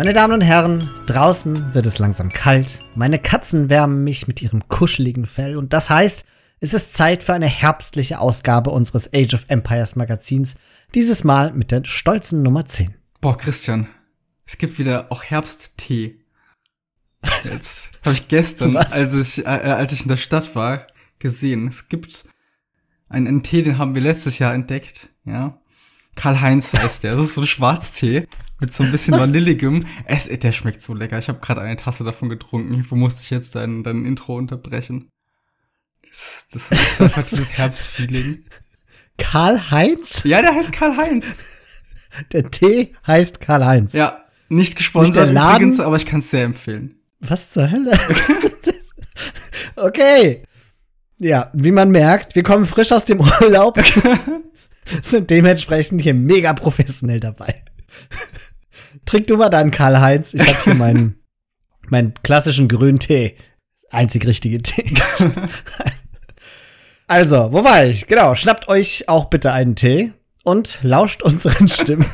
Meine Damen und Herren, draußen wird es langsam kalt. Meine Katzen wärmen mich mit ihrem kuscheligen Fell und das heißt, es ist Zeit für eine herbstliche Ausgabe unseres Age of Empires Magazins. Dieses Mal mit der stolzen Nummer 10. Boah, Christian, es gibt wieder auch Herbsttee. Jetzt habe ich gestern, als ich, äh, äh, als ich in der Stadt war, gesehen. Es gibt einen, einen Tee, den haben wir letztes Jahr entdeckt, ja. Karl-Heinz heißt der. Das ist so ein Schwarztee mit so ein bisschen Was? vanilligem. Es, der schmeckt so lecker. Ich habe gerade eine Tasse davon getrunken. Wo musste ich jetzt dein, dein Intro unterbrechen? Das, das ist einfach dieses Herbstfeeling. Karl-Heinz? Ja, der heißt Karl-Heinz. Der Tee heißt Karl-Heinz. Ja, nicht gesponsert nicht übrigens, aber ich kann es sehr empfehlen. Was zur Hölle? okay. Ja, wie man merkt, wir kommen frisch aus dem Urlaub. sind dementsprechend hier mega professionell dabei. Trink du mal deinen Karl-Heinz. Ich habe hier meinen, meinen klassischen grünen Tee. Einzig richtige Tee. also, wo war ich? Genau, schnappt euch auch bitte einen Tee und lauscht unseren Stimmen.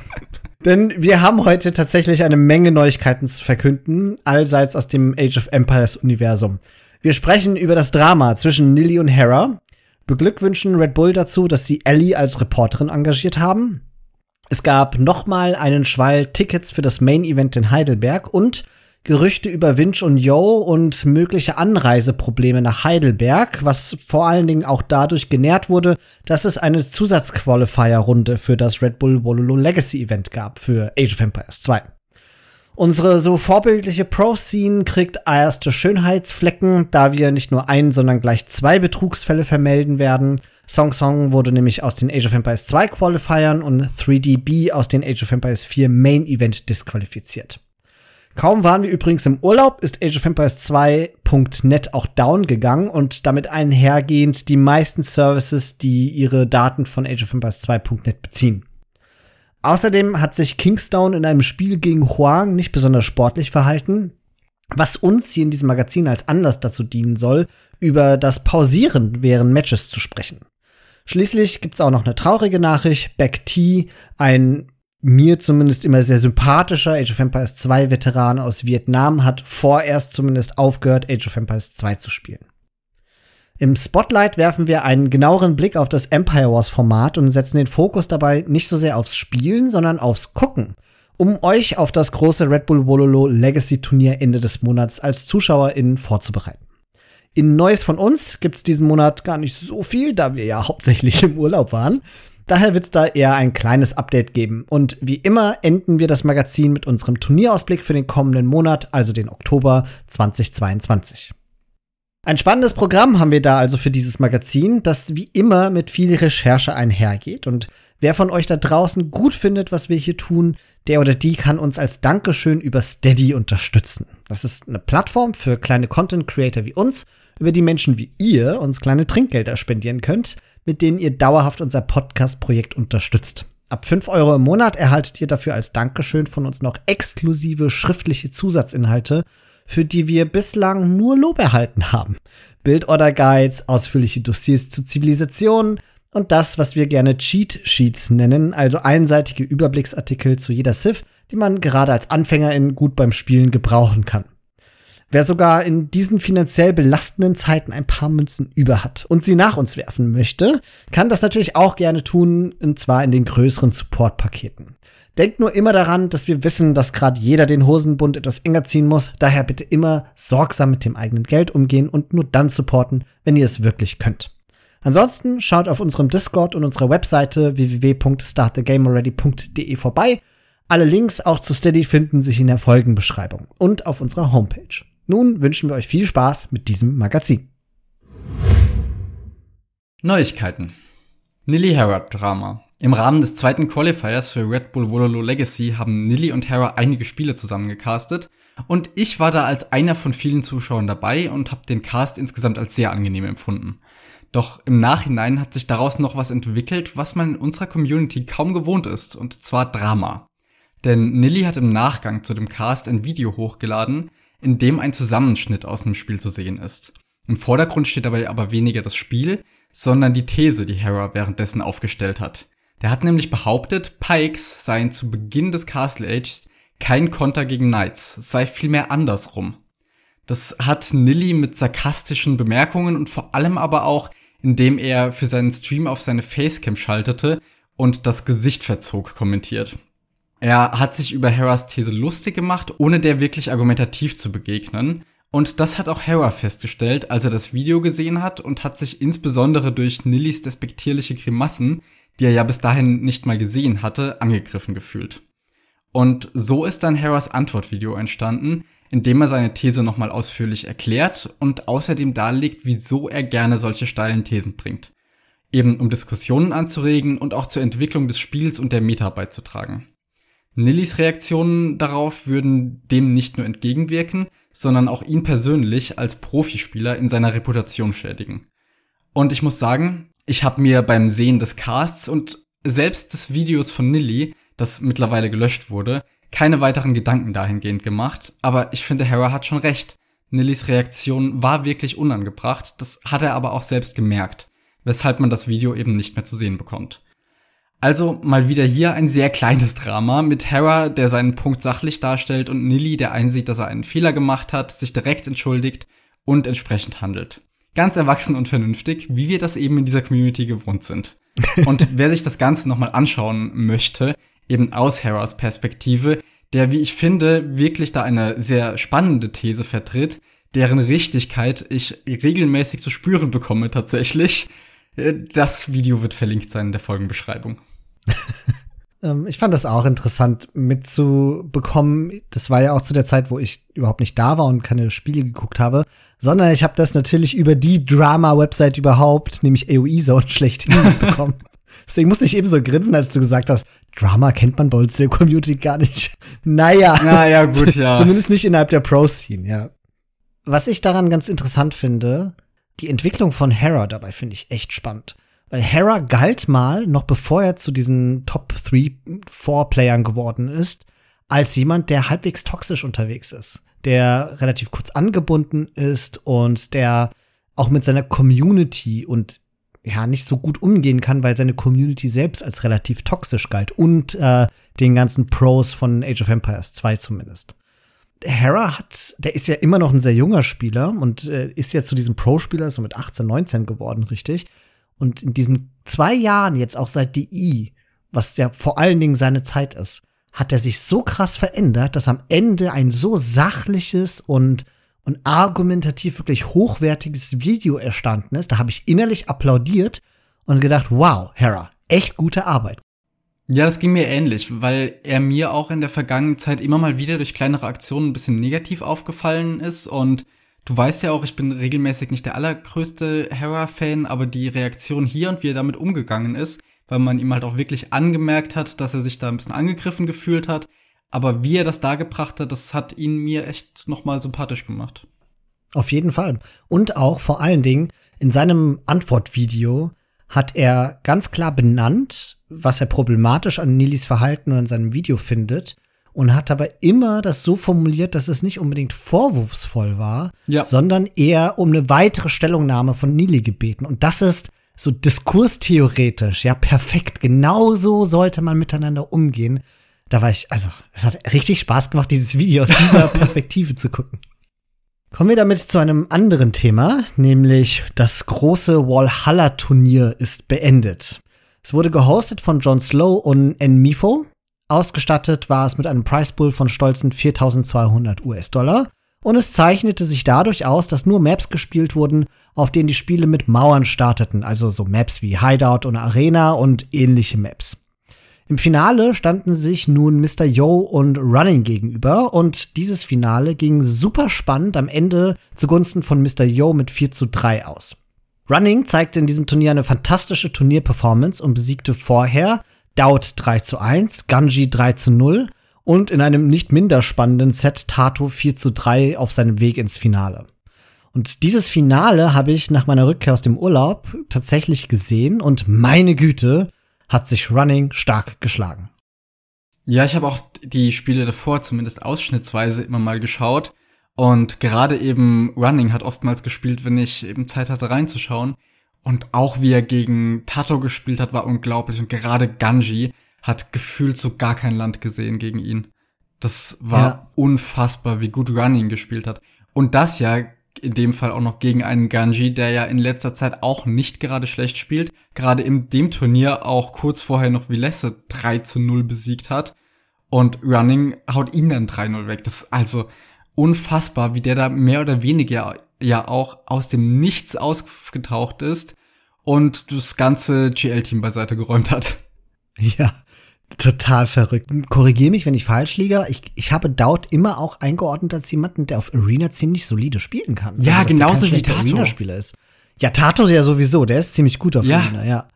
Denn wir haben heute tatsächlich eine Menge Neuigkeiten zu verkünden, allseits aus dem Age of Empires Universum. Wir sprechen über das Drama zwischen Nilly und Hera, beglückwünschen Red Bull dazu, dass sie Ellie als Reporterin engagiert haben. Es gab nochmal einen Schwall Tickets für das Main Event in Heidelberg und Gerüchte über Winch und Yo und mögliche Anreiseprobleme nach Heidelberg, was vor allen Dingen auch dadurch genährt wurde, dass es eine Zusatzqualifier-Runde für das Red Bull Wololo Legacy Event gab für Age of Empires 2. Unsere so vorbildliche Pro-Scene kriegt erste Schönheitsflecken, da wir nicht nur ein, sondern gleich zwei Betrugsfälle vermelden werden. Song Song wurde nämlich aus den Age of Empires 2 Qualifiern und 3DB aus den Age of Empires 4 Main Event disqualifiziert. Kaum waren wir übrigens im Urlaub, ist Age of Empires 2.net auch down gegangen und damit einhergehend die meisten Services, die ihre Daten von Age of Empires 2.net beziehen. Außerdem hat sich Kingstone in einem Spiel gegen Huang nicht besonders sportlich verhalten, was uns hier in diesem Magazin als Anlass dazu dienen soll, über das Pausieren während Matches zu sprechen. Schließlich gibt's auch noch eine traurige Nachricht. Beck T, ein mir zumindest immer sehr sympathischer Age of Empires 2 Veteran aus Vietnam, hat vorerst zumindest aufgehört, Age of Empires 2 zu spielen. Im Spotlight werfen wir einen genaueren Blick auf das Empire Wars Format und setzen den Fokus dabei nicht so sehr aufs Spielen, sondern aufs Gucken, um euch auf das große Red Bull Wololo Legacy Turnier Ende des Monats als ZuschauerInnen vorzubereiten. In Neues von uns gibt's diesen Monat gar nicht so viel, da wir ja hauptsächlich im Urlaub waren. Daher wird's da eher ein kleines Update geben. Und wie immer enden wir das Magazin mit unserem Turnierausblick für den kommenden Monat, also den Oktober 2022. Ein spannendes Programm haben wir da also für dieses Magazin, das wie immer mit viel Recherche einhergeht. Und wer von euch da draußen gut findet, was wir hier tun, der oder die kann uns als Dankeschön über Steady unterstützen. Das ist eine Plattform für kleine Content Creator wie uns, über die Menschen wie ihr uns kleine Trinkgelder spendieren könnt, mit denen ihr dauerhaft unser Podcast-Projekt unterstützt. Ab 5 Euro im Monat erhaltet ihr dafür als Dankeschön von uns noch exklusive schriftliche Zusatzinhalte für die wir bislang nur Lob erhalten haben. Bildorder-Guides, ausführliche Dossiers zu Zivilisationen und das, was wir gerne Cheat Sheets nennen, also einseitige Überblicksartikel zu jeder Civ, die man gerade als Anfängerin gut beim Spielen gebrauchen kann. Wer sogar in diesen finanziell belastenden Zeiten ein paar Münzen über hat und sie nach uns werfen möchte, kann das natürlich auch gerne tun, und zwar in den größeren Support-Paketen. Denkt nur immer daran, dass wir wissen, dass gerade jeder den Hosenbund etwas enger ziehen muss. Daher bitte immer sorgsam mit dem eigenen Geld umgehen und nur dann supporten, wenn ihr es wirklich könnt. Ansonsten schaut auf unserem Discord und unserer Webseite www.startthegamealready.de vorbei. Alle Links auch zu Steady finden sich in der Folgenbeschreibung und auf unserer Homepage. Nun wünschen wir euch viel Spaß mit diesem Magazin. Neuigkeiten. Nilly Harrod Drama. Im Rahmen des zweiten Qualifiers für Red Bull Wololo Legacy haben Nilly und Hera einige Spiele zusammengecastet und ich war da als einer von vielen Zuschauern dabei und habe den Cast insgesamt als sehr angenehm empfunden. Doch im Nachhinein hat sich daraus noch was entwickelt, was man in unserer Community kaum gewohnt ist, und zwar Drama. Denn Nilly hat im Nachgang zu dem Cast ein Video hochgeladen, in dem ein Zusammenschnitt aus dem Spiel zu sehen ist. Im Vordergrund steht dabei aber weniger das Spiel, sondern die These, die Hera währenddessen aufgestellt hat. Der hat nämlich behauptet, Pikes seien zu Beginn des Castle Ages kein Konter gegen Knights, sei vielmehr andersrum. Das hat Nilly mit sarkastischen Bemerkungen und vor allem aber auch, indem er für seinen Stream auf seine Facecam schaltete und das Gesicht verzog, kommentiert. Er hat sich über Heras These lustig gemacht, ohne der wirklich argumentativ zu begegnen. Und das hat auch Hera festgestellt, als er das Video gesehen hat und hat sich insbesondere durch Nillys despektierliche Grimassen, die er ja bis dahin nicht mal gesehen hatte, angegriffen gefühlt. Und so ist dann Heras Antwortvideo entstanden, in dem er seine These nochmal ausführlich erklärt und außerdem darlegt, wieso er gerne solche steilen Thesen bringt. Eben um Diskussionen anzuregen und auch zur Entwicklung des Spiels und der Meta beizutragen. Nillys Reaktionen darauf würden dem nicht nur entgegenwirken, sondern auch ihn persönlich als Profispieler in seiner Reputation schädigen. Und ich muss sagen, ich habe mir beim Sehen des Casts und selbst des Videos von Nilly, das mittlerweile gelöscht wurde, keine weiteren Gedanken dahingehend gemacht, aber ich finde, Hera hat schon recht. Nillys Reaktion war wirklich unangebracht, das hat er aber auch selbst gemerkt, weshalb man das Video eben nicht mehr zu sehen bekommt. Also mal wieder hier ein sehr kleines Drama mit Hera, der seinen Punkt sachlich darstellt und Nilly, der einsieht, dass er einen Fehler gemacht hat, sich direkt entschuldigt und entsprechend handelt. Ganz erwachsen und vernünftig, wie wir das eben in dieser Community gewohnt sind. Und wer sich das Ganze nochmal anschauen möchte, eben aus Heras Perspektive, der, wie ich finde, wirklich da eine sehr spannende These vertritt, deren Richtigkeit ich regelmäßig zu spüren bekomme tatsächlich. Äh, das Video wird verlinkt sein in der Folgenbeschreibung. Ähm, ich fand das auch interessant mitzubekommen. Das war ja auch zu der Zeit, wo ich überhaupt nicht da war und keine Spiele geguckt habe, sondern ich habe das natürlich über die Drama-Website überhaupt, nämlich AOE Zone, schlecht mitbekommen. Deswegen musste ich eben so grinsen, als du gesagt hast, Drama kennt man bei uns der Community gar nicht. Naja. Naja, gut, ja. Zumindest nicht innerhalb der Pro-Scene, ja. Was ich daran ganz interessant finde, die Entwicklung von Hera dabei finde ich echt spannend. Weil Hera galt mal, noch bevor er zu diesen Top 3, 4 Playern geworden ist, als jemand, der halbwegs toxisch unterwegs ist. Der relativ kurz angebunden ist und der auch mit seiner Community und ja nicht so gut umgehen kann, weil seine Community selbst als relativ toxisch galt und äh, den ganzen Pros von Age of Empires 2 zumindest. Hera hat, der ist ja immer noch ein sehr junger Spieler und äh, ist ja zu diesem Pro-Spieler so mit 18, 19 geworden, richtig. Und in diesen zwei Jahren jetzt auch seit DI, was ja vor allen Dingen seine Zeit ist, hat er sich so krass verändert, dass am Ende ein so sachliches und und argumentativ wirklich hochwertiges Video erstanden ist. Da habe ich innerlich applaudiert und gedacht, wow, Hera, echt gute Arbeit. Ja, das ging mir ähnlich, weil er mir auch in der vergangenen Zeit immer mal wieder durch kleinere Aktionen ein bisschen negativ aufgefallen ist und du weißt ja auch, ich bin regelmäßig nicht der allergrößte Hera-Fan, aber die Reaktion hier und wie er damit umgegangen ist, weil man ihm halt auch wirklich angemerkt hat, dass er sich da ein bisschen angegriffen gefühlt hat, aber wie er das dargebracht hat, das hat ihn mir echt nochmal sympathisch gemacht. Auf jeden Fall. Und auch vor allen Dingen in seinem Antwortvideo hat er ganz klar benannt, was er problematisch an Nilis Verhalten und an seinem Video findet und hat aber immer das so formuliert, dass es nicht unbedingt vorwurfsvoll war, ja. sondern eher um eine weitere Stellungnahme von Nili gebeten. Und das ist so diskurstheoretisch, ja, perfekt. Genauso sollte man miteinander umgehen da war ich, also, es hat richtig Spaß gemacht, dieses Video aus dieser Perspektive zu gucken. Kommen wir damit zu einem anderen Thema, nämlich das große Walhalla-Turnier ist beendet. Es wurde gehostet von John Slow und Nmifo. Ausgestattet war es mit einem Price Pool von stolzen 4200 US-Dollar. Und es zeichnete sich dadurch aus, dass nur Maps gespielt wurden, auf denen die Spiele mit Mauern starteten, also so Maps wie Hideout und Arena und ähnliche Maps. Im Finale standen sich nun Mr. Yo und Running gegenüber und dieses Finale ging super spannend am Ende zugunsten von Mr. Yo mit 4 zu 3 aus. Running zeigte in diesem Turnier eine fantastische Turnierperformance und besiegte vorher Daut 3 zu 1, Ganji 3 zu 0 und in einem nicht minder spannenden Set Tato 4 zu 3 auf seinem Weg ins Finale. Und dieses Finale habe ich nach meiner Rückkehr aus dem Urlaub tatsächlich gesehen und meine Güte, hat sich Running stark geschlagen. Ja, ich habe auch die Spiele davor zumindest ausschnittsweise immer mal geschaut. Und gerade eben Running hat oftmals gespielt, wenn ich eben Zeit hatte reinzuschauen. Und auch wie er gegen Tato gespielt hat, war unglaublich. Und gerade Ganji hat gefühlt so gar kein Land gesehen gegen ihn. Das war ja. unfassbar, wie gut Running gespielt hat. Und das ja in dem Fall auch noch gegen einen Ganji, der ja in letzter Zeit auch nicht gerade schlecht spielt. Gerade in dem Turnier auch kurz vorher noch Vilesse 3 zu 0 besiegt hat. Und Running haut ihn dann 3-0 weg. Das ist also unfassbar, wie der da mehr oder weniger ja auch aus dem Nichts ausgetaucht ist und das ganze GL-Team beiseite geräumt hat. Ja, total verrückt. Korrigiere mich, wenn ich falsch liege. Ich, ich habe Doubt immer auch eingeordnet als jemanden, der auf Arena ziemlich solide spielen kann. Ja, also, genauso wie Tato. Arena-Spieler ist. Ja, Tato ja sowieso. Der ist ziemlich gut auf ja. Arena, ja.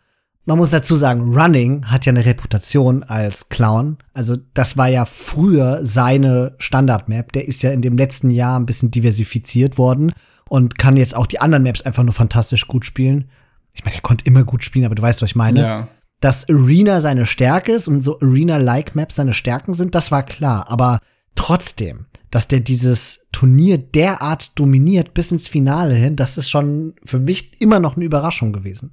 Man muss dazu sagen, Running hat ja eine Reputation als Clown. Also das war ja früher seine Standard-Map. Der ist ja in dem letzten Jahr ein bisschen diversifiziert worden und kann jetzt auch die anderen Maps einfach nur fantastisch gut spielen. Ich meine, er konnte immer gut spielen, aber du weißt, was ich meine. Ja. Dass Arena seine Stärke ist und so Arena-like Maps seine Stärken sind, das war klar. Aber trotzdem, dass der dieses Turnier derart dominiert bis ins Finale hin, das ist schon für mich immer noch eine Überraschung gewesen.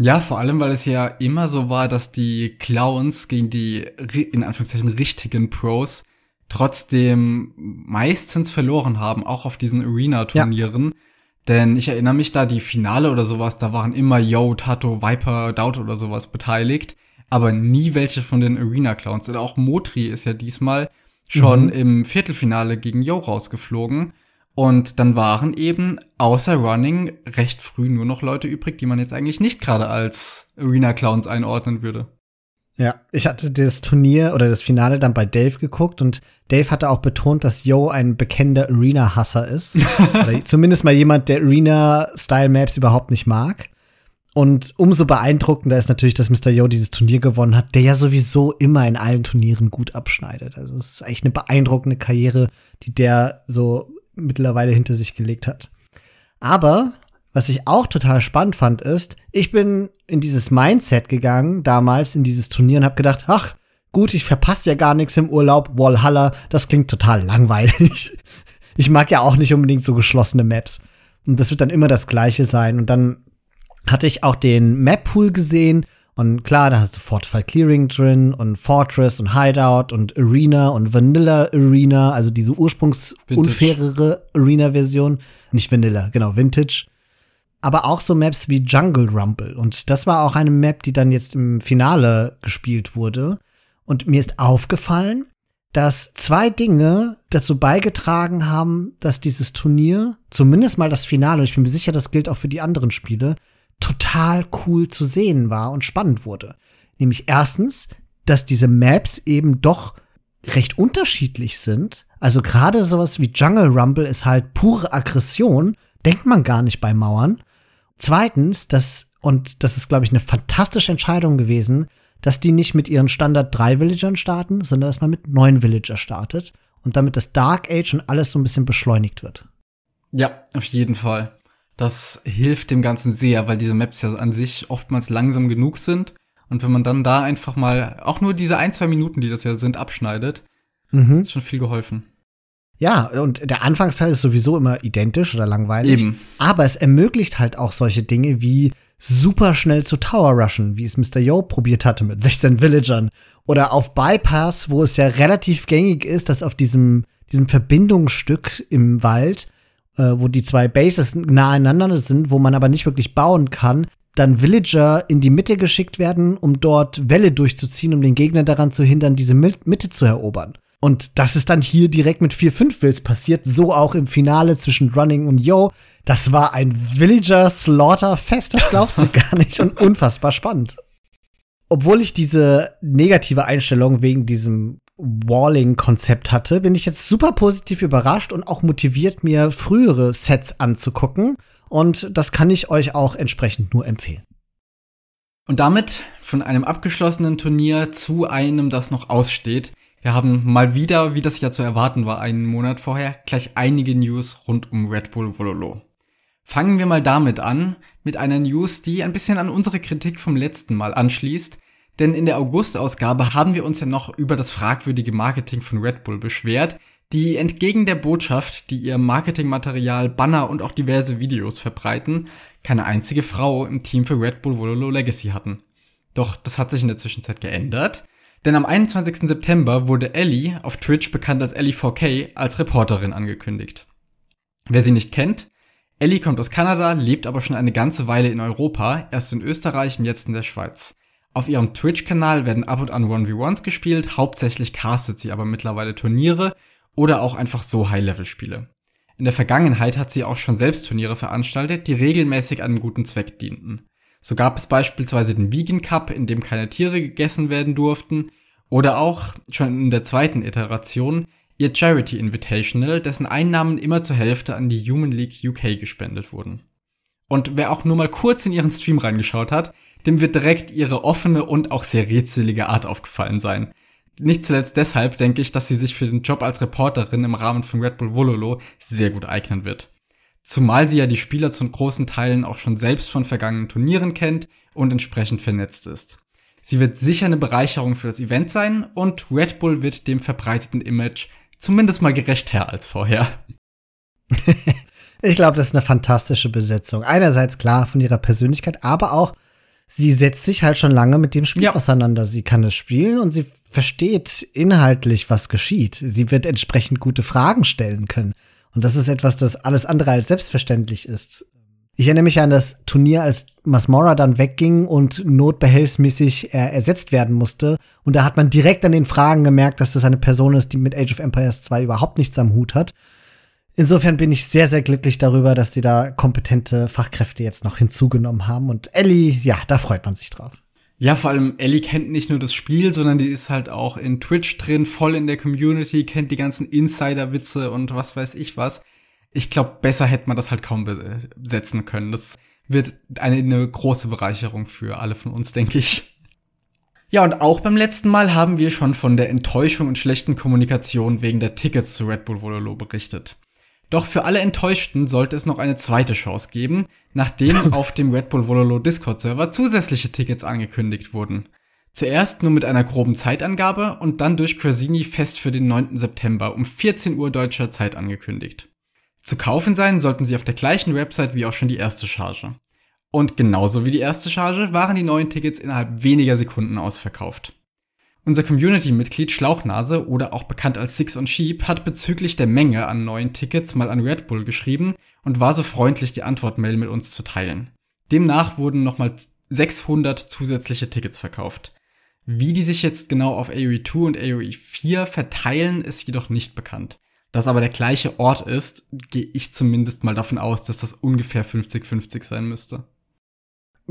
Ja, vor allem, weil es ja immer so war, dass die Clowns gegen die in Anführungszeichen richtigen Pros trotzdem meistens verloren haben, auch auf diesen Arena-Turnieren. Ja. Denn ich erinnere mich da, die Finale oder sowas, da waren immer Yo, Tato, Viper, Doubt oder sowas beteiligt, aber nie welche von den Arena-Clowns. Oder auch Motri ist ja diesmal schon mhm. im Viertelfinale gegen Yo rausgeflogen. Und dann waren eben außer Running recht früh nur noch Leute übrig, die man jetzt eigentlich nicht gerade als Arena Clowns einordnen würde. Ja, ich hatte das Turnier oder das Finale dann bei Dave geguckt und Dave hatte auch betont, dass Yo ein bekennender Arena-Hasser ist. oder zumindest mal jemand, der Arena-Style-Maps überhaupt nicht mag. Und umso beeindruckender ist natürlich, dass Mr. Yo dieses Turnier gewonnen hat, der ja sowieso immer in allen Turnieren gut abschneidet. Also es ist eigentlich eine beeindruckende Karriere, die der so mittlerweile hinter sich gelegt hat. Aber was ich auch total spannend fand, ist, ich bin in dieses Mindset gegangen, damals in dieses Turnier und habe gedacht, ach, gut, ich verpasse ja gar nichts im Urlaub, Walhalla, das klingt total langweilig. Ich mag ja auch nicht unbedingt so geschlossene Maps. Und das wird dann immer das gleiche sein. Und dann hatte ich auch den Map-Pool gesehen und klar, da hast du Fortify Clearing drin und Fortress und Hideout und Arena und Vanilla Arena, also diese ursprungsunfairere Arena-Version. Nicht Vanilla, genau, Vintage. Aber auch so Maps wie Jungle Rumble. Und das war auch eine Map, die dann jetzt im Finale gespielt wurde. Und mir ist aufgefallen, dass zwei Dinge dazu beigetragen haben, dass dieses Turnier, zumindest mal das Finale, und ich bin mir sicher, das gilt auch für die anderen Spiele, total cool zu sehen war und spannend wurde. Nämlich erstens, dass diese Maps eben doch recht unterschiedlich sind. Also gerade sowas wie Jungle Rumble ist halt pure Aggression, denkt man gar nicht bei Mauern. Zweitens, dass, und das ist, glaube ich, eine fantastische Entscheidung gewesen, dass die nicht mit ihren Standard 3 Villagern starten, sondern dass man mit 9 Villager startet und damit das Dark Age und alles so ein bisschen beschleunigt wird. Ja, auf jeden Fall. Das hilft dem Ganzen sehr, weil diese Maps ja an sich oftmals langsam genug sind. Und wenn man dann da einfach mal auch nur diese ein, zwei Minuten, die das ja sind, abschneidet, mhm. ist schon viel geholfen. Ja, und der Anfangsteil ist sowieso immer identisch oder langweilig. Eben. Aber es ermöglicht halt auch solche Dinge wie super schnell zu Tower rushen, wie es Mr. Yo probiert hatte mit 16 Villagern. Oder auf Bypass, wo es ja relativ gängig ist, dass auf diesem, diesem Verbindungsstück im Wald äh, wo die zwei Bases nah aneinander sind, wo man aber nicht wirklich bauen kann, dann Villager in die Mitte geschickt werden, um dort Welle durchzuziehen, um den Gegner daran zu hindern, diese Mitte zu erobern. Und das ist dann hier direkt mit 4-5 Wills passiert, so auch im Finale zwischen Running und Yo. Das war ein Villager Slaughter Fest, das glaubst du gar nicht und unfassbar spannend. Obwohl ich diese negative Einstellung wegen diesem Walling-Konzept hatte, bin ich jetzt super positiv überrascht und auch motiviert, mir frühere Sets anzugucken. Und das kann ich euch auch entsprechend nur empfehlen. Und damit von einem abgeschlossenen Turnier zu einem, das noch aussteht. Wir haben mal wieder, wie das ja zu erwarten war, einen Monat vorher, gleich einige News rund um Red Bull Vololo. Fangen wir mal damit an, mit einer News, die ein bisschen an unsere Kritik vom letzten Mal anschließt, denn in der August-Ausgabe haben wir uns ja noch über das fragwürdige Marketing von Red Bull beschwert, die entgegen der Botschaft, die ihr Marketingmaterial, Banner und auch diverse Videos verbreiten, keine einzige Frau im Team für Red Bull Vololo Legacy hatten. Doch das hat sich in der Zwischenzeit geändert, Denn am 21. September wurde Ellie, auf Twitch bekannt als Ellie4K, als Reporterin angekündigt. Wer sie nicht kennt, Ellie kommt aus Kanada, lebt aber schon eine ganze Weile in Europa, erst in Österreich und jetzt in der Schweiz. Auf ihrem Twitch-Kanal werden ab und an 1v1s gespielt, hauptsächlich castet sie aber mittlerweile Turniere oder auch einfach so High-Level-Spiele. In der Vergangenheit hat sie auch schon selbst Turniere veranstaltet, die regelmäßig einem guten Zweck dienten. So gab es beispielsweise den Vegan Cup, in dem keine Tiere gegessen werden durften, oder auch schon in der zweiten Iteration ihr Charity Invitational, dessen Einnahmen immer zur Hälfte an die Human League UK gespendet wurden. Und wer auch nur mal kurz in ihren Stream reingeschaut hat, dem wird direkt ihre offene und auch sehr rätselige Art aufgefallen sein. Nicht zuletzt deshalb denke ich, dass sie sich für den Job als Reporterin im Rahmen von Red Bull Wololo sehr gut eignen wird. Zumal sie ja die Spieler zu großen Teilen auch schon selbst von vergangenen Turnieren kennt und entsprechend vernetzt ist. Sie wird sicher eine Bereicherung für das Event sein und Red Bull wird dem verbreiteten Image zumindest mal gerechter als vorher. ich glaube, das ist eine fantastische Besetzung. Einerseits klar von ihrer Persönlichkeit, aber auch sie setzt sich halt schon lange mit dem Spiel ja. auseinander. Sie kann es spielen und sie versteht inhaltlich, was geschieht. Sie wird entsprechend gute Fragen stellen können. Und das ist etwas, das alles andere als selbstverständlich ist. Ich erinnere mich an das Turnier, als Masmora dann wegging und notbehelfsmäßig äh, ersetzt werden musste. Und da hat man direkt an den Fragen gemerkt, dass das eine Person ist, die mit Age of Empires 2 überhaupt nichts am Hut hat. Insofern bin ich sehr, sehr glücklich darüber, dass sie da kompetente Fachkräfte jetzt noch hinzugenommen haben. Und Ellie, ja, da freut man sich drauf. Ja, vor allem Ellie kennt nicht nur das Spiel, sondern die ist halt auch in Twitch drin, voll in der Community, kennt die ganzen Insider-Witze und was weiß ich was. Ich glaube, besser hätte man das halt kaum besetzen können. Das wird eine, eine große Bereicherung für alle von uns, denke ich. Ja, und auch beim letzten Mal haben wir schon von der Enttäuschung und schlechten Kommunikation wegen der Tickets zu Red Bull Vololo berichtet. Doch für alle Enttäuschten sollte es noch eine zweite Chance geben, nachdem auf dem Red Bull Vololo Discord Server zusätzliche Tickets angekündigt wurden. Zuerst nur mit einer groben Zeitangabe und dann durch Cresini fest für den 9. September um 14 Uhr deutscher Zeit angekündigt. Zu kaufen sein sollten sie auf der gleichen Website wie auch schon die erste Charge. Und genauso wie die erste Charge waren die neuen Tickets innerhalb weniger Sekunden ausverkauft. Unser Community-Mitglied Schlauchnase oder auch bekannt als Six on Sheep hat bezüglich der Menge an neuen Tickets mal an Red Bull geschrieben und war so freundlich, die Antwortmail mit uns zu teilen. Demnach wurden nochmal 600 zusätzliche Tickets verkauft. Wie die sich jetzt genau auf AOE 2 und AOE 4 verteilen, ist jedoch nicht bekannt. Dass aber der gleiche Ort ist, gehe ich zumindest mal davon aus, dass das ungefähr 50-50 sein müsste.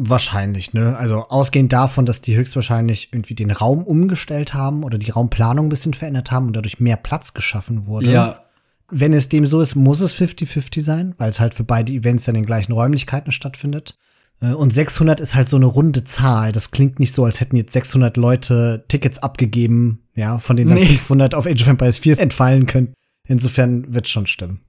Wahrscheinlich, ne? Also ausgehend davon, dass die höchstwahrscheinlich irgendwie den Raum umgestellt haben oder die Raumplanung ein bisschen verändert haben und dadurch mehr Platz geschaffen wurde. Ja. Wenn es dem so ist, muss es 50-50 sein, weil es halt für beide Events in den gleichen Räumlichkeiten stattfindet. Äh, und 600 ist halt so eine runde Zahl. Das klingt nicht so, als hätten jetzt 600 Leute Tickets abgegeben, ja, von denen dann nee. 500 auf Age of Empires 4 entfallen können. Insofern wird schon stimmen.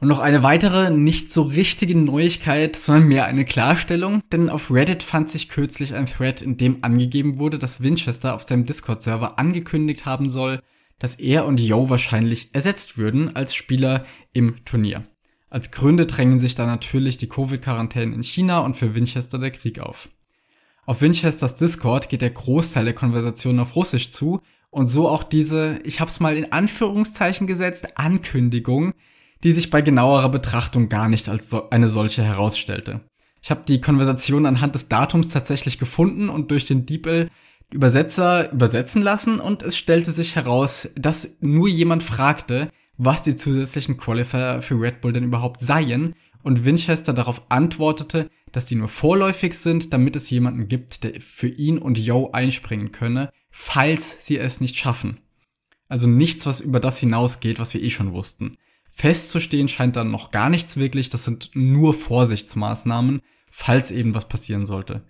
Und noch eine weitere, nicht so richtige Neuigkeit, sondern mehr eine Klarstellung, denn auf Reddit fand sich kürzlich ein Thread, in dem angegeben wurde, dass Winchester auf seinem Discord-Server angekündigt haben soll, dass er und Yo wahrscheinlich ersetzt würden als Spieler im Turnier. Als Gründe drängen sich da natürlich die Covid-Quarantäne in China und für Winchester der Krieg auf. Auf Winchesters Discord geht der Großteil der Konversation auf Russisch zu und so auch diese, ich hab's mal in Anführungszeichen gesetzt, Ankündigung, die sich bei genauerer Betrachtung gar nicht als so eine solche herausstellte. Ich habe die Konversation anhand des Datums tatsächlich gefunden und durch den DeepL Übersetzer übersetzen lassen und es stellte sich heraus, dass nur jemand fragte, was die zusätzlichen Qualifier für Red Bull denn überhaupt seien und Winchester darauf antwortete, dass die nur vorläufig sind, damit es jemanden gibt, der für ihn und Yo einspringen könne, falls sie es nicht schaffen. Also nichts, was über das hinausgeht, was wir eh schon wussten. Festzustehen scheint dann noch gar nichts wirklich, das sind nur Vorsichtsmaßnahmen, falls eben was passieren sollte.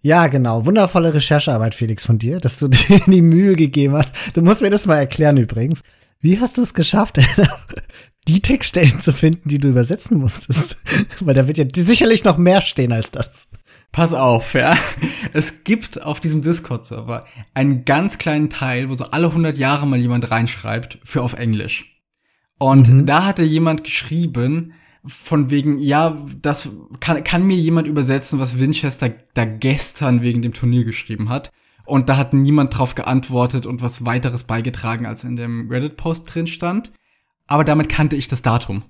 Ja, genau. Wundervolle Recherchearbeit, Felix, von dir, dass du dir die Mühe gegeben hast. Du musst mir das mal erklären übrigens. Wie hast du es geschafft, die Textstellen zu finden, die du übersetzen musstest? Weil da wird ja sicherlich noch mehr stehen als das. Pass auf, ja. Es gibt auf diesem Discord-Server einen ganz kleinen Teil, wo so alle 100 Jahre mal jemand reinschreibt für auf Englisch. Und mhm. da hatte jemand geschrieben, von wegen, ja, das kann, kann mir jemand übersetzen, was Winchester da gestern wegen dem Turnier geschrieben hat. Und da hat niemand drauf geantwortet und was weiteres beigetragen, als in dem Reddit-Post drin stand. Aber damit kannte ich das Datum,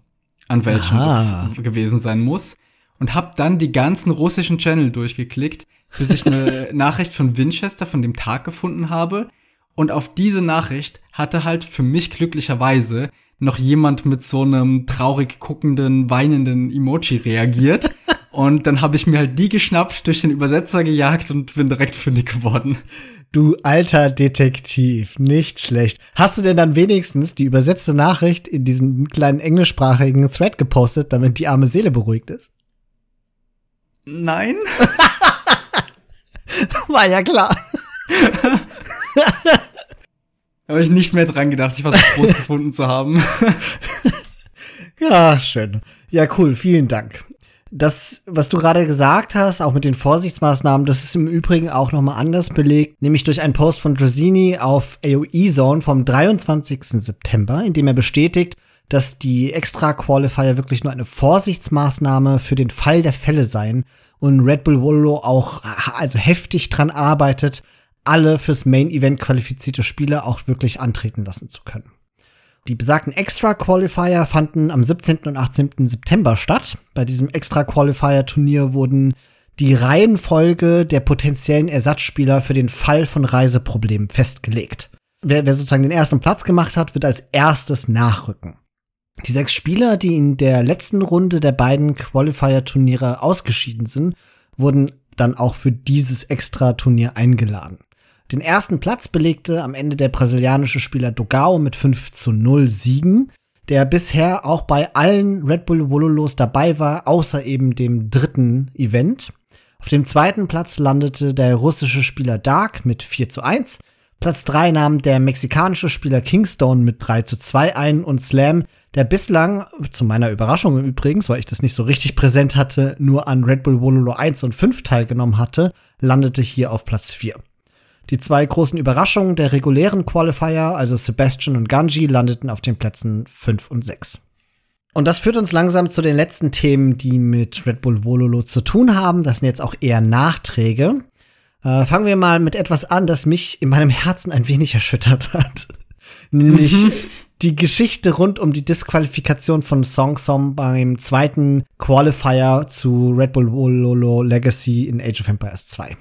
an welchem Aha. das gewesen sein muss. Und hab dann die ganzen russischen Channel durchgeklickt, bis ich eine Nachricht von Winchester von dem Tag gefunden habe. Und auf diese Nachricht hatte halt für mich glücklicherweise noch jemand mit so einem traurig guckenden, weinenden Emoji reagiert. und dann habe ich mir halt die geschnappt, durch den Übersetzer gejagt und bin direkt fündig geworden. Du alter Detektiv, nicht schlecht. Hast du denn dann wenigstens die übersetzte Nachricht in diesen kleinen englischsprachigen Thread gepostet, damit die arme Seele beruhigt ist? Nein. War ja klar. Habe ich nicht mehr dran gedacht. Ich war so groß gefunden zu haben. ja, schön. Ja, cool. Vielen Dank. Das, was du gerade gesagt hast, auch mit den Vorsichtsmaßnahmen, das ist im Übrigen auch nochmal anders belegt, nämlich durch einen Post von Drazini auf AOE Zone vom 23. September, in dem er bestätigt, dass die Extra-Qualifier wirklich nur eine Vorsichtsmaßnahme für den Fall der Fälle seien und Red Bull Wollo auch also heftig dran arbeitet, alle fürs Main Event qualifizierte Spieler auch wirklich antreten lassen zu können. Die besagten Extra Qualifier fanden am 17. und 18. September statt. Bei diesem Extra Qualifier Turnier wurden die Reihenfolge der potenziellen Ersatzspieler für den Fall von Reiseproblemen festgelegt. Wer, wer sozusagen den ersten Platz gemacht hat, wird als erstes nachrücken. Die sechs Spieler, die in der letzten Runde der beiden Qualifier-Turniere ausgeschieden sind, wurden dann auch für dieses Extra-Turnier eingeladen. Den ersten Platz belegte am Ende der brasilianische Spieler Dogao mit 5 zu 0 Siegen, der bisher auch bei allen Red Bull Wololos dabei war, außer eben dem dritten Event. Auf dem zweiten Platz landete der russische Spieler Dark mit 4 zu 1. Platz 3 nahm der mexikanische Spieler Kingstone mit 3 zu 2 ein und Slam, der bislang, zu meiner Überraschung übrigens, weil ich das nicht so richtig präsent hatte, nur an Red Bull Wololo 1 und 5 teilgenommen hatte, landete hier auf Platz 4. Die zwei großen Überraschungen der regulären Qualifier, also Sebastian und Ganji, landeten auf den Plätzen 5 und 6. Und das führt uns langsam zu den letzten Themen, die mit Red Bull Vololo zu tun haben. Das sind jetzt auch eher Nachträge. Äh, fangen wir mal mit etwas an, das mich in meinem Herzen ein wenig erschüttert hat. Nämlich mhm. die Geschichte rund um die Disqualifikation von Song Song beim zweiten Qualifier zu Red Bull Vololo Legacy in Age of Empires 2.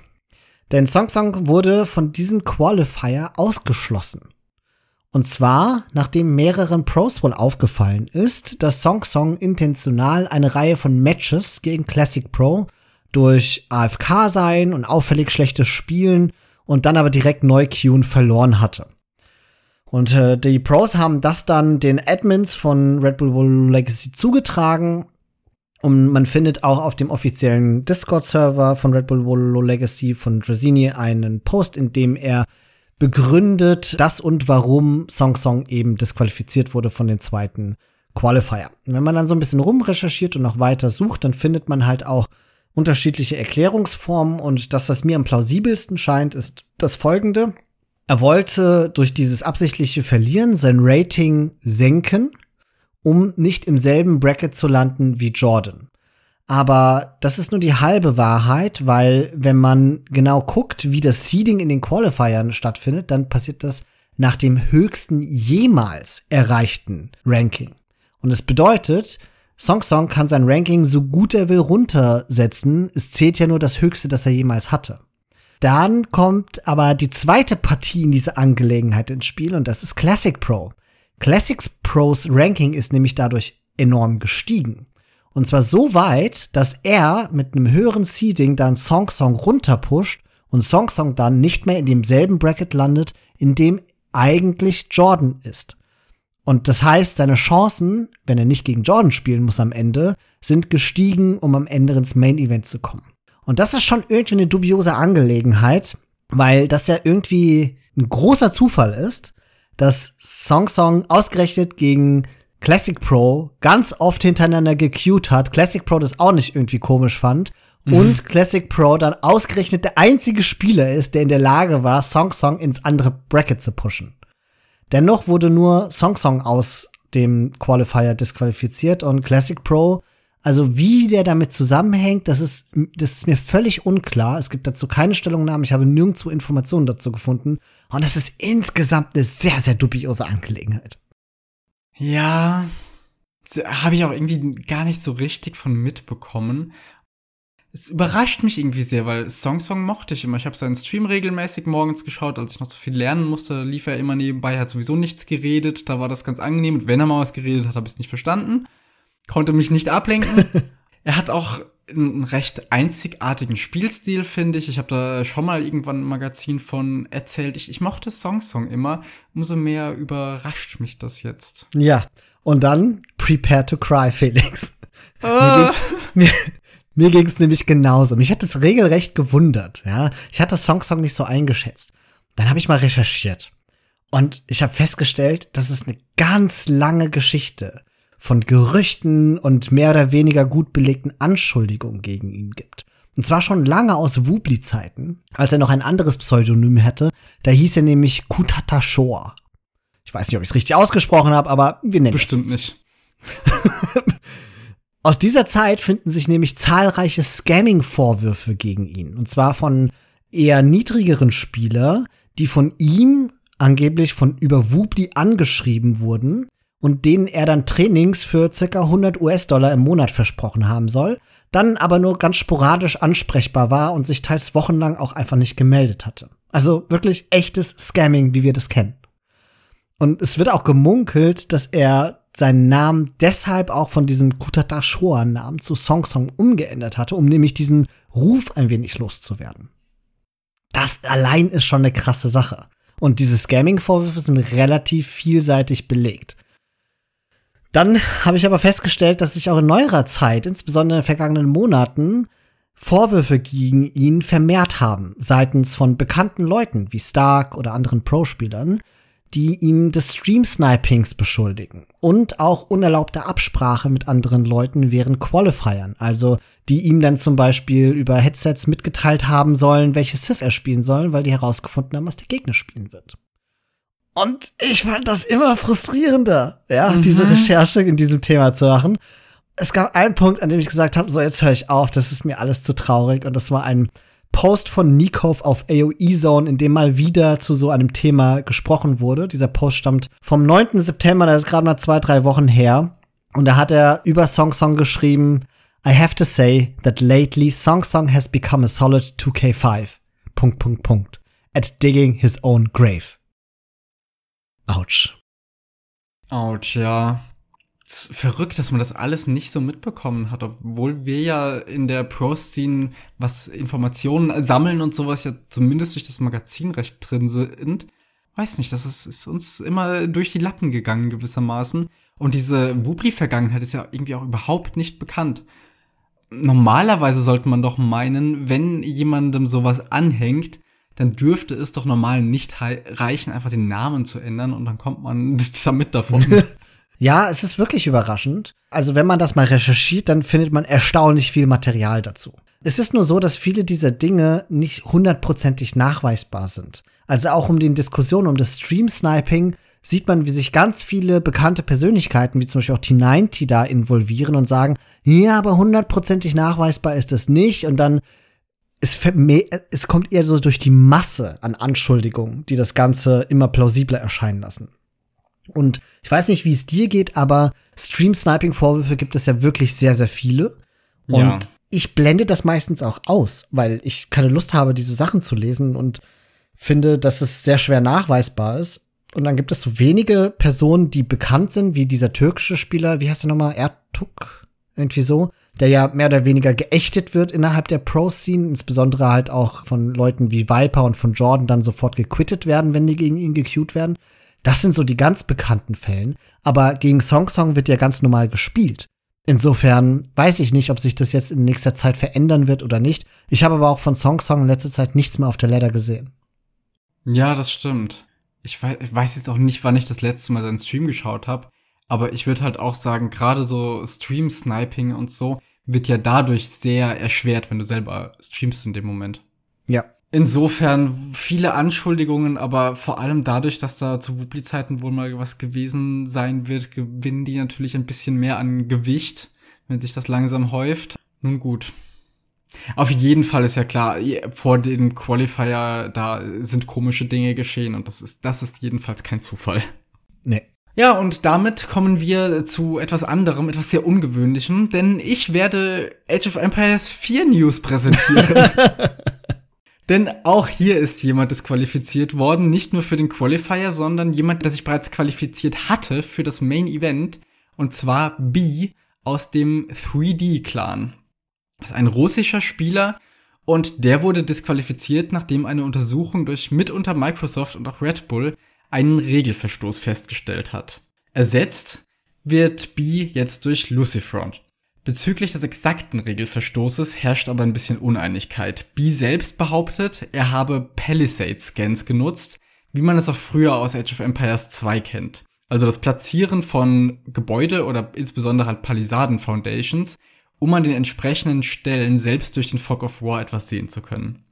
Denn Song Song wurde von diesem Qualifier ausgeschlossen. Und zwar, nachdem mehreren Pros wohl aufgefallen ist, dass Song Song intentional eine Reihe von Matches gegen Classic Pro durch AFK sein und auffällig schlechtes Spielen und dann aber direkt neu queuen verloren hatte. Und äh, die Pros haben das dann den Admins von Red Bull Legacy zugetragen und man findet auch auf dem offiziellen Discord-Server von Red Bull Volo Legacy von Drazini einen Post, in dem er begründet, das und warum Song Song eben disqualifiziert wurde von den zweiten Qualifier. Wenn man dann so ein bisschen rumrecherchiert und noch weiter sucht, dann findet man halt auch unterschiedliche Erklärungsformen und das, was mir am plausibelsten scheint, ist das folgende. Er wollte durch dieses absichtliche Verlieren sein Rating senken um nicht im selben Bracket zu landen wie Jordan. Aber das ist nur die halbe Wahrheit, weil wenn man genau guckt, wie das Seeding in den Qualifiern stattfindet, dann passiert das nach dem höchsten jemals erreichten Ranking. Und es bedeutet, Song Song kann sein Ranking so gut er will runtersetzen. Es zählt ja nur das höchste, das er jemals hatte. Dann kommt aber die zweite Partie in diese Angelegenheit ins Spiel und das ist Classic Pro. Classics Pros Ranking ist nämlich dadurch enorm gestiegen. Und zwar so weit, dass er mit einem höheren Seeding dann Song Song runterpusht und Song Song dann nicht mehr in demselben Bracket landet, in dem eigentlich Jordan ist. Und das heißt, seine Chancen, wenn er nicht gegen Jordan spielen muss am Ende, sind gestiegen, um am Ende ins Main Event zu kommen. Und das ist schon irgendwie eine dubiose Angelegenheit, weil das ja irgendwie ein großer Zufall ist, dass Song Song ausgerechnet gegen Classic Pro ganz oft hintereinander gecued hat. Classic Pro das auch nicht irgendwie komisch fand. Mhm. Und Classic Pro dann ausgerechnet der einzige Spieler ist, der in der Lage war, Song Song ins andere Bracket zu pushen. Dennoch wurde nur Song Song aus dem Qualifier disqualifiziert und Classic Pro Also wie der damit zusammenhängt, das ist, das ist mir völlig unklar. Es gibt dazu keine Stellungnahmen. Ich habe nirgendwo Informationen dazu gefunden. Und das ist insgesamt eine sehr, sehr dubiose Angelegenheit. Ja, habe ich auch irgendwie gar nicht so richtig von mitbekommen. Es überrascht mich irgendwie sehr, weil Song Song mochte ich immer. Ich habe seinen Stream regelmäßig morgens geschaut, als ich noch so viel lernen musste, lief er immer nebenbei, hat sowieso nichts geredet, da war das ganz angenehm. Und wenn er mal was geredet hat, habe ich es nicht verstanden, konnte mich nicht ablenken. er hat auch einen recht einzigartigen Spielstil, finde ich. Ich habe da schon mal irgendwann ein Magazin von erzählt. Ich, ich mochte Song Song immer. Umso mehr überrascht mich das jetzt. Ja, und dann Prepare to Cry, Felix. Oh. Mir, mir ging es nämlich genauso. Mich hat es regelrecht gewundert. Ja, ich hatte Song Song nicht so eingeschätzt. Dann habe ich mal recherchiert und ich habe festgestellt, dass es eine ganz lange Geschichte von Gerüchten und mehr oder weniger gut belegten Anschuldigungen gegen ihn gibt. Und zwar schon lange aus Wubli-Zeiten, als er noch ein anderes Pseudonym hätte. Da hieß er nämlich Kutata Shoa. Ich weiß nicht, ob ich es richtig ausgesprochen habe, aber wir nennen Bestimmt es. nicht. Aus dieser Zeit finden sich nämlich zahlreiche Scamming-Vorwürfe gegen ihn. Und zwar von eher niedrigeren Spieler, die von ihm angeblich von über Wubli angeschrieben wurden und denen er dann Trainings für circa 100 US-Dollar im Monat versprochen haben soll, dann aber nur ganz sporadisch ansprechbar war und sich teils wochenlang auch einfach nicht gemeldet hatte. Also wirklich echtes Scamming, wie wir das kennen. Und es wird auch gemunkelt, dass er seinen Namen deshalb auch von diesem Kutata Shoa-Namen zu Song Song umgeändert hatte, um nämlich diesen Ruf ein wenig loszuwerden. Das allein ist schon eine krasse Sache. Und diese Scamming-Vorwürfe sind relativ vielseitig belegt. Dann habe ich aber festgestellt, dass sich auch in neuerer Zeit, insbesondere in den vergangenen Monaten, Vorwürfe gegen ihn vermehrt haben, seitens von bekannten Leuten wie Stark oder anderen Pro-Spielern, die ihn des Stream-Snipings beschuldigen und auch unerlaubter Absprache mit anderen Leuten während Qualifiern, also die ihm dann zum Beispiel über Headsets mitgeteilt haben sollen, welche Sith er spielen soll, weil die herausgefunden haben, was der Gegner spielen wird. Und ich fand das immer frustrierender, ja, mhm. diese Recherche in diesem Thema zu machen. Es gab einen Punkt, an dem ich gesagt habe, so jetzt höre ich auf, das ist mir alles zu traurig und das war ein Post von Nikov auf AOE Zone, in dem mal wieder zu so einem Thema gesprochen wurde. Dieser Post stammt vom 9. September, das ist gerade mal zwei, drei Wochen her. Und da hat er über Song Song geschrieben, I have to say that lately Song Song has become a solid 2K5. Punkt, Punkt, Punkt. At digging his own grave. Autsch. Autsch, ja verrückt, dass man das alles nicht so mitbekommen hat, obwohl wir ja in der Pro-Scene, was Informationen sammeln und sowas ja zumindest durch das Magazin recht drin sind. Weiß nicht, das ist, ist uns immer durch die Lappen gegangen gewissermaßen. Und diese Wubli-Vergangenheit ist ja irgendwie auch überhaupt nicht bekannt. Normalerweise sollte man doch meinen, wenn jemandem sowas anhängt, dann dürfte es doch normal nicht reichen, einfach den Namen zu ändern und dann kommt man damit davon. Ja, es ist wirklich überraschend. Also wenn man das mal recherchiert, dann findet man erstaunlich viel Material dazu. Es ist nur so, dass viele dieser Dinge nicht hundertprozentig nachweisbar sind. Also auch um den Diskussionen um das Stream-Sniping sieht man, wie sich ganz viele bekannte Persönlichkeiten, wie zum Beispiel auch T90 da involvieren und sagen, ja, aber hundertprozentig nachweisbar ist es nicht. Und dann es, es kommt eher so durch die Masse an Anschuldigungen, die das Ganze immer plausibler erscheinen lassen. Und ich weiß nicht, wie es dir geht, aber Stream-Sniping-Vorwürfe gibt es ja wirklich sehr, sehr viele. Und ja. ich blende das meistens auch aus, weil ich keine Lust habe, diese Sachen zu lesen und finde, dass es sehr schwer nachweisbar ist. Und dann gibt es so wenige Personen, die bekannt sind, wie dieser türkische Spieler, wie heißt der nochmal? Ertuk? Irgendwie so. Der ja mehr oder weniger geächtet wird innerhalb der Pro-Scene, insbesondere halt auch von Leuten wie Viper und von Jordan dann sofort gequittet werden, wenn die gegen ihn gecued werden. Das sind so die ganz bekannten Fällen. Aber gegen Song Song wird ja ganz normal gespielt. Insofern weiß ich nicht, ob sich das jetzt in nächster Zeit verändern wird oder nicht. Ich habe aber auch von Song Song in letzter Zeit nichts mehr auf der Ladder gesehen. Ja, das stimmt. Ich weiß, ich weiß jetzt auch nicht, wann ich das letzte Mal seinen Stream geschaut habe. Aber ich würde halt auch sagen, gerade so Stream-Sniping und so wird ja dadurch sehr erschwert, wenn du selber streamst in dem Moment. Ja, Insofern viele Anschuldigungen, aber vor allem dadurch, dass da zu Wubli-Zeiten wohl mal was gewesen sein wird, gewinnen die natürlich ein bisschen mehr an Gewicht, wenn sich das langsam häuft. Nun gut. Auf jeden Fall ist ja klar, vor dem Qualifier, da sind komische Dinge geschehen und das ist, das ist jedenfalls kein Zufall. Ja, und damit kommen wir zu etwas anderem, etwas sehr ungewöhnlichem, denn ich werde Age of Empires 4 News präsentieren. denn auch hier ist jemand disqualifiziert worden, nicht nur für den Qualifier, sondern jemand, der sich bereits qualifiziert hatte für das Main Event, und zwar B aus dem 3D-Clan. Das ist ein russischer Spieler und der wurde disqualifiziert, nachdem eine Untersuchung durch mitunter Microsoft und auch Red Bull einen Regelverstoß festgestellt hat. Ersetzt wird B jetzt durch Lucifront. Bezüglich des exakten Regelverstoßes herrscht aber ein bisschen Uneinigkeit. B selbst behauptet, er habe Palisade-Scans genutzt, wie man es auch früher aus Age of Empires 2 kennt. Also das Platzieren von Gebäude oder insbesondere halt Palisaden-Foundations, um an den entsprechenden Stellen selbst durch den Fog of War etwas sehen zu können.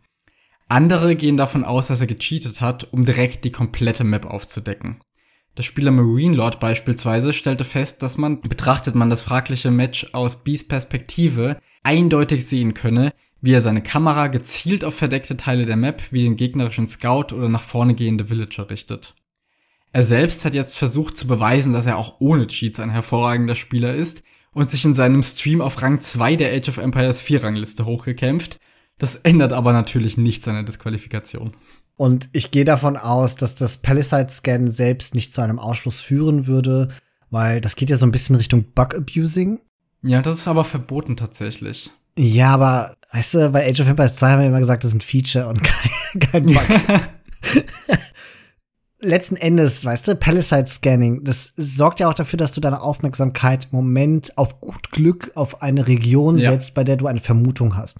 Andere gehen davon aus, dass er gecheatet hat, um direkt die komplette Map aufzudecken. Der Spieler Marine Lord beispielsweise stellte fest, dass man, betrachtet man das fragliche Match aus Bees Perspektive, eindeutig sehen könne, wie er seine Kamera gezielt auf verdeckte Teile der Map wie den gegnerischen Scout oder nach vorne gehende Villager richtet. Er selbst hat jetzt versucht zu beweisen, dass er auch ohne Cheats ein hervorragender Spieler ist und sich in seinem Stream auf Rang 2 der Age of Empires 4 Rangliste hochgekämpft, das ändert aber natürlich nichts an der Disqualifikation. Und ich gehe davon aus, dass das Palisade-Scan selbst nicht zu einem Ausschluss führen würde, weil das geht ja so ein bisschen Richtung Bug-Abusing. Ja, das ist aber verboten tatsächlich. Ja, aber weißt du, bei Age of Empires 2 haben wir immer gesagt, das ist ein Feature und kein, kein Bug. Letzten Endes, weißt du, Palisade-Scanning, das sorgt ja auch dafür, dass du deine Aufmerksamkeit im Moment auf gut Glück auf eine Region ja. setzt, bei der du eine Vermutung hast.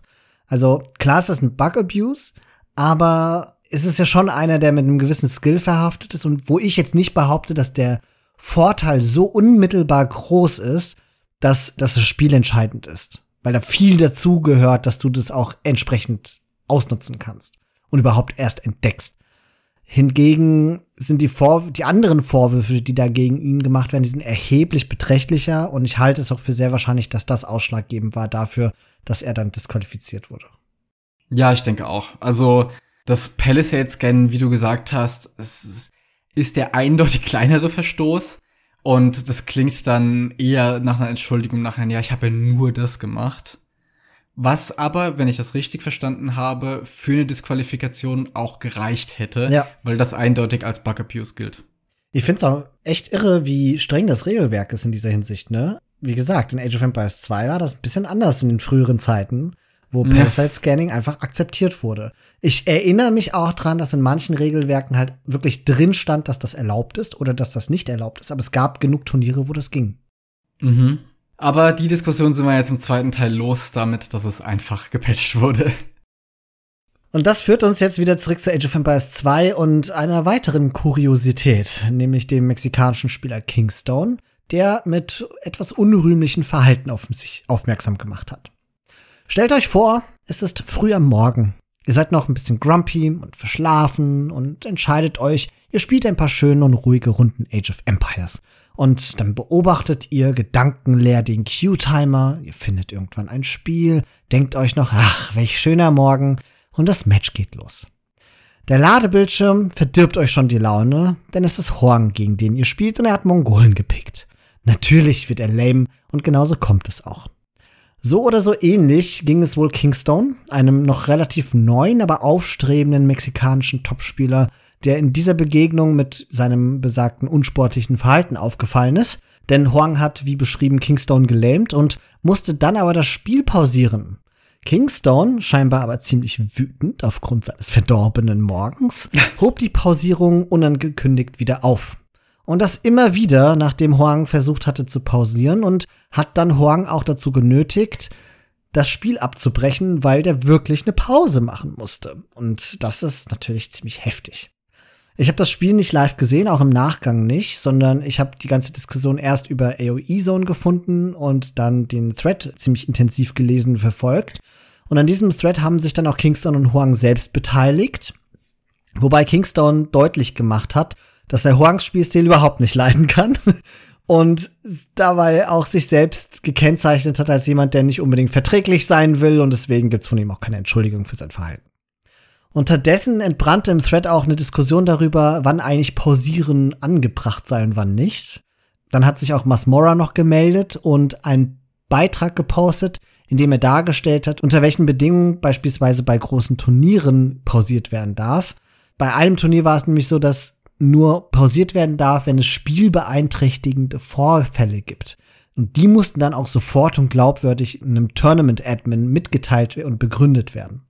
Also klar ist das ein Bug-Abuse, aber es ist ja schon einer, der mit einem gewissen Skill verhaftet ist und wo ich jetzt nicht behaupte, dass der Vorteil so unmittelbar groß ist, dass, dass das Spiel entscheidend ist. Weil da viel dazu gehört, dass du das auch entsprechend ausnutzen kannst und überhaupt erst entdeckst. Hingegen sind die, Vor die anderen Vorwürfe, die dagegen ihn gemacht werden, die sind erheblich beträchtlicher und ich halte es auch für sehr wahrscheinlich, dass das ausschlaggebend war dafür, dass er dann disqualifiziert wurde. Ja, ich denke auch. Also das Palisade-Scan, wie du gesagt hast, ist der eindeutig kleinere Verstoß. Und das klingt dann eher nach einer Entschuldigung nachher, ja, ich habe ja nur das gemacht. Was aber, wenn ich das richtig verstanden habe, für eine Disqualifikation auch gereicht hätte, ja. weil das eindeutig als Bug Abuse gilt. Ich finde es auch echt irre, wie streng das Regelwerk ist in dieser Hinsicht, ne? Wie gesagt, in Age of Empires 2 war das ein bisschen anders in den früheren Zeiten, wo ja. Parasite Scanning einfach akzeptiert wurde. Ich erinnere mich auch dran, dass in manchen Regelwerken halt wirklich drin stand, dass das erlaubt ist oder dass das nicht erlaubt ist, aber es gab genug Turniere, wo das ging. Mhm. Aber die Diskussion sind wir jetzt im zweiten Teil los damit, dass es einfach gepatcht wurde. Und das führt uns jetzt wieder zurück zu Age of Empires 2 und einer weiteren Kuriosität, nämlich dem mexikanischen Spieler Kingstone, der mit etwas unrühmlichen Verhalten auf sich aufmerksam gemacht hat. Stellt euch vor, es ist früh am Morgen. Ihr seid noch ein bisschen grumpy und verschlafen und entscheidet euch, ihr spielt ein paar schöne und ruhige Runden Age of Empires. Und dann beobachtet ihr gedankenleer den Q-Timer, ihr findet irgendwann ein Spiel, denkt euch noch, ach, welch schöner Morgen, und das Match geht los. Der Ladebildschirm verdirbt euch schon die Laune, denn es ist Horn, gegen den ihr spielt, und er hat Mongolen gepickt. Natürlich wird er lame und genauso kommt es auch. So oder so ähnlich ging es wohl Kingstone, einem noch relativ neuen, aber aufstrebenden mexikanischen Topspieler, der in dieser Begegnung mit seinem besagten unsportlichen Verhalten aufgefallen ist. Denn Huang hat, wie beschrieben, Kingstone gelähmt und musste dann aber das Spiel pausieren. Kingstone, scheinbar aber ziemlich wütend aufgrund seines verdorbenen Morgens, hob die Pausierung unangekündigt wieder auf. Und das immer wieder, nachdem Huang versucht hatte zu pausieren und hat dann Huang auch dazu genötigt, das Spiel abzubrechen, weil der wirklich eine Pause machen musste. Und das ist natürlich ziemlich heftig. Ich habe das Spiel nicht live gesehen, auch im Nachgang nicht, sondern ich habe die ganze Diskussion erst über AOE Zone gefunden und dann den Thread ziemlich intensiv gelesen und verfolgt. Und an diesem Thread haben sich dann auch Kingston und Huang selbst beteiligt, wobei Kingston deutlich gemacht hat, dass er Huangs Spielstil überhaupt nicht leiden kann und dabei auch sich selbst gekennzeichnet hat als jemand, der nicht unbedingt verträglich sein will und deswegen gibt's von ihm auch keine Entschuldigung für sein Verhalten. Unterdessen entbrannte im Thread auch eine Diskussion darüber, wann eigentlich Pausieren angebracht sei und wann nicht. Dann hat sich auch Masmora noch gemeldet und einen Beitrag gepostet, in dem er dargestellt hat, unter welchen Bedingungen beispielsweise bei großen Turnieren pausiert werden darf. Bei einem Turnier war es nämlich so, dass nur pausiert werden darf, wenn es spielbeeinträchtigende Vorfälle gibt. Und die mussten dann auch sofort und glaubwürdig einem Tournament-Admin mitgeteilt und begründet werden.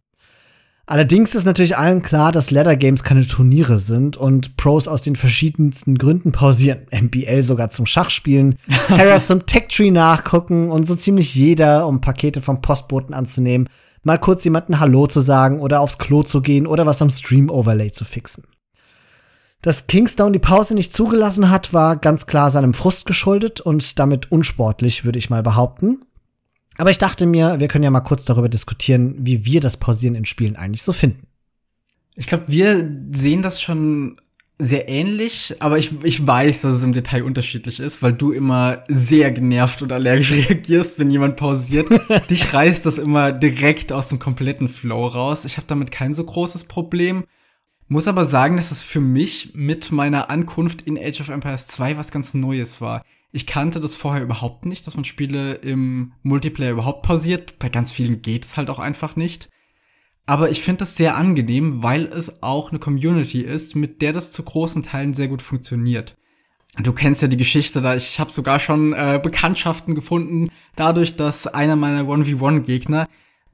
Allerdings ist natürlich allen klar, dass Ladder Games keine Turniere sind und Pros aus den verschiedensten Gründen pausieren. MBL sogar zum Schachspielen, Harrod zum Tech-Tree nachgucken und so ziemlich jeder, um Pakete vom Postboten anzunehmen, mal kurz jemanden Hallo zu sagen oder aufs Klo zu gehen oder was am Stream-Overlay zu fixen. Dass Kingstone die Pause nicht zugelassen hat, war ganz klar seinem Frust geschuldet und damit unsportlich, würde ich mal behaupten. Aber ich dachte mir, wir können ja mal kurz darüber diskutieren, wie wir das Pausieren in Spielen eigentlich so finden. Ich glaube, wir sehen das schon sehr ähnlich, aber ich, ich weiß, dass es im Detail unterschiedlich ist, weil du immer sehr genervt und allergisch reagierst, wenn jemand pausiert. Dich reißt das immer direkt aus dem kompletten Flow raus. Ich habe damit kein so großes Problem. Muss aber sagen, dass es für mich mit meiner Ankunft in Age of Empires 2 was ganz Neues war. Ich kannte das vorher überhaupt nicht, dass man Spiele im Multiplayer überhaupt pausiert. Bei ganz vielen geht es halt auch einfach nicht. Aber ich finde das sehr angenehm, weil es auch eine Community ist, mit der das zu großen Teilen sehr gut funktioniert. Du kennst ja die Geschichte da, ich habe sogar schon äh, Bekanntschaften gefunden, dadurch, dass einer meiner 1v1-Gegner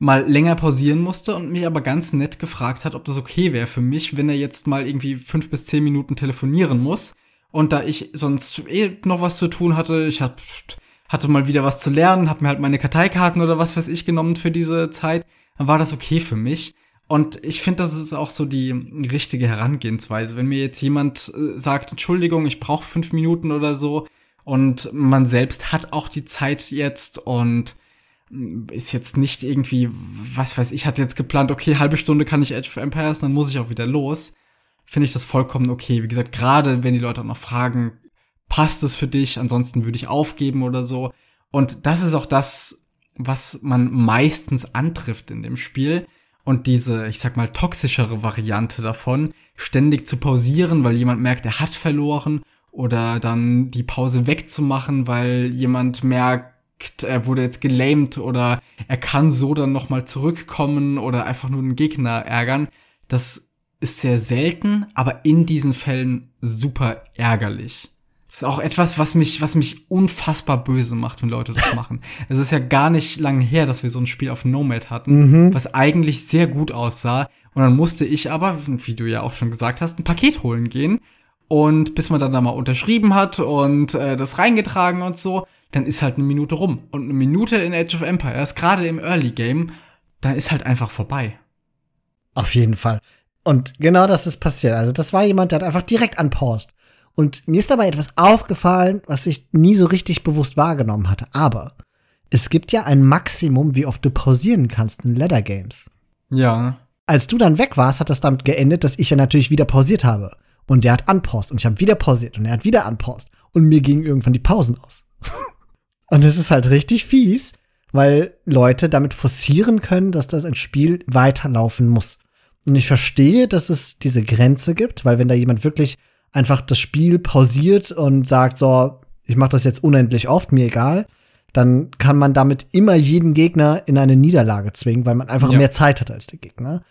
mal länger pausieren musste und mich aber ganz nett gefragt hat, ob das okay wäre für mich, wenn er jetzt mal irgendwie fünf bis zehn Minuten telefonieren muss. Und da ich sonst eh noch was zu tun hatte, ich hab, hatte mal wieder was zu lernen, hab mir halt meine Karteikarten oder was weiß ich genommen für diese Zeit, dann war das okay für mich. Und ich finde, das ist auch so die richtige Herangehensweise. Wenn mir jetzt jemand äh, sagt, Entschuldigung, ich brauche fünf Minuten oder so, und man selbst hat auch die Zeit jetzt und ist jetzt nicht irgendwie, was weiß ich, hatte jetzt geplant, okay, halbe Stunde kann ich Age of Empires, dann muss ich auch wieder los. Finde ich das vollkommen okay. Wie gesagt, gerade wenn die Leute auch noch fragen, passt es für dich, ansonsten würde ich aufgeben oder so. Und das ist auch das, was man meistens antrifft in dem Spiel. Und diese, ich sag mal, toxischere Variante davon, ständig zu pausieren, weil jemand merkt, er hat verloren, oder dann die Pause wegzumachen, weil jemand merkt, er wurde jetzt gelamed oder er kann so dann nochmal zurückkommen oder einfach nur den Gegner ärgern. Das ist sehr selten, aber in diesen Fällen super ärgerlich. Das ist auch etwas, was mich, was mich unfassbar böse macht, wenn Leute das machen. es ist ja gar nicht lange her, dass wir so ein Spiel auf Nomad hatten, mhm. was eigentlich sehr gut aussah. Und dann musste ich aber, wie du ja auch schon gesagt hast, ein Paket holen gehen. Und bis man dann da mal unterschrieben hat und äh, das reingetragen und so, dann ist halt eine Minute rum. Und eine Minute in Age of Empires, gerade im Early Game, dann ist halt einfach vorbei. Auf jeden Fall. Und genau das ist passiert. Also das war jemand, der hat einfach direkt anpaust. Und mir ist dabei etwas aufgefallen, was ich nie so richtig bewusst wahrgenommen hatte. Aber es gibt ja ein Maximum, wie oft du pausieren kannst in Ladder Games. Ja. Als du dann weg warst, hat das damit geendet, dass ich ja natürlich wieder pausiert habe. Und der hat anpaust und ich habe wieder pausiert und er hat wieder anpaust. Und mir gingen irgendwann die Pausen aus. Und es ist halt richtig fies, weil Leute damit forcieren können, dass das ein Spiel weiterlaufen muss. Und ich verstehe, dass es diese Grenze gibt, weil wenn da jemand wirklich einfach das Spiel pausiert und sagt, so, ich mache das jetzt unendlich oft, mir egal, dann kann man damit immer jeden Gegner in eine Niederlage zwingen, weil man einfach ja. mehr Zeit hat als der Gegner.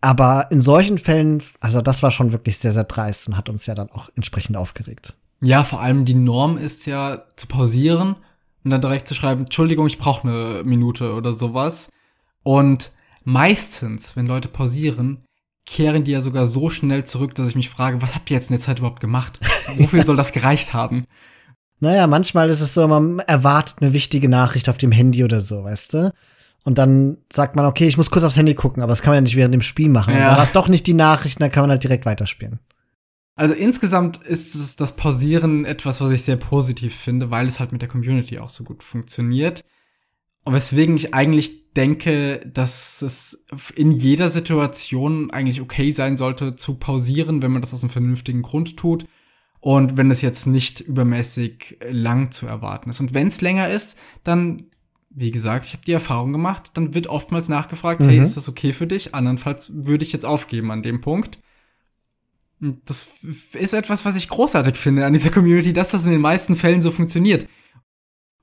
Aber in solchen Fällen, also das war schon wirklich sehr, sehr dreist und hat uns ja dann auch entsprechend aufgeregt. Ja, vor allem die Norm ist ja zu pausieren und dann direkt zu schreiben, Entschuldigung, ich brauche eine Minute oder sowas. Und meistens, wenn Leute pausieren, kehren die ja sogar so schnell zurück, dass ich mich frage, was habt ihr jetzt in der Zeit überhaupt gemacht? Wofür soll das gereicht haben? Naja, manchmal ist es so, man erwartet eine wichtige Nachricht auf dem Handy oder so, weißt du? Und dann sagt man, okay, ich muss kurz aufs Handy gucken, aber das kann man ja nicht während dem Spiel machen. Ja. Und dann war es doch nicht die Nachricht, dann kann man halt direkt weiterspielen. Also insgesamt ist es das Pausieren etwas, was ich sehr positiv finde, weil es halt mit der Community auch so gut funktioniert. Und weswegen ich eigentlich denke, dass es in jeder Situation eigentlich okay sein sollte zu pausieren, wenn man das aus einem vernünftigen Grund tut. Und wenn es jetzt nicht übermäßig lang zu erwarten ist. Und wenn es länger ist, dann, wie gesagt, ich habe die Erfahrung gemacht, dann wird oftmals nachgefragt, mhm. hey, ist das okay für dich? Andernfalls würde ich jetzt aufgeben an dem Punkt. Das ist etwas, was ich großartig finde an dieser Community, dass das in den meisten Fällen so funktioniert.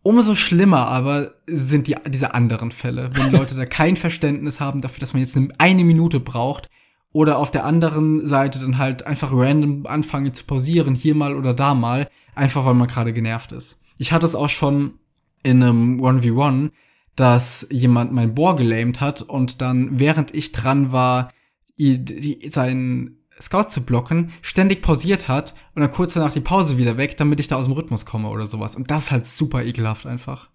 Umso schlimmer aber sind die, diese anderen Fälle, wenn Leute da kein Verständnis haben dafür, dass man jetzt eine Minute braucht oder auf der anderen Seite dann halt einfach random anfangen zu pausieren, hier mal oder da mal, einfach weil man gerade genervt ist. Ich hatte es auch schon in einem 1v1, dass jemand mein Bohr gelähmt hat und dann, während ich dran war, die, die, sein Scout zu blocken, ständig pausiert hat und dann kurz danach die Pause wieder weg, damit ich da aus dem Rhythmus komme oder sowas. Und das ist halt super ekelhaft einfach.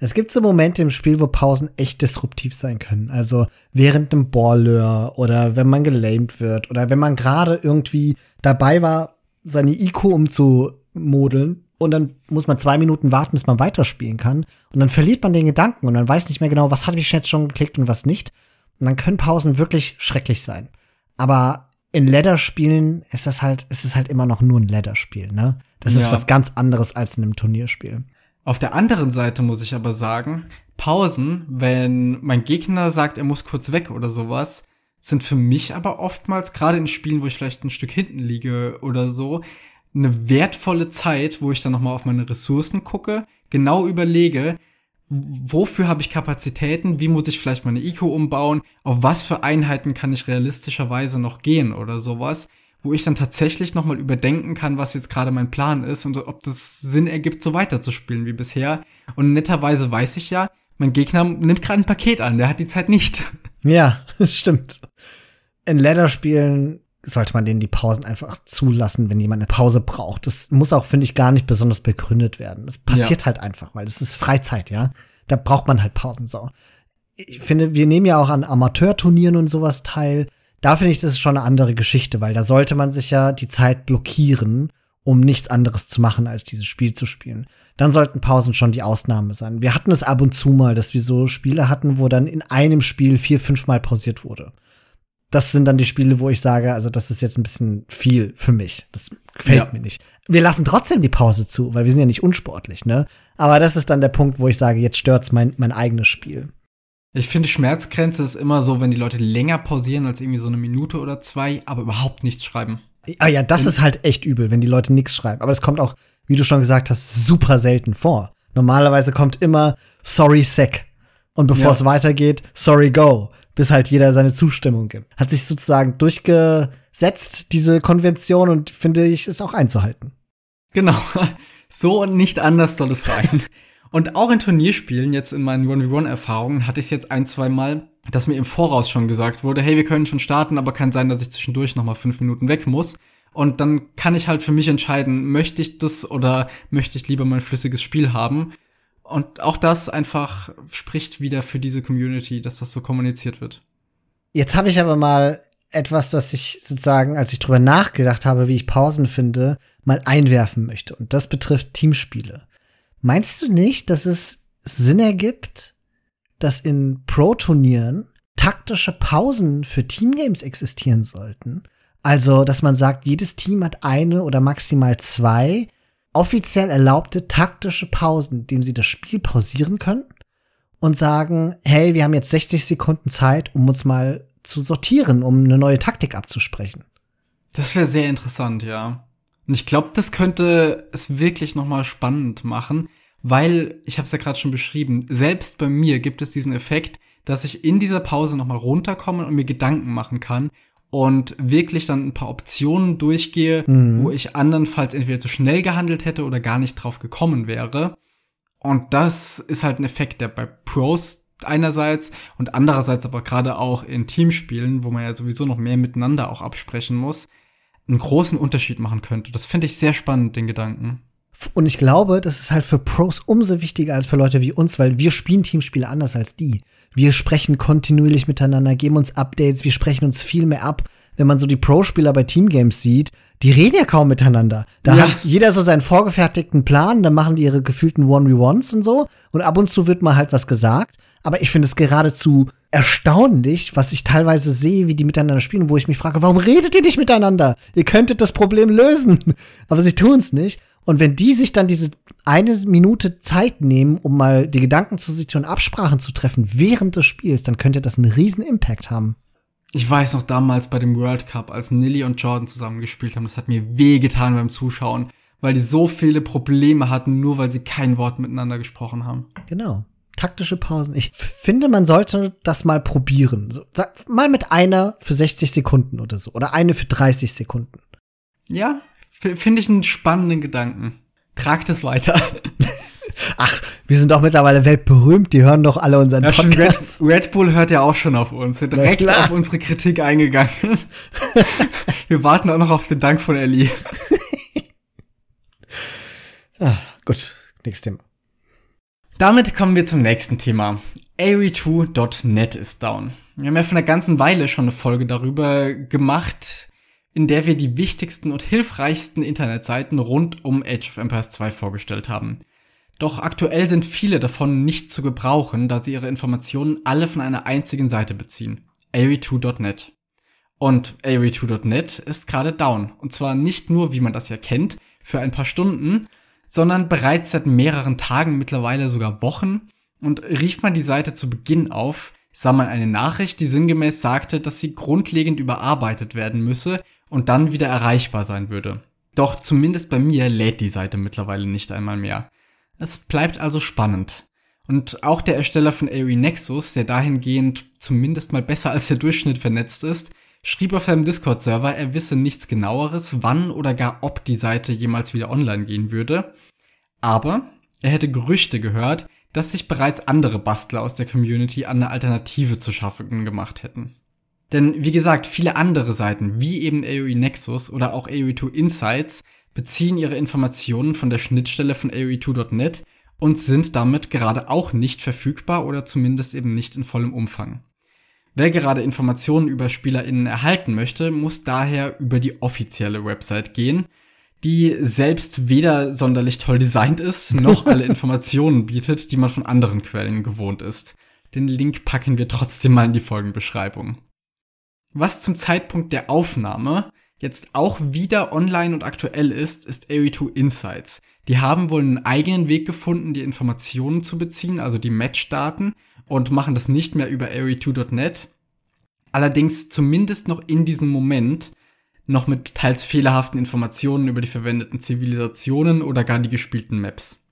Es gibt so Momente im Spiel, wo Pausen echt disruptiv sein können. Also während einem Balleur oder wenn man gelamed wird oder wenn man gerade irgendwie dabei war, seine IQ umzumodeln und dann muss man zwei Minuten warten, bis man weiterspielen kann. Und dann verliert man den Gedanken und man weiß nicht mehr genau, was habe ich jetzt schon geklickt und was nicht. Und dann können Pausen wirklich schrecklich sein. Aber in Ladder-Spielen ist das halt, ist es halt immer noch nur ein Ladder-Spiel, ne? Das ja. ist was ganz anderes als in einem Turnierspiel. Auf der anderen Seite muss ich aber sagen, Pausen, wenn mein Gegner sagt, er muss kurz weg oder sowas, sind für mich aber oftmals, gerade in Spielen, wo ich vielleicht ein Stück hinten liege oder so, eine wertvolle Zeit, wo ich dann nochmal auf meine Ressourcen gucke, genau überlege, wofür habe ich Kapazitäten, wie muss ich vielleicht meine IQ umbauen, auf was für Einheiten kann ich realistischerweise noch gehen oder sowas, wo ich dann tatsächlich nochmal überdenken kann, was jetzt gerade mein Plan ist und ob das Sinn ergibt, so weiterzuspielen wie bisher. Und netterweise weiß ich ja, mein Gegner nimmt gerade ein Paket an, der hat die Zeit nicht. Ja, stimmt. In Ladder-Spielen sollte man denen die Pausen einfach zulassen, wenn jemand eine Pause braucht. Das muss auch, finde ich, gar nicht besonders begründet werden. Das passiert ja. halt einfach, weil es ist Freizeit, ja. Da braucht man halt Pausen so. Ich finde, wir nehmen ja auch an Amateurturnieren und sowas teil. Da finde ich, das ist schon eine andere Geschichte, weil da sollte man sich ja die Zeit blockieren, um nichts anderes zu machen, als dieses Spiel zu spielen. Dann sollten Pausen schon die Ausnahme sein. Wir hatten es ab und zu mal, dass wir so Spiele hatten, wo dann in einem Spiel vier, fünfmal pausiert wurde das sind dann die Spiele, wo ich sage, also das ist jetzt ein bisschen viel für mich. Das gefällt ja. mir nicht. Wir lassen trotzdem die Pause zu, weil wir sind ja nicht unsportlich, ne? Aber das ist dann der Punkt, wo ich sage, jetzt stört's mein, mein eigenes Spiel. Ich finde, Schmerzgrenze ist immer so, wenn die Leute länger pausieren als irgendwie so eine Minute oder zwei, aber überhaupt nichts schreiben. Ah ja, das ist halt echt übel, wenn die Leute nichts schreiben. Aber es kommt auch, wie du schon gesagt hast, super selten vor. Normalerweise kommt immer sorry sec. Und bevor es weitergeht, sorry go bis halt jeder seine Zustimmung gibt. Hat sich sozusagen durchgesetzt, diese Konvention, und finde ich, ist auch einzuhalten. Genau. So und nicht anders soll es sein. und auch in Turnierspielen, jetzt in meinen 1v1-Erfahrungen, hatte ich es jetzt ein, zwei Mal, dass mir im Voraus schon gesagt wurde, hey, wir können schon starten, aber kann sein, dass ich zwischendurch noch mal fünf Minuten weg muss. Und dann kann ich halt für mich entscheiden, möchte ich das oder möchte ich lieber mein flüssiges Spiel haben. Und auch das einfach spricht wieder für diese Community, dass das so kommuniziert wird. Jetzt habe ich aber mal etwas, das ich sozusagen, als ich drüber nachgedacht habe, wie ich Pausen finde, mal einwerfen möchte. Und das betrifft Teamspiele. Meinst du nicht, dass es Sinn ergibt, dass in Pro-Turnieren taktische Pausen für Teamgames existieren sollten? Also, dass man sagt, jedes Team hat eine oder maximal zwei offiziell erlaubte taktische Pausen, indem sie das Spiel pausieren können und sagen, hey, wir haben jetzt 60 Sekunden Zeit, um uns mal zu sortieren, um eine neue Taktik abzusprechen. Das wäre sehr interessant, ja. Und ich glaube, das könnte es wirklich noch mal spannend machen, weil ich habe es ja gerade schon beschrieben, selbst bei mir gibt es diesen Effekt, dass ich in dieser Pause noch mal runterkomme und mir Gedanken machen kann und wirklich dann ein paar Optionen durchgehe, mhm. wo ich andernfalls entweder zu schnell gehandelt hätte oder gar nicht drauf gekommen wäre. Und das ist halt ein Effekt, der bei Pros einerseits und andererseits aber gerade auch in Teamspielen, wo man ja sowieso noch mehr miteinander auch absprechen muss, einen großen Unterschied machen könnte. Das finde ich sehr spannend, den Gedanken. Und ich glaube, das ist halt für Pros umso wichtiger als für Leute wie uns, weil wir spielen Teamspiele anders als die. Wir sprechen kontinuierlich miteinander, geben uns Updates, wir sprechen uns viel mehr ab. Wenn man so die Pro-Spieler bei Teamgames sieht, die reden ja kaum miteinander. Da ja. hat jeder so seinen vorgefertigten Plan, dann machen die ihre gefühlten One-v-Ones und so. Und ab und zu wird mal halt was gesagt. aber ich finde es geradezu erstaunlich, was ich teilweise sehe, wie die miteinander spielen, wo ich mich frage, warum redet ihr nicht miteinander? Ihr könntet das Problem lösen. Aber sie tun es nicht. Und wenn die sich dann diese eine Minute Zeit nehmen, um mal die Gedanken zu sich und Absprachen zu treffen während des Spiels, dann könnte das einen riesen Impact haben. Ich weiß noch damals bei dem World Cup, als Nilly und Jordan zusammengespielt haben, das hat mir wehgetan beim Zuschauen, weil die so viele Probleme hatten, nur weil sie kein Wort miteinander gesprochen haben. Genau. Taktische Pausen. Ich finde, man sollte das mal probieren. So, sag, mal mit einer für 60 Sekunden oder so. Oder eine für 30 Sekunden. Ja, finde ich einen spannenden Gedanken. Tragt es weiter. Ach, wir sind doch mittlerweile weltberühmt, die hören doch alle unseren ja, Podcast. Red, Red, Bull hört ja auch schon auf uns, sind direkt auf unsere Kritik eingegangen. wir warten auch noch auf den Dank von Ellie. ah, gut, nächstes Thema. Damit kommen wir zum nächsten Thema. ARI2.net ist down. Wir haben ja von einer ganzen Weile schon eine Folge darüber gemacht, in der wir die wichtigsten und hilfreichsten Internetseiten rund um Age of Empires 2 vorgestellt haben. Doch aktuell sind viele davon nicht zu gebrauchen, da sie ihre Informationen alle von einer einzigen Seite beziehen. ARI2.net. Und ARI2.net ist gerade down. Und zwar nicht nur, wie man das ja kennt, für ein paar Stunden, sondern bereits seit mehreren Tagen, mittlerweile sogar Wochen. Und rief man die Seite zu Beginn auf, sah man eine Nachricht, die sinngemäß sagte, dass sie grundlegend überarbeitet werden müsse und dann wieder erreichbar sein würde. Doch zumindest bei mir lädt die Seite mittlerweile nicht einmal mehr. Es bleibt also spannend. Und auch der Ersteller von Aerie Nexus, der dahingehend zumindest mal besser als der Durchschnitt vernetzt ist, schrieb auf seinem Discord-Server, er wisse nichts genaueres, wann oder gar ob die Seite jemals wieder online gehen würde. Aber er hätte Gerüchte gehört, dass sich bereits andere Bastler aus der Community an eine Alternative zu schaffen gemacht hätten. Denn wie gesagt, viele andere Seiten, wie eben AOE Nexus oder auch AOE2 Insights, beziehen ihre Informationen von der Schnittstelle von AOE2.net und sind damit gerade auch nicht verfügbar oder zumindest eben nicht in vollem Umfang. Wer gerade Informationen über SpielerInnen erhalten möchte, muss daher über die offizielle Website gehen, die selbst weder sonderlich toll designt ist, noch alle Informationen bietet, die man von anderen Quellen gewohnt ist. Den Link packen wir trotzdem mal in die Folgenbeschreibung. Was zum Zeitpunkt der Aufnahme jetzt auch wieder online und aktuell ist, ist ARE2 Insights. Die haben wohl einen eigenen Weg gefunden, die Informationen zu beziehen, also die Matchdaten, und machen das nicht mehr über ARE2.net. Allerdings zumindest noch in diesem Moment noch mit teils fehlerhaften Informationen über die verwendeten Zivilisationen oder gar die gespielten Maps.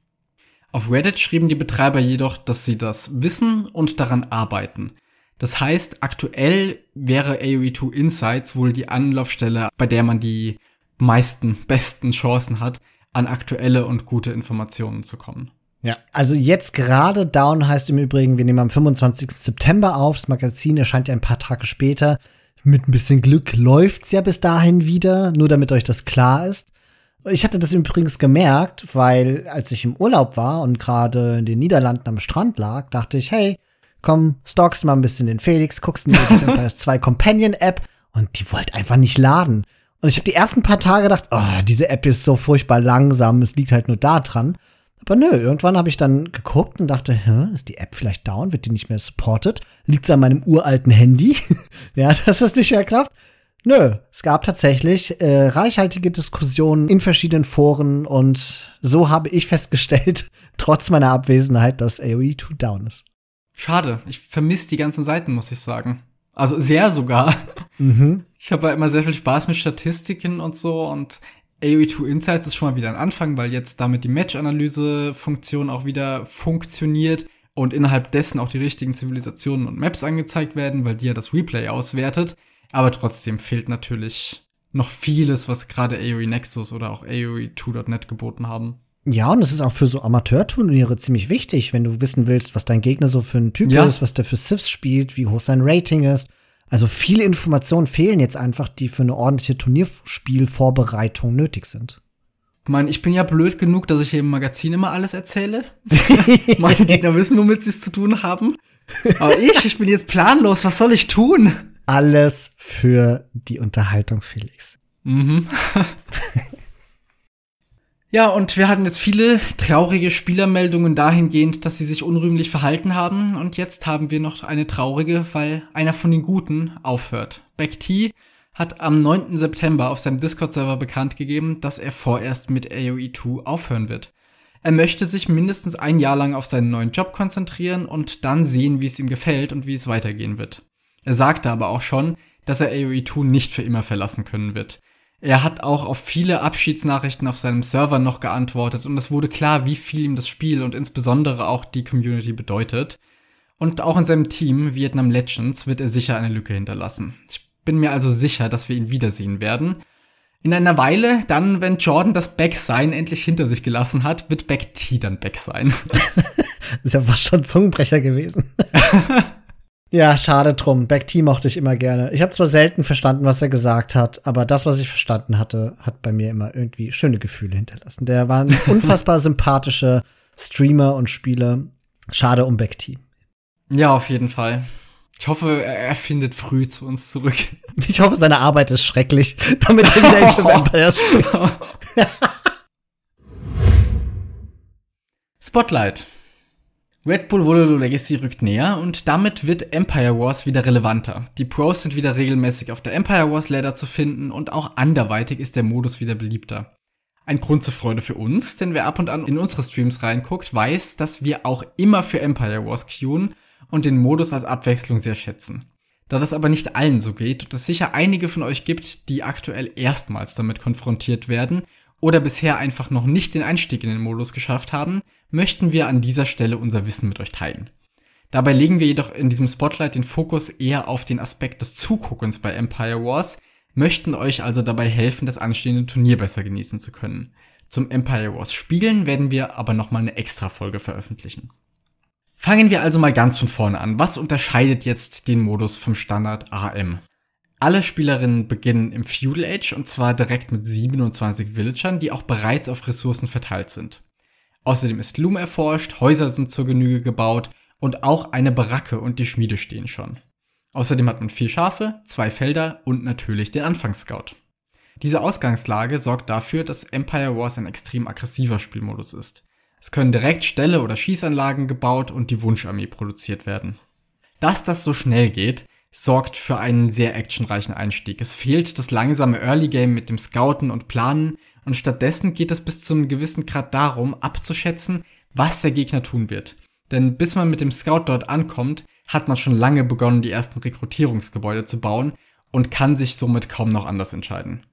Auf Reddit schrieben die Betreiber jedoch, dass sie das wissen und daran arbeiten. Das heißt, aktuell wäre AOE2 Insights wohl die Anlaufstelle, bei der man die meisten, besten Chancen hat, an aktuelle und gute Informationen zu kommen. Ja, also jetzt gerade Down heißt im Übrigen, wir nehmen am 25. September auf. Das Magazin erscheint ja ein paar Tage später. Mit ein bisschen Glück läuft's ja bis dahin wieder, nur damit euch das klar ist. Ich hatte das übrigens gemerkt, weil als ich im Urlaub war und gerade in den Niederlanden am Strand lag, dachte ich, hey, komm, stalkst mal ein bisschen den Felix, guckst in die Empires 2 Companion App und die wollte einfach nicht laden. Und ich habe die ersten paar Tage gedacht, oh, diese App ist so furchtbar langsam, es liegt halt nur da dran. Aber nö, irgendwann habe ich dann geguckt und dachte, Hä, ist die App vielleicht down? Wird die nicht mehr supported? Liegt es an meinem uralten Handy? ja, dass das nicht mehr klappt? Nö, es gab tatsächlich äh, reichhaltige Diskussionen in verschiedenen Foren und so habe ich festgestellt, trotz meiner Abwesenheit, dass AOE 2 down ist. Schade, ich vermisse die ganzen Seiten, muss ich sagen. Also sehr sogar. Mhm. Ich habe ja immer sehr viel Spaß mit Statistiken und so und AOE2 Insights ist schon mal wieder ein Anfang, weil jetzt damit die Match-Analyse-Funktion auch wieder funktioniert und innerhalb dessen auch die richtigen Zivilisationen und Maps angezeigt werden, weil die ja das Replay auswertet. Aber trotzdem fehlt natürlich noch vieles, was gerade AOE Nexus oder auch AOE2.net geboten haben. Ja, und es ist auch für so Amateurturniere ziemlich wichtig, wenn du wissen willst, was dein Gegner so für ein Typ ja. ist, was der für Sifs spielt, wie hoch sein Rating ist. Also viele Informationen fehlen jetzt einfach, die für eine ordentliche Turnierspielvorbereitung nötig sind. Ich meine, ich bin ja blöd genug, dass ich hier im Magazin immer alles erzähle. Meine Gegner wissen, womit sie es zu tun haben. Aber ich, ich bin jetzt planlos. Was soll ich tun? Alles für die Unterhaltung, Felix. Mhm. Ja, und wir hatten jetzt viele traurige Spielermeldungen dahingehend, dass sie sich unrühmlich verhalten haben. Und jetzt haben wir noch eine traurige, weil einer von den Guten aufhört. Beck T hat am 9. September auf seinem Discord-Server bekannt gegeben, dass er vorerst mit AOE 2 aufhören wird. Er möchte sich mindestens ein Jahr lang auf seinen neuen Job konzentrieren und dann sehen, wie es ihm gefällt und wie es weitergehen wird. Er sagte aber auch schon, dass er AOE 2 nicht für immer verlassen können wird. Er hat auch auf viele Abschiedsnachrichten auf seinem Server noch geantwortet und es wurde klar, wie viel ihm das Spiel und insbesondere auch die Community bedeutet. Und auch in seinem Team Vietnam Legends wird er sicher eine Lücke hinterlassen. Ich bin mir also sicher, dass wir ihn wiedersehen werden. In einer Weile, dann, wenn Jordan das Back-Sein endlich hinter sich gelassen hat, wird Back T dann Back sein. das ist ja fast schon Zungenbrecher gewesen. Ja, schade drum. Back T mochte ich immer gerne. Ich habe zwar selten verstanden, was er gesagt hat, aber das, was ich verstanden hatte, hat bei mir immer irgendwie schöne Gefühle hinterlassen. Der war ein unfassbar sympathischer Streamer und Spieler. Schade um Back T. Ja, auf jeden Fall. Ich hoffe, er findet früh zu uns zurück. Ich hoffe, seine Arbeit ist schrecklich, damit er wieder Age of Empires spielt. Spotlight. Red Bull Vololo Legacy rückt näher und damit wird Empire Wars wieder relevanter. Die Pros sind wieder regelmäßig auf der Empire Wars Ladder zu finden und auch anderweitig ist der Modus wieder beliebter. Ein Grund zur Freude für uns, denn wer ab und an in unsere Streams reinguckt, weiß, dass wir auch immer für Empire Wars queuen und den Modus als Abwechslung sehr schätzen. Da das aber nicht allen so geht und es sicher einige von euch gibt, die aktuell erstmals damit konfrontiert werden oder bisher einfach noch nicht den Einstieg in den Modus geschafft haben, möchten wir an dieser Stelle unser Wissen mit euch teilen. Dabei legen wir jedoch in diesem Spotlight den Fokus eher auf den Aspekt des Zuguckens bei Empire Wars, möchten euch also dabei helfen, das anstehende Turnier besser genießen zu können. Zum Empire Wars Spielen werden wir aber nochmal eine extra Folge veröffentlichen. Fangen wir also mal ganz von vorne an. Was unterscheidet jetzt den Modus vom Standard AM? Alle Spielerinnen beginnen im Feudal Age und zwar direkt mit 27 Villagern, die auch bereits auf Ressourcen verteilt sind. Außerdem ist Loom erforscht, Häuser sind zur Genüge gebaut und auch eine Baracke und die Schmiede stehen schon. Außerdem hat man vier Schafe, zwei Felder und natürlich den Anfangsscout. Diese Ausgangslage sorgt dafür, dass Empire Wars ein extrem aggressiver Spielmodus ist. Es können direkt Ställe oder Schießanlagen gebaut und die Wunscharmee produziert werden. Dass das so schnell geht, sorgt für einen sehr actionreichen Einstieg. Es fehlt das langsame Early Game mit dem Scouten und Planen und stattdessen geht es bis zu einem gewissen Grad darum, abzuschätzen, was der Gegner tun wird. Denn bis man mit dem Scout dort ankommt, hat man schon lange begonnen, die ersten Rekrutierungsgebäude zu bauen und kann sich somit kaum noch anders entscheiden.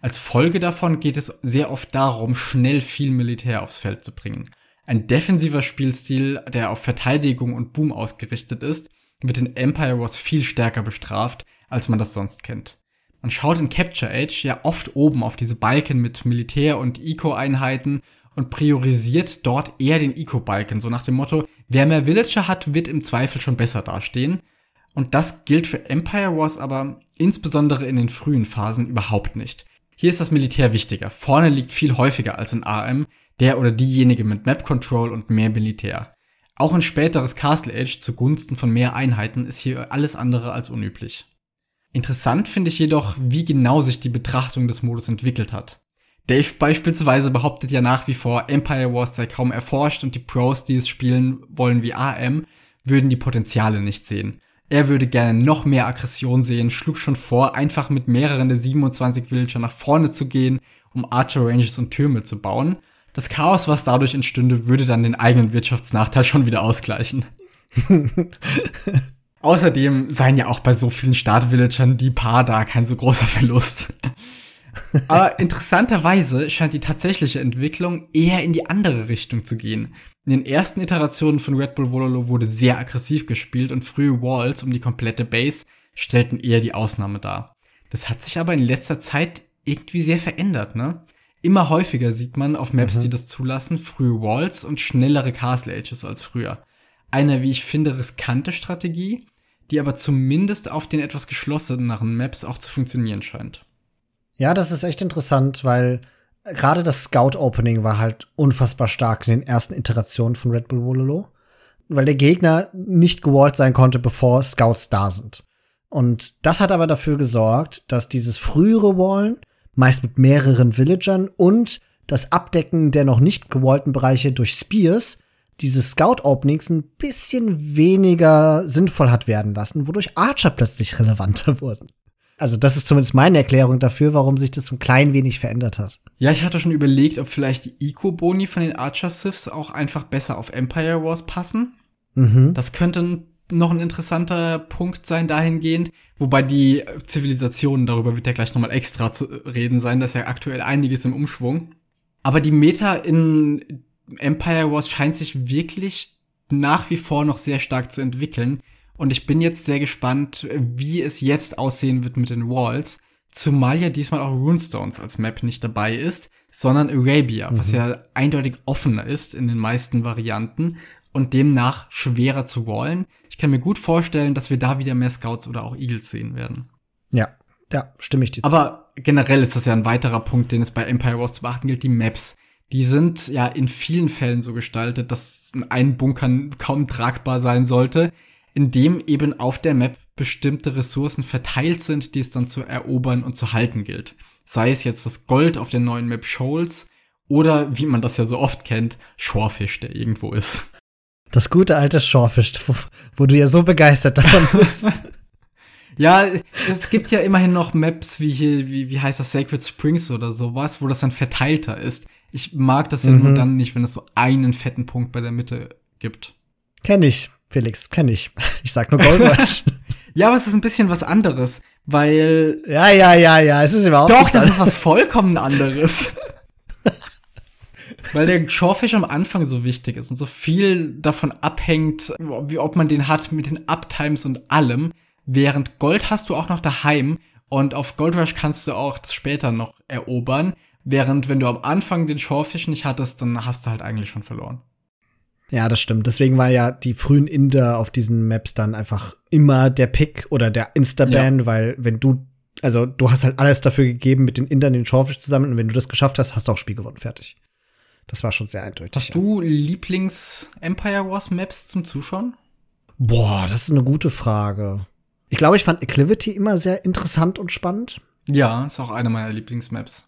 Als Folge davon geht es sehr oft darum, schnell viel Militär aufs Feld zu bringen. Ein defensiver Spielstil, der auf Verteidigung und Boom ausgerichtet ist, wird in Empire Wars viel stärker bestraft, als man das sonst kennt. Man schaut in Capture Age ja oft oben auf diese Balken mit Militär- und Eco-Einheiten und priorisiert dort eher den Eco-Balken, so nach dem Motto, wer mehr Villager hat, wird im Zweifel schon besser dastehen. Und das gilt für Empire Wars aber insbesondere in den frühen Phasen überhaupt nicht. Hier ist das Militär wichtiger. Vorne liegt viel häufiger als in AM der oder diejenige mit Map Control und mehr Militär. Auch ein späteres Castle Age zugunsten von mehr Einheiten ist hier alles andere als unüblich. Interessant finde ich jedoch, wie genau sich die Betrachtung des Modus entwickelt hat. Dave beispielsweise behauptet ja nach wie vor, Empire Wars sei kaum erforscht und die Pros, die es spielen wollen wie AM, würden die Potenziale nicht sehen. Er würde gerne noch mehr Aggression sehen, schlug schon vor, einfach mit mehreren der 27 Villager nach vorne zu gehen, um Archer Ranges und Türme zu bauen. Das Chaos, was dadurch entstünde, würde dann den eigenen Wirtschaftsnachteil schon wieder ausgleichen. Außerdem seien ja auch bei so vielen Startvillagern die Paar da kein so großer Verlust. Aber interessanterweise scheint die tatsächliche Entwicklung eher in die andere Richtung zu gehen. In den ersten Iterationen von Red Bull Vololo wurde sehr aggressiv gespielt und frühe Walls um die komplette Base stellten eher die Ausnahme dar. Das hat sich aber in letzter Zeit irgendwie sehr verändert, ne? Immer häufiger sieht man auf Maps, mhm. die das zulassen, frühe Walls und schnellere Castle Ages als früher eine, wie ich finde, riskante Strategie, die aber zumindest auf den etwas geschlosseneren Maps auch zu funktionieren scheint. Ja, das ist echt interessant, weil gerade das Scout-Opening war halt unfassbar stark in den ersten Iterationen von Red Bull Wololo, weil der Gegner nicht gewallt sein konnte, bevor Scouts da sind. Und das hat aber dafür gesorgt, dass dieses frühere Wallen, meist mit mehreren Villagern und das Abdecken der noch nicht gewallten Bereiche durch Spears diese Scout-Openings ein bisschen weniger sinnvoll hat werden lassen, wodurch Archer plötzlich relevanter wurden. Also das ist zumindest meine Erklärung dafür, warum sich das so ein klein wenig verändert hat. Ja, ich hatte schon überlegt, ob vielleicht die Eco-Boni von den Archer-Siths auch einfach besser auf Empire Wars passen. Mhm. Das könnte noch ein interessanter Punkt sein dahingehend. Wobei die Zivilisationen, darüber wird ja gleich nochmal extra zu reden sein, dass ja aktuell einiges im Umschwung. Aber die Meta in Empire Wars scheint sich wirklich nach wie vor noch sehr stark zu entwickeln. Und ich bin jetzt sehr gespannt, wie es jetzt aussehen wird mit den Walls. Zumal ja diesmal auch Runestones als Map nicht dabei ist, sondern Arabia, mhm. was ja eindeutig offener ist in den meisten Varianten und demnach schwerer zu wallen. Ich kann mir gut vorstellen, dass wir da wieder mehr Scouts oder auch Eagles sehen werden. Ja, ja, stimme ich dir zu. Aber generell ist das ja ein weiterer Punkt, den es bei Empire Wars zu beachten gilt, die Maps. Die sind ja in vielen Fällen so gestaltet, dass ein Bunker kaum tragbar sein sollte, indem eben auf der Map bestimmte Ressourcen verteilt sind, die es dann zu erobern und zu halten gilt. Sei es jetzt das Gold auf der neuen Map Shoals oder, wie man das ja so oft kennt, Shorefish, der irgendwo ist. Das gute alte Shorefish, wo, wo du ja so begeistert davon bist. ja, es gibt ja immerhin noch Maps wie hier, wie, wie heißt das, Sacred Springs oder sowas, wo das dann verteilter ist. Ich mag das ja mhm. nur dann nicht, wenn es so einen fetten Punkt bei der Mitte gibt. Kenn ich, Felix, kenn ich. Ich sag nur Gold Rush. ja, aber es ist ein bisschen was anderes, weil. Ja, ja, ja, ja, es ist überhaupt Doch, das ist was vollkommen anderes. weil der Shorefish am Anfang so wichtig ist und so viel davon abhängt, wie ob man den hat mit den Uptimes und allem. Während Gold hast du auch noch daheim und auf Gold Rush kannst du auch das später noch erobern. Während wenn du am Anfang den Shorefish nicht hattest, dann hast du halt eigentlich schon verloren. Ja, das stimmt. Deswegen war ja die frühen Inder auf diesen Maps dann einfach immer der Pick oder der Insta-Ban, ja. weil wenn du, also du hast halt alles dafür gegeben, mit den Indern den Shorefish zusammen und wenn du das geschafft hast, hast du auch Spiel gewonnen. Fertig. Das war schon sehr eindeutig. Hast ja. du Lieblings-Empire Wars Maps zum Zuschauen? Boah, das ist eine gute Frage. Ich glaube, ich fand Acclivity immer sehr interessant und spannend. Ja, ist auch eine meiner Lieblingsmaps.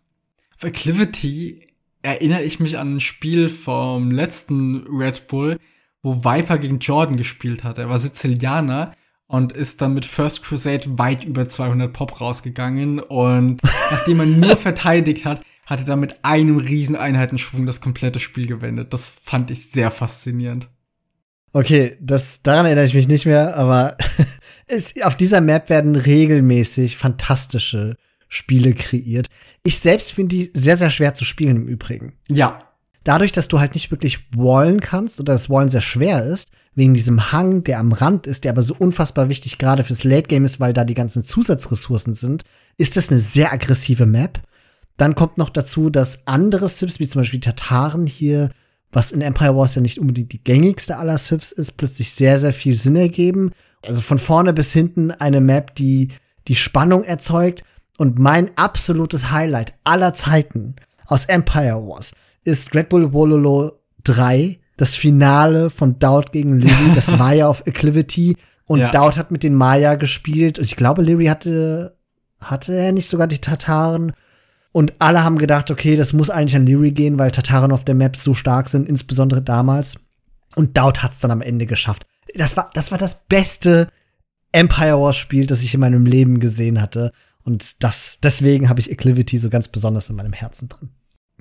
Acclivity erinnere ich mich an ein Spiel vom letzten Red Bull, wo Viper gegen Jordan gespielt hat. Er war Sizilianer und ist dann mit First Crusade weit über 200 Pop rausgegangen und nachdem er nur verteidigt hat, hatte er mit einem riesen Einheitenschwung das komplette Spiel gewendet. Das fand ich sehr faszinierend. Okay, das, daran erinnere ich mich nicht mehr, aber es, auf dieser Map werden regelmäßig fantastische Spiele kreiert. Ich selbst finde die sehr, sehr schwer zu spielen im Übrigen. Ja. Dadurch, dass du halt nicht wirklich wallen kannst oder das Wallen sehr schwer ist, wegen diesem Hang, der am Rand ist, der aber so unfassbar wichtig gerade fürs Late Game ist, weil da die ganzen Zusatzressourcen sind, ist das eine sehr aggressive Map. Dann kommt noch dazu, dass andere Sips, wie zum Beispiel Tataren hier, was in Empire Wars ja nicht unbedingt die gängigste aller Sips ist, plötzlich sehr, sehr viel Sinn ergeben. Also von vorne bis hinten eine Map, die die Spannung erzeugt und mein absolutes Highlight aller Zeiten aus Empire Wars ist Red Bull Wololo 3, das Finale von Doubt gegen Leary. Das war ja auf Acclivity. Und ja. Doubt hat mit den Maya gespielt. Und ich glaube, Leary hatte, hatte er nicht sogar die Tataren. Und alle haben gedacht, okay, das muss eigentlich an Leary gehen, weil Tataren auf der Map so stark sind, insbesondere damals. Und Doubt hat's dann am Ende geschafft. Das war, das war das beste Empire Wars Spiel, das ich in meinem Leben gesehen hatte. Und das, deswegen habe ich Acclivity so ganz besonders in meinem Herzen drin.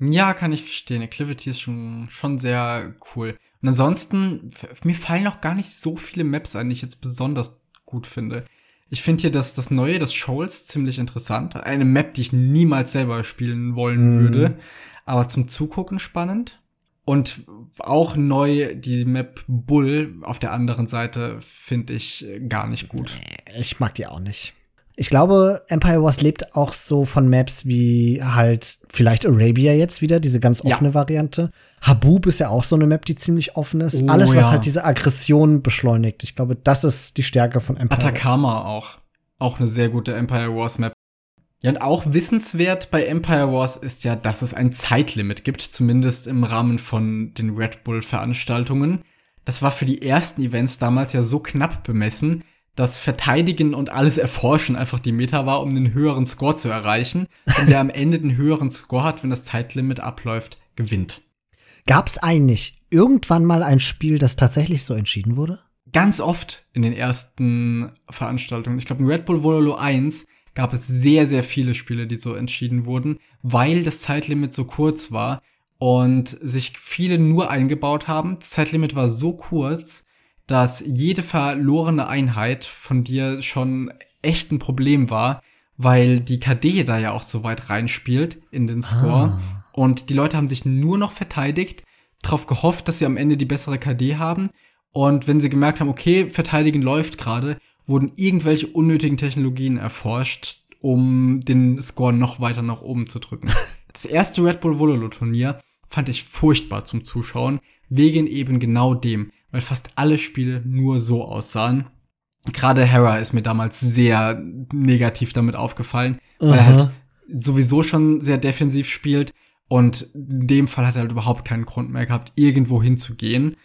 Ja, kann ich verstehen. Acclivity ist schon, schon sehr cool. Und ansonsten, mir fallen auch gar nicht so viele Maps ein, die ich jetzt besonders gut finde. Ich finde hier das, das Neue, das Shoals, ziemlich interessant. Eine Map, die ich niemals selber spielen wollen mm. würde. Aber zum Zugucken spannend. Und auch neu die Map Bull auf der anderen Seite finde ich gar nicht gut. Ich mag die auch nicht. Ich glaube, Empire Wars lebt auch so von Maps wie halt vielleicht Arabia jetzt wieder, diese ganz offene ja. Variante. Habub ist ja auch so eine Map, die ziemlich offen ist. Oh, Alles, was ja. halt diese Aggression beschleunigt. Ich glaube, das ist die Stärke von Empire Atacama Wars. auch. Auch eine sehr gute Empire Wars Map. Ja, und auch wissenswert bei Empire Wars ist ja, dass es ein Zeitlimit gibt, zumindest im Rahmen von den Red Bull Veranstaltungen. Das war für die ersten Events damals ja so knapp bemessen, dass Verteidigen und alles erforschen einfach die Meta war, um den höheren Score zu erreichen. Und wer am Ende den höheren Score hat, wenn das Zeitlimit abläuft, gewinnt. Gab es eigentlich irgendwann mal ein Spiel, das tatsächlich so entschieden wurde? Ganz oft in den ersten Veranstaltungen. Ich glaube, in Red Bull Vololo 1 gab es sehr, sehr viele Spiele, die so entschieden wurden, weil das Zeitlimit so kurz war und sich viele nur eingebaut haben. Das Zeitlimit war so kurz, dass jede verlorene Einheit von dir schon echt ein Problem war, weil die KD da ja auch so weit reinspielt in den Score. Ah. Und die Leute haben sich nur noch verteidigt, darauf gehofft, dass sie am Ende die bessere KD haben. Und wenn sie gemerkt haben, okay, verteidigen läuft gerade, wurden irgendwelche unnötigen Technologien erforscht, um den Score noch weiter nach oben zu drücken. Das erste Red Bull Vololo Turnier fand ich furchtbar zum Zuschauen, wegen eben genau dem, weil fast alle Spiele nur so aussahen. Gerade Hera ist mir damals sehr negativ damit aufgefallen, weil er halt sowieso schon sehr defensiv spielt und in dem Fall hat er halt überhaupt keinen Grund mehr gehabt, irgendwo hinzugehen.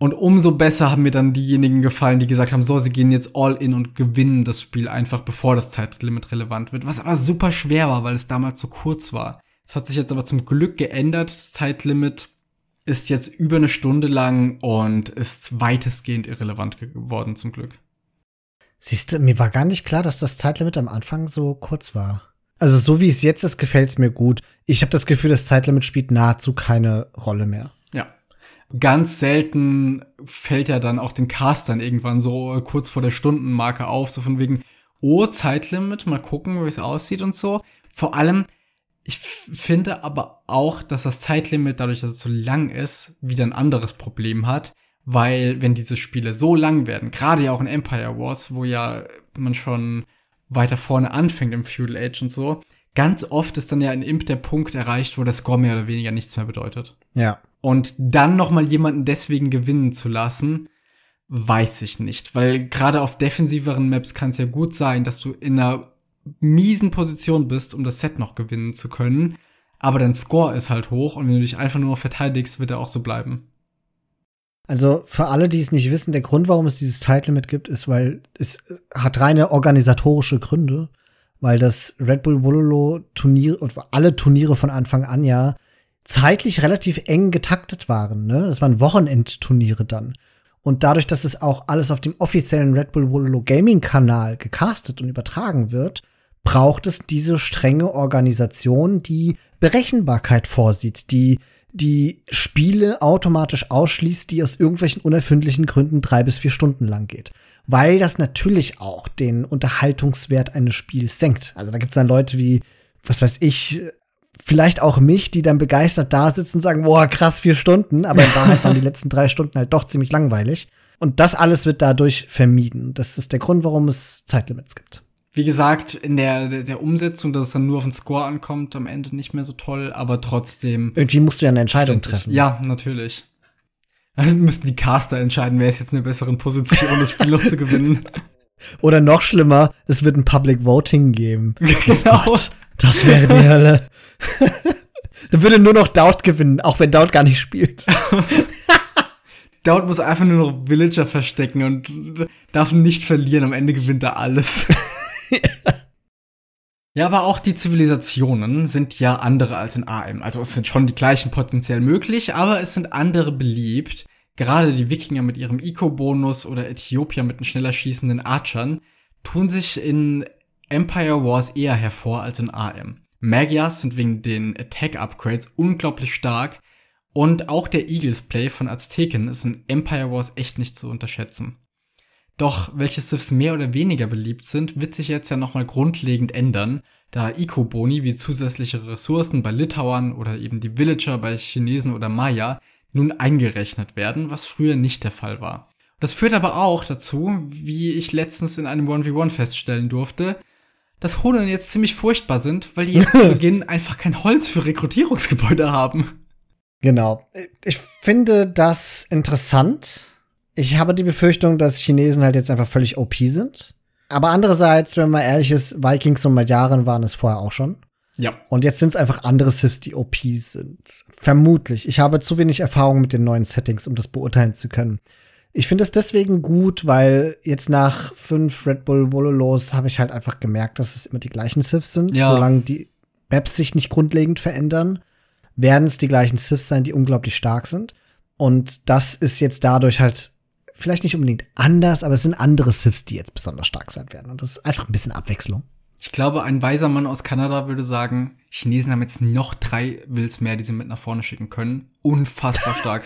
Und umso besser haben mir dann diejenigen gefallen, die gesagt haben, so, sie gehen jetzt all in und gewinnen das Spiel einfach, bevor das Zeitlimit relevant wird. Was aber super schwer war, weil es damals so kurz war. Es hat sich jetzt aber zum Glück geändert. Das Zeitlimit ist jetzt über eine Stunde lang und ist weitestgehend irrelevant geworden, zum Glück. Siehst du, mir war gar nicht klar, dass das Zeitlimit am Anfang so kurz war. Also so wie es jetzt ist, gefällt es mir gut. Ich habe das Gefühl, das Zeitlimit spielt nahezu keine Rolle mehr. Ja. Ganz selten fällt ja dann auch den Castern irgendwann so kurz vor der Stundenmarke auf, so von wegen, oh, Zeitlimit, mal gucken, wie es aussieht und so. Vor allem, ich finde aber auch, dass das Zeitlimit, dadurch, dass es so lang ist, wieder ein anderes Problem hat, weil wenn diese Spiele so lang werden, gerade ja auch in Empire Wars, wo ja man schon weiter vorne anfängt im Feudal Age und so, ganz oft ist dann ja in Imp der Punkt erreicht, wo der Score mehr oder weniger nichts mehr bedeutet. Ja. Und dann noch mal jemanden deswegen gewinnen zu lassen, weiß ich nicht, weil gerade auf defensiveren Maps kann es ja gut sein, dass du in einer miesen Position bist, um das Set noch gewinnen zu können, aber dein Score ist halt hoch und wenn du dich einfach nur noch verteidigst, wird er auch so bleiben. Also für alle, die es nicht wissen, der Grund, warum es dieses Zeitlimit gibt, ist, weil es hat reine organisatorische Gründe, weil das Red Bull Wololo Turnier alle Turniere von Anfang an ja zeitlich relativ eng getaktet waren. Ne? Das waren Wochenendturniere dann. Und dadurch, dass es auch alles auf dem offiziellen Red Bull Wololo Gaming Kanal gecastet und übertragen wird, braucht es diese strenge Organisation, die Berechenbarkeit vorsieht, die die Spiele automatisch ausschließt, die aus irgendwelchen unerfindlichen Gründen drei bis vier Stunden lang geht. Weil das natürlich auch den Unterhaltungswert eines Spiels senkt. Also da gibt es dann Leute wie, was weiß ich, vielleicht auch mich, die dann begeistert da sitzen und sagen, boah, krass, vier Stunden, aber in Wahrheit waren die letzten drei Stunden halt doch ziemlich langweilig. Und das alles wird dadurch vermieden. Das ist der Grund, warum es Zeitlimits gibt wie gesagt, in der, der, der, Umsetzung, dass es dann nur auf den Score ankommt, am Ende nicht mehr so toll, aber trotzdem. Irgendwie musst du ja eine Entscheidung treffen. Ja, natürlich. Dann müssten die Caster entscheiden, wer ist jetzt in einer besseren Position, das Spiel noch zu gewinnen. Oder noch schlimmer, es wird ein Public Voting geben. Genau. Oh Gott, das wäre die Hölle. Dann würde nur noch Doubt gewinnen, auch wenn Doubt gar nicht spielt. Doubt muss einfach nur noch Villager verstecken und darf nicht verlieren. Am Ende gewinnt er alles. ja, aber auch die Zivilisationen sind ja andere als in AM. Also es sind schon die gleichen potenziell möglich, aber es sind andere beliebt. Gerade die Wikinger mit ihrem Eco-Bonus oder Äthiopier mit den schneller schießenden Archern tun sich in Empire Wars eher hervor als in AM. Magyars sind wegen den Attack-Upgrades unglaublich stark, und auch der Eagles Play von Azteken ist in Empire Wars echt nicht zu unterschätzen. Doch welche Siths mehr oder weniger beliebt sind, wird sich jetzt ja nochmal grundlegend ändern, da Eco-Boni wie zusätzliche Ressourcen bei Litauern oder eben die Villager bei Chinesen oder Maya nun eingerechnet werden, was früher nicht der Fall war. Das führt aber auch dazu, wie ich letztens in einem 1v1 feststellen durfte, dass Honen jetzt ziemlich furchtbar sind, weil die jetzt zu Beginn einfach kein Holz für Rekrutierungsgebäude haben. Genau. Ich finde das interessant. Ich habe die Befürchtung, dass Chinesen halt jetzt einfach völlig OP sind. Aber andererseits, wenn man ehrlich ist, Vikings und Magyaren waren es vorher auch schon. Ja. Und jetzt sind es einfach andere Siths, die OP sind. Vermutlich. Ich habe zu wenig Erfahrung mit den neuen Settings, um das beurteilen zu können. Ich finde es deswegen gut, weil jetzt nach fünf Red Bull Vololos habe ich halt einfach gemerkt, dass es immer die gleichen Siths sind. Ja. Solange die Maps sich nicht grundlegend verändern, werden es die gleichen Siths sein, die unglaublich stark sind. Und das ist jetzt dadurch halt vielleicht nicht unbedingt anders, aber es sind andere Siths, die jetzt besonders stark sein werden. Und das ist einfach ein bisschen Abwechslung. Ich glaube, ein weiser Mann aus Kanada würde sagen, Chinesen haben jetzt noch drei Wills mehr, die sie mit nach vorne schicken können. Unfassbar stark.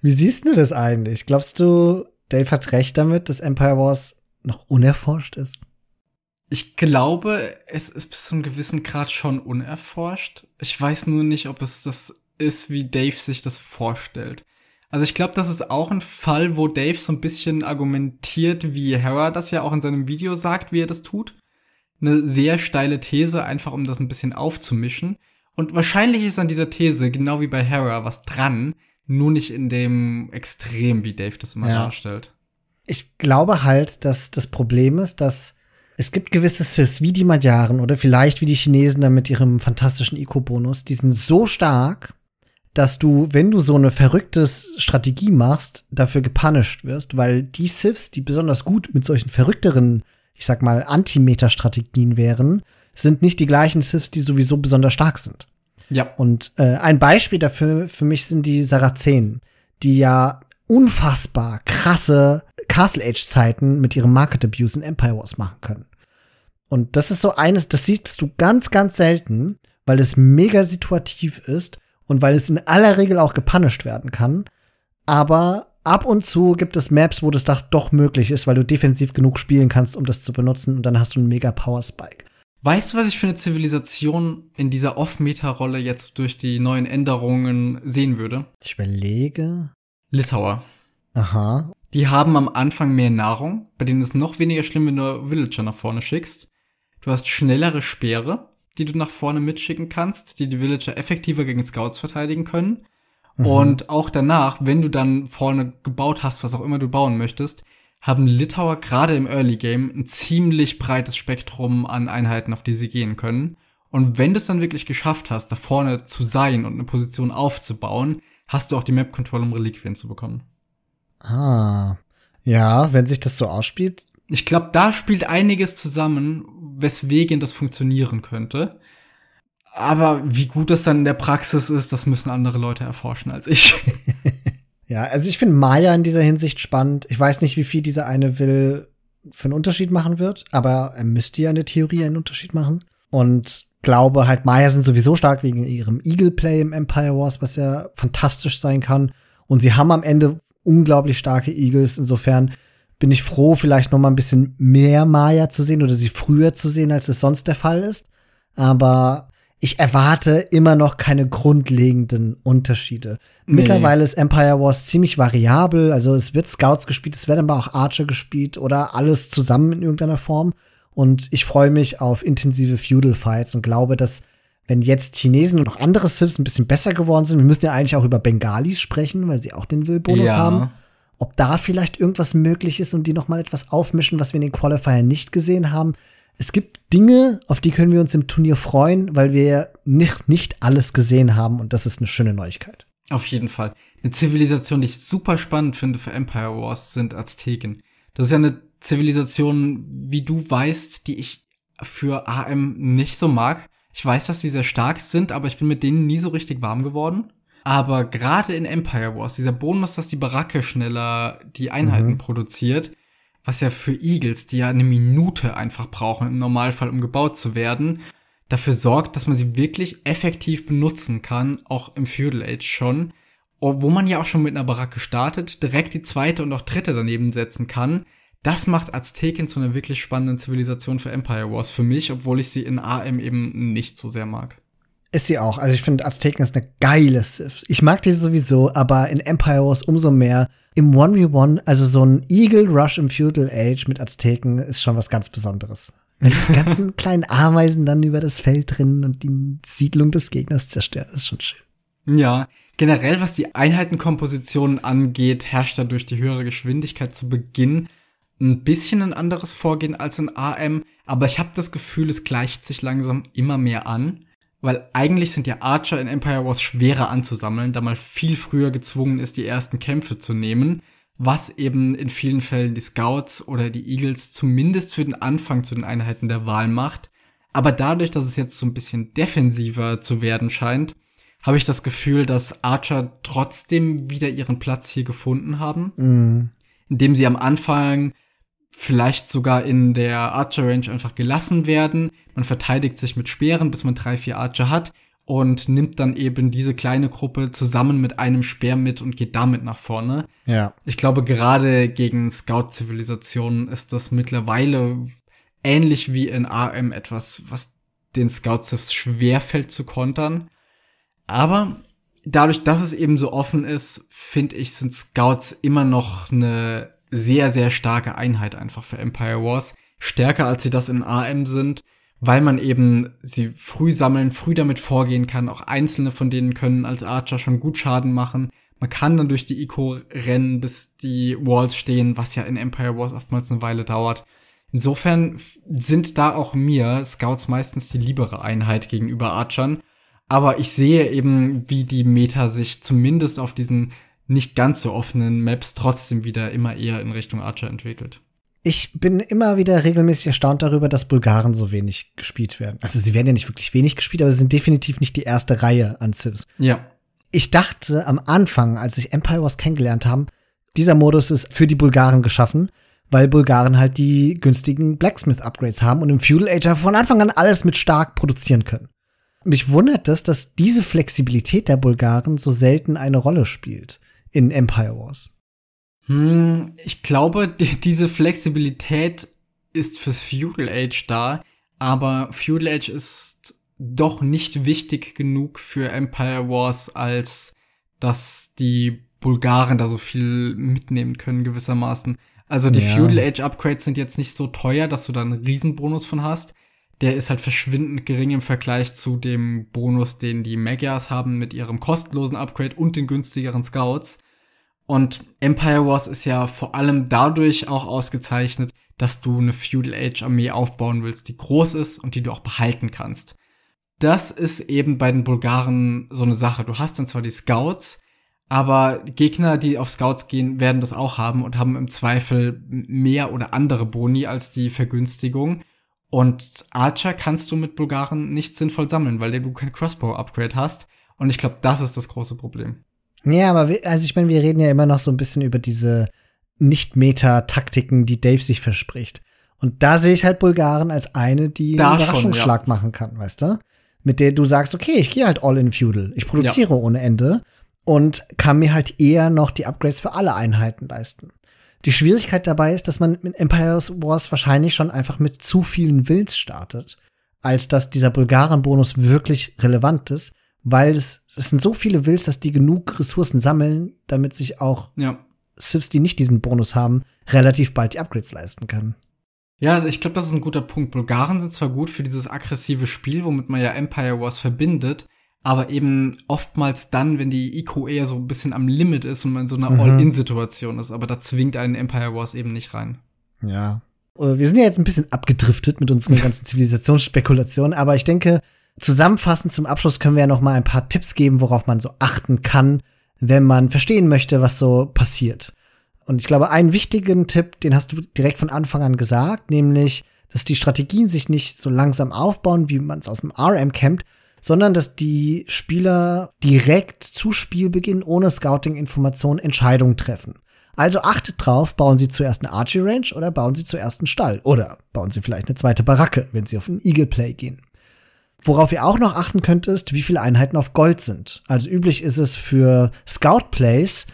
Wie siehst du das eigentlich? Glaubst du, Dave hat recht damit, dass Empire Wars noch unerforscht ist? Ich glaube, es ist bis zu einem gewissen Grad schon unerforscht. Ich weiß nur nicht, ob es das ist, wie Dave sich das vorstellt. Also ich glaube, das ist auch ein Fall, wo Dave so ein bisschen argumentiert, wie Hera das ja auch in seinem Video sagt, wie er das tut. Eine sehr steile These, einfach um das ein bisschen aufzumischen. Und wahrscheinlich ist an dieser These, genau wie bei Hera, was dran, nur nicht in dem Extrem, wie Dave das immer ja. darstellt. Ich glaube halt, dass das Problem ist, dass es gibt gewisse Siths, wie die Magyaren oder vielleicht wie die Chinesen da mit ihrem fantastischen Eco-Bonus, die sind so stark, dass du, wenn du so eine verrückte Strategie machst, dafür gepunished wirst, weil die Siths, die besonders gut mit solchen verrückteren, ich sag mal, Anti-Meta-Strategien wären, sind nicht die gleichen Siths, die sowieso besonders stark sind. Ja. Und äh, ein Beispiel dafür für mich sind die Sarazenen, die ja unfassbar krasse Castle Age Zeiten mit ihrem Market Abuse in Empire Wars machen können. Und das ist so eines, das siehst du ganz, ganz selten, weil es mega situativ ist und weil es in aller Regel auch gepunished werden kann. Aber ab und zu gibt es Maps, wo das doch möglich ist, weil du defensiv genug spielen kannst, um das zu benutzen und dann hast du einen mega Power Spike. Weißt du, was ich für eine Zivilisation in dieser Off-Meta-Rolle jetzt durch die neuen Änderungen sehen würde? Ich überlege. Litauer. Aha. Die haben am Anfang mehr Nahrung, bei denen ist noch weniger schlimm, wenn du Villager nach vorne schickst. Du hast schnellere Speere, die du nach vorne mitschicken kannst, die die Villager effektiver gegen Scouts verteidigen können. Mhm. Und auch danach, wenn du dann vorne gebaut hast, was auch immer du bauen möchtest, haben Litauer gerade im Early Game ein ziemlich breites Spektrum an Einheiten, auf die sie gehen können. Und wenn du es dann wirklich geschafft hast, da vorne zu sein und eine Position aufzubauen, hast du auch die Map Control, um Reliquien zu bekommen. Ah. Ja, wenn sich das so ausspielt. Ich glaube, da spielt einiges zusammen, weswegen das funktionieren könnte. Aber wie gut das dann in der Praxis ist, das müssen andere Leute erforschen als ich. Ja, also ich finde Maya in dieser Hinsicht spannend. Ich weiß nicht, wie viel dieser eine will für einen Unterschied machen wird, aber er müsste ja in der Theorie einen Unterschied machen. Und glaube halt, Maya sind sowieso stark wegen ihrem Eagle Play im Empire Wars, was ja fantastisch sein kann. Und sie haben am Ende unglaublich starke Eagles. Insofern bin ich froh, vielleicht noch mal ein bisschen mehr Maya zu sehen oder sie früher zu sehen, als es sonst der Fall ist. Aber ich erwarte immer noch keine grundlegenden Unterschiede. Nee. Mittlerweile ist Empire Wars ziemlich variabel, also es wird Scouts gespielt, es werden aber auch Archer gespielt oder alles zusammen in irgendeiner Form. Und ich freue mich auf intensive Feudal Fights und glaube, dass wenn jetzt Chinesen und noch andere Siths ein bisschen besser geworden sind, wir müssen ja eigentlich auch über Bengalis sprechen, weil sie auch den Will-Bonus ja. haben. Ob da vielleicht irgendwas möglich ist und die noch mal etwas aufmischen, was wir in den Qualifier nicht gesehen haben es gibt Dinge, auf die können wir uns im Turnier freuen, weil wir nicht, nicht alles gesehen haben und das ist eine schöne Neuigkeit. Auf jeden Fall. Eine Zivilisation, die ich super spannend finde für Empire Wars, sind Azteken. Das ist ja eine Zivilisation, wie du weißt, die ich für AM nicht so mag. Ich weiß, dass die sehr stark sind, aber ich bin mit denen nie so richtig warm geworden. Aber gerade in Empire Wars, dieser Bonus, dass die Baracke schneller die Einheiten mhm. produziert, was ja für Eagles, die ja eine Minute einfach brauchen im Normalfall, um gebaut zu werden, dafür sorgt, dass man sie wirklich effektiv benutzen kann, auch im Feudal Age schon, wo man ja auch schon mit einer Baracke startet, direkt die zweite und auch dritte daneben setzen kann. Das macht Azteken zu einer wirklich spannenden Zivilisation für Empire Wars für mich, obwohl ich sie in AM eben nicht so sehr mag. Ist sie auch. Also ich finde Azteken ist eine geile Sith. Ich mag die sowieso, aber in Empire Wars umso mehr. Im 1v1, also so ein Eagle Rush im Feudal Age mit Azteken ist schon was ganz Besonderes. Wenn die ganzen kleinen Ameisen dann über das Feld drinnen und die Siedlung des Gegners zerstören, ist schon schön. Ja, generell was die Einheitenkompositionen angeht, herrscht da durch die höhere Geschwindigkeit zu Beginn ein bisschen ein anderes Vorgehen als in AM, aber ich habe das Gefühl, es gleicht sich langsam immer mehr an. Weil eigentlich sind ja Archer in Empire Wars schwerer anzusammeln, da man viel früher gezwungen ist, die ersten Kämpfe zu nehmen. was eben in vielen Fällen die Scouts oder die Eagles zumindest für den Anfang zu den Einheiten der Wahl macht. Aber dadurch, dass es jetzt so ein bisschen defensiver zu werden scheint, habe ich das Gefühl, dass Archer trotzdem wieder ihren Platz hier gefunden haben. Mhm. Indem sie am Anfang vielleicht sogar in der Archer Range einfach gelassen werden. Man verteidigt sich mit Speeren, bis man drei, vier Archer hat und nimmt dann eben diese kleine Gruppe zusammen mit einem Speer mit und geht damit nach vorne. Ja. Ich glaube, gerade gegen Scout-Zivilisationen ist das mittlerweile ähnlich wie in AM etwas, was den Scouts schwer fällt zu kontern. Aber dadurch, dass es eben so offen ist, finde ich, sind Scouts immer noch eine sehr, sehr starke Einheit einfach für Empire Wars. Stärker als sie das in AM sind weil man eben sie früh sammeln, früh damit vorgehen kann. Auch einzelne von denen können als Archer schon gut Schaden machen. Man kann dann durch die Eco rennen, bis die Walls stehen, was ja in Empire Wars oftmals eine Weile dauert. Insofern sind da auch mir Scouts meistens die liebere Einheit gegenüber Archern. Aber ich sehe eben, wie die Meta sich zumindest auf diesen nicht ganz so offenen Maps trotzdem wieder immer eher in Richtung Archer entwickelt ich bin immer wieder regelmäßig erstaunt darüber, dass Bulgaren so wenig gespielt werden. Also sie werden ja nicht wirklich wenig gespielt, aber sie sind definitiv nicht die erste Reihe an Sims. Ja. Ich dachte am Anfang, als ich Empire Wars kennengelernt haben, dieser Modus ist für die Bulgaren geschaffen, weil Bulgaren halt die günstigen Blacksmith-Upgrades haben und im Feudal Age von Anfang an alles mit stark produzieren können. Mich wundert es, dass diese Flexibilität der Bulgaren so selten eine Rolle spielt in Empire Wars. Hm, ich glaube, die, diese Flexibilität ist fürs Feudal Age da, aber Feudal Age ist doch nicht wichtig genug für Empire Wars, als dass die Bulgaren da so viel mitnehmen können gewissermaßen. Also die ja. Feudal Age Upgrades sind jetzt nicht so teuer, dass du da einen Riesenbonus von hast. Der ist halt verschwindend gering im Vergleich zu dem Bonus, den die Magyars haben mit ihrem kostenlosen Upgrade und den günstigeren Scouts. Und Empire Wars ist ja vor allem dadurch auch ausgezeichnet, dass du eine Feudal Age Armee aufbauen willst, die groß ist und die du auch behalten kannst. Das ist eben bei den Bulgaren so eine Sache. Du hast dann zwar die Scouts, aber Gegner, die auf Scouts gehen, werden das auch haben und haben im Zweifel mehr oder andere Boni als die Vergünstigung. Und Archer kannst du mit Bulgaren nicht sinnvoll sammeln, weil du kein Crossbow-Upgrade hast. Und ich glaube, das ist das große Problem. Ja, aber wir, also ich meine, wir reden ja immer noch so ein bisschen über diese Nicht-Meta-Taktiken, die Dave sich verspricht. Und da sehe ich halt Bulgaren als eine, die da einen Überraschungsschlag ja. machen kann, weißt du? Mit der du sagst, okay, ich gehe halt all in Feudal. Ich produziere ja. ohne Ende und kann mir halt eher noch die Upgrades für alle Einheiten leisten. Die Schwierigkeit dabei ist, dass man mit Empire Wars wahrscheinlich schon einfach mit zu vielen Wills startet, als dass dieser Bulgaren-Bonus wirklich relevant ist, weil es, es sind so viele Wills, dass die genug Ressourcen sammeln, damit sich auch ja. Sifs, die nicht diesen Bonus haben, relativ bald die Upgrades leisten können. Ja, ich glaube, das ist ein guter Punkt. Bulgaren sind zwar gut für dieses aggressive Spiel, womit man ja Empire Wars verbindet, aber eben oftmals dann, wenn die Eco eher so ein bisschen am Limit ist und man in so einer mhm. All-In-Situation ist, aber da zwingt einen Empire Wars eben nicht rein. Ja. Äh, wir sind ja jetzt ein bisschen abgedriftet mit unseren ganzen Zivilisationsspekulationen, aber ich denke, Zusammenfassend zum Abschluss können wir ja noch mal ein paar Tipps geben, worauf man so achten kann, wenn man verstehen möchte, was so passiert. Und ich glaube, einen wichtigen Tipp, den hast du direkt von Anfang an gesagt, nämlich, dass die Strategien sich nicht so langsam aufbauen, wie man es aus dem RM kennt, sondern dass die Spieler direkt zu Spielbeginn ohne Scouting-Informationen Entscheidungen treffen. Also achtet drauf, bauen Sie zuerst eine Archie Range oder bauen Sie zuerst einen Stall oder bauen Sie vielleicht eine zweite Baracke, wenn Sie auf einen Eagle Play gehen. Worauf ihr auch noch achten könnt, ist, wie viele Einheiten auf Gold sind. Also üblich ist es für Scout Plays,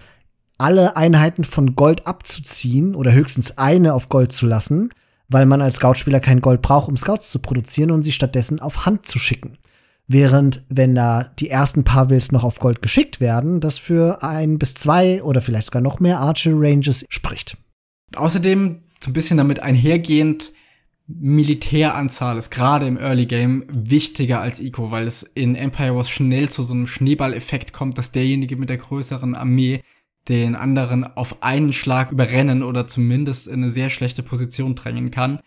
alle Einheiten von Gold abzuziehen oder höchstens eine auf Gold zu lassen, weil man als Scout-Spieler kein Gold braucht, um Scouts zu produzieren und sie stattdessen auf Hand zu schicken. Während, wenn da die ersten paar Wills noch auf Gold geschickt werden, das für ein bis zwei oder vielleicht sogar noch mehr Archer Ranges spricht. Außerdem, so ein bisschen damit einhergehend, Militäranzahl ist gerade im Early Game wichtiger als Eco, weil es in Empire Wars schnell zu so einem Schneeballeffekt kommt, dass derjenige mit der größeren Armee den anderen auf einen Schlag überrennen oder zumindest in eine sehr schlechte Position drängen kann.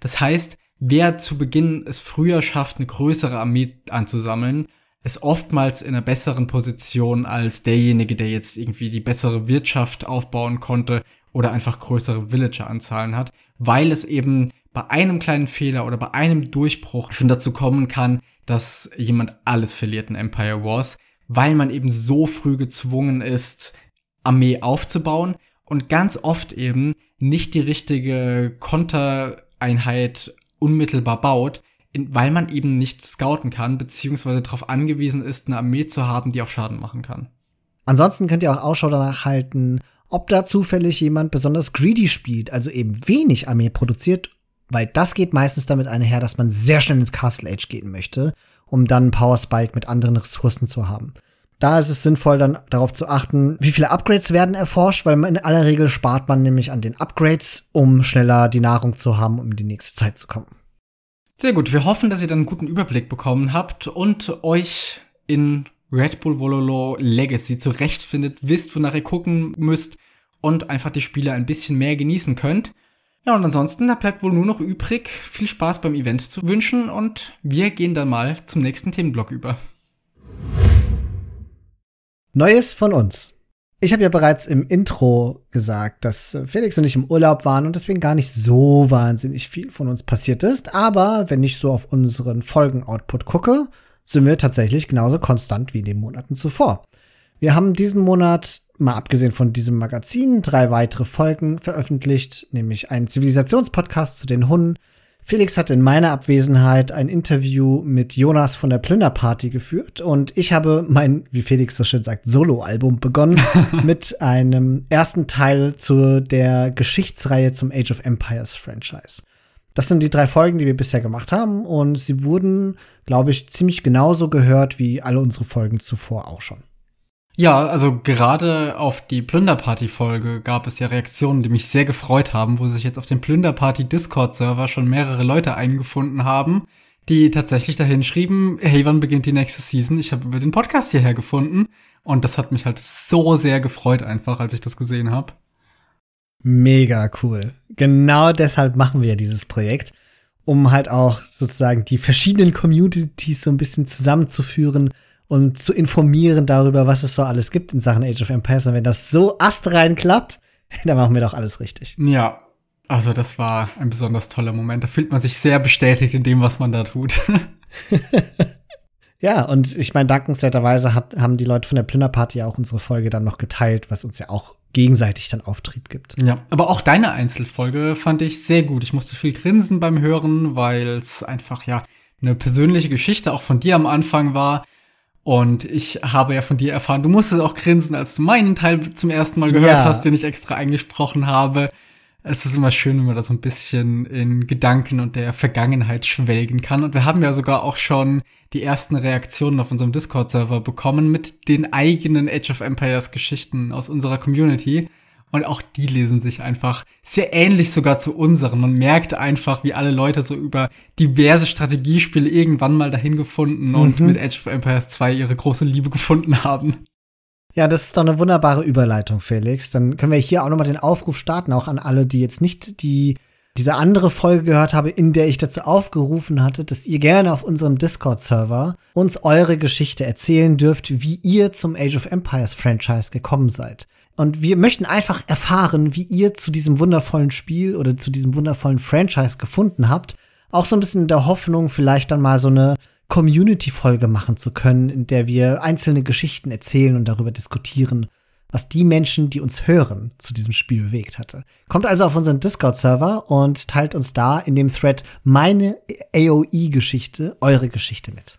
Das heißt, wer zu Beginn es früher schafft, eine größere Armee anzusammeln, ist oftmals in einer besseren Position als derjenige, der jetzt irgendwie die bessere Wirtschaft aufbauen konnte oder einfach größere Villager-Anzahlen hat, weil es eben bei einem kleinen Fehler oder bei einem Durchbruch schon dazu kommen kann, dass jemand alles verliert in Empire Wars, weil man eben so früh gezwungen ist, Armee aufzubauen und ganz oft eben nicht die richtige Kontereinheit unmittelbar baut, weil man eben nicht scouten kann, beziehungsweise darauf angewiesen ist, eine Armee zu haben, die auch Schaden machen kann. Ansonsten könnt ihr auch Ausschau danach halten, ob da zufällig jemand besonders greedy spielt, also eben wenig Armee produziert, weil das geht meistens damit einher, dass man sehr schnell ins Castle Age gehen möchte, um dann Power Spike mit anderen Ressourcen zu haben. Da ist es sinnvoll, dann darauf zu achten, wie viele Upgrades werden erforscht, weil in aller Regel spart man nämlich an den Upgrades, um schneller die Nahrung zu haben, um in die nächste Zeit zu kommen. Sehr gut. Wir hoffen, dass ihr dann einen guten Überblick bekommen habt und euch in Red Bull Vololo Legacy zurechtfindet, wisst, wonach ihr gucken müsst und einfach die Spiele ein bisschen mehr genießen könnt. Ja, und ansonsten, da bleibt wohl nur noch übrig, viel Spaß beim Event zu wünschen und wir gehen dann mal zum nächsten Themenblock über. Neues von uns. Ich habe ja bereits im Intro gesagt, dass Felix und ich im Urlaub waren und deswegen gar nicht so wahnsinnig viel von uns passiert ist. Aber wenn ich so auf unseren Folgen-Output gucke, sind wir tatsächlich genauso konstant wie in den Monaten zuvor. Wir haben diesen Monat, mal abgesehen von diesem Magazin, drei weitere Folgen veröffentlicht, nämlich einen Zivilisationspodcast zu den Hunden, Felix hat in meiner Abwesenheit ein Interview mit Jonas von der Plünderparty geführt und ich habe mein, wie Felix so schön sagt, Soloalbum begonnen mit einem ersten Teil zu der Geschichtsreihe zum Age of Empires Franchise. Das sind die drei Folgen, die wir bisher gemacht haben und sie wurden, glaube ich, ziemlich genauso gehört wie alle unsere Folgen zuvor auch schon. Ja, also gerade auf die Plünderparty-Folge gab es ja Reaktionen, die mich sehr gefreut haben, wo sich jetzt auf dem Plünderparty-Discord-Server schon mehrere Leute eingefunden haben, die tatsächlich dahin schrieben, hey, wann beginnt die nächste Season? Ich habe über den Podcast hierher gefunden. Und das hat mich halt so sehr gefreut einfach, als ich das gesehen habe. Mega cool. Genau deshalb machen wir dieses Projekt, um halt auch sozusagen die verschiedenen Communities so ein bisschen zusammenzuführen und zu informieren darüber, was es so alles gibt in Sachen Age of Empires. Und wenn das so astrein klappt, dann machen wir doch alles richtig. Ja, also das war ein besonders toller Moment. Da fühlt man sich sehr bestätigt in dem, was man da tut. ja, und ich meine, dankenswerterweise hat, haben die Leute von der Plünderparty auch unsere Folge dann noch geteilt, was uns ja auch gegenseitig dann Auftrieb gibt. Ja, aber auch deine Einzelfolge fand ich sehr gut. Ich musste viel grinsen beim Hören, weil es einfach ja eine persönliche Geschichte auch von dir am Anfang war und ich habe ja von dir erfahren, du musstest auch grinsen, als du meinen Teil zum ersten Mal gehört ja. hast, den ich extra eingesprochen habe. Es ist immer schön, wenn man da so ein bisschen in Gedanken und der Vergangenheit schwelgen kann. Und wir haben ja sogar auch schon die ersten Reaktionen auf unserem Discord-Server bekommen mit den eigenen Age of Empires Geschichten aus unserer Community. Und auch die lesen sich einfach sehr ähnlich sogar zu unseren. Man merkt einfach, wie alle Leute so über diverse Strategiespiele irgendwann mal dahin gefunden mhm. und mit Age of Empires 2 ihre große Liebe gefunden haben. Ja, das ist doch eine wunderbare Überleitung, Felix. Dann können wir hier auch nochmal den Aufruf starten, auch an alle, die jetzt nicht die diese andere Folge gehört habe, in der ich dazu aufgerufen hatte, dass ihr gerne auf unserem Discord-Server uns eure Geschichte erzählen dürft, wie ihr zum Age of Empires Franchise gekommen seid. Und wir möchten einfach erfahren, wie ihr zu diesem wundervollen Spiel oder zu diesem wundervollen Franchise gefunden habt. Auch so ein bisschen in der Hoffnung, vielleicht dann mal so eine Community-Folge machen zu können, in der wir einzelne Geschichten erzählen und darüber diskutieren, was die Menschen, die uns hören, zu diesem Spiel bewegt hatte. Kommt also auf unseren Discord-Server und teilt uns da in dem Thread meine AOE-Geschichte, eure Geschichte mit.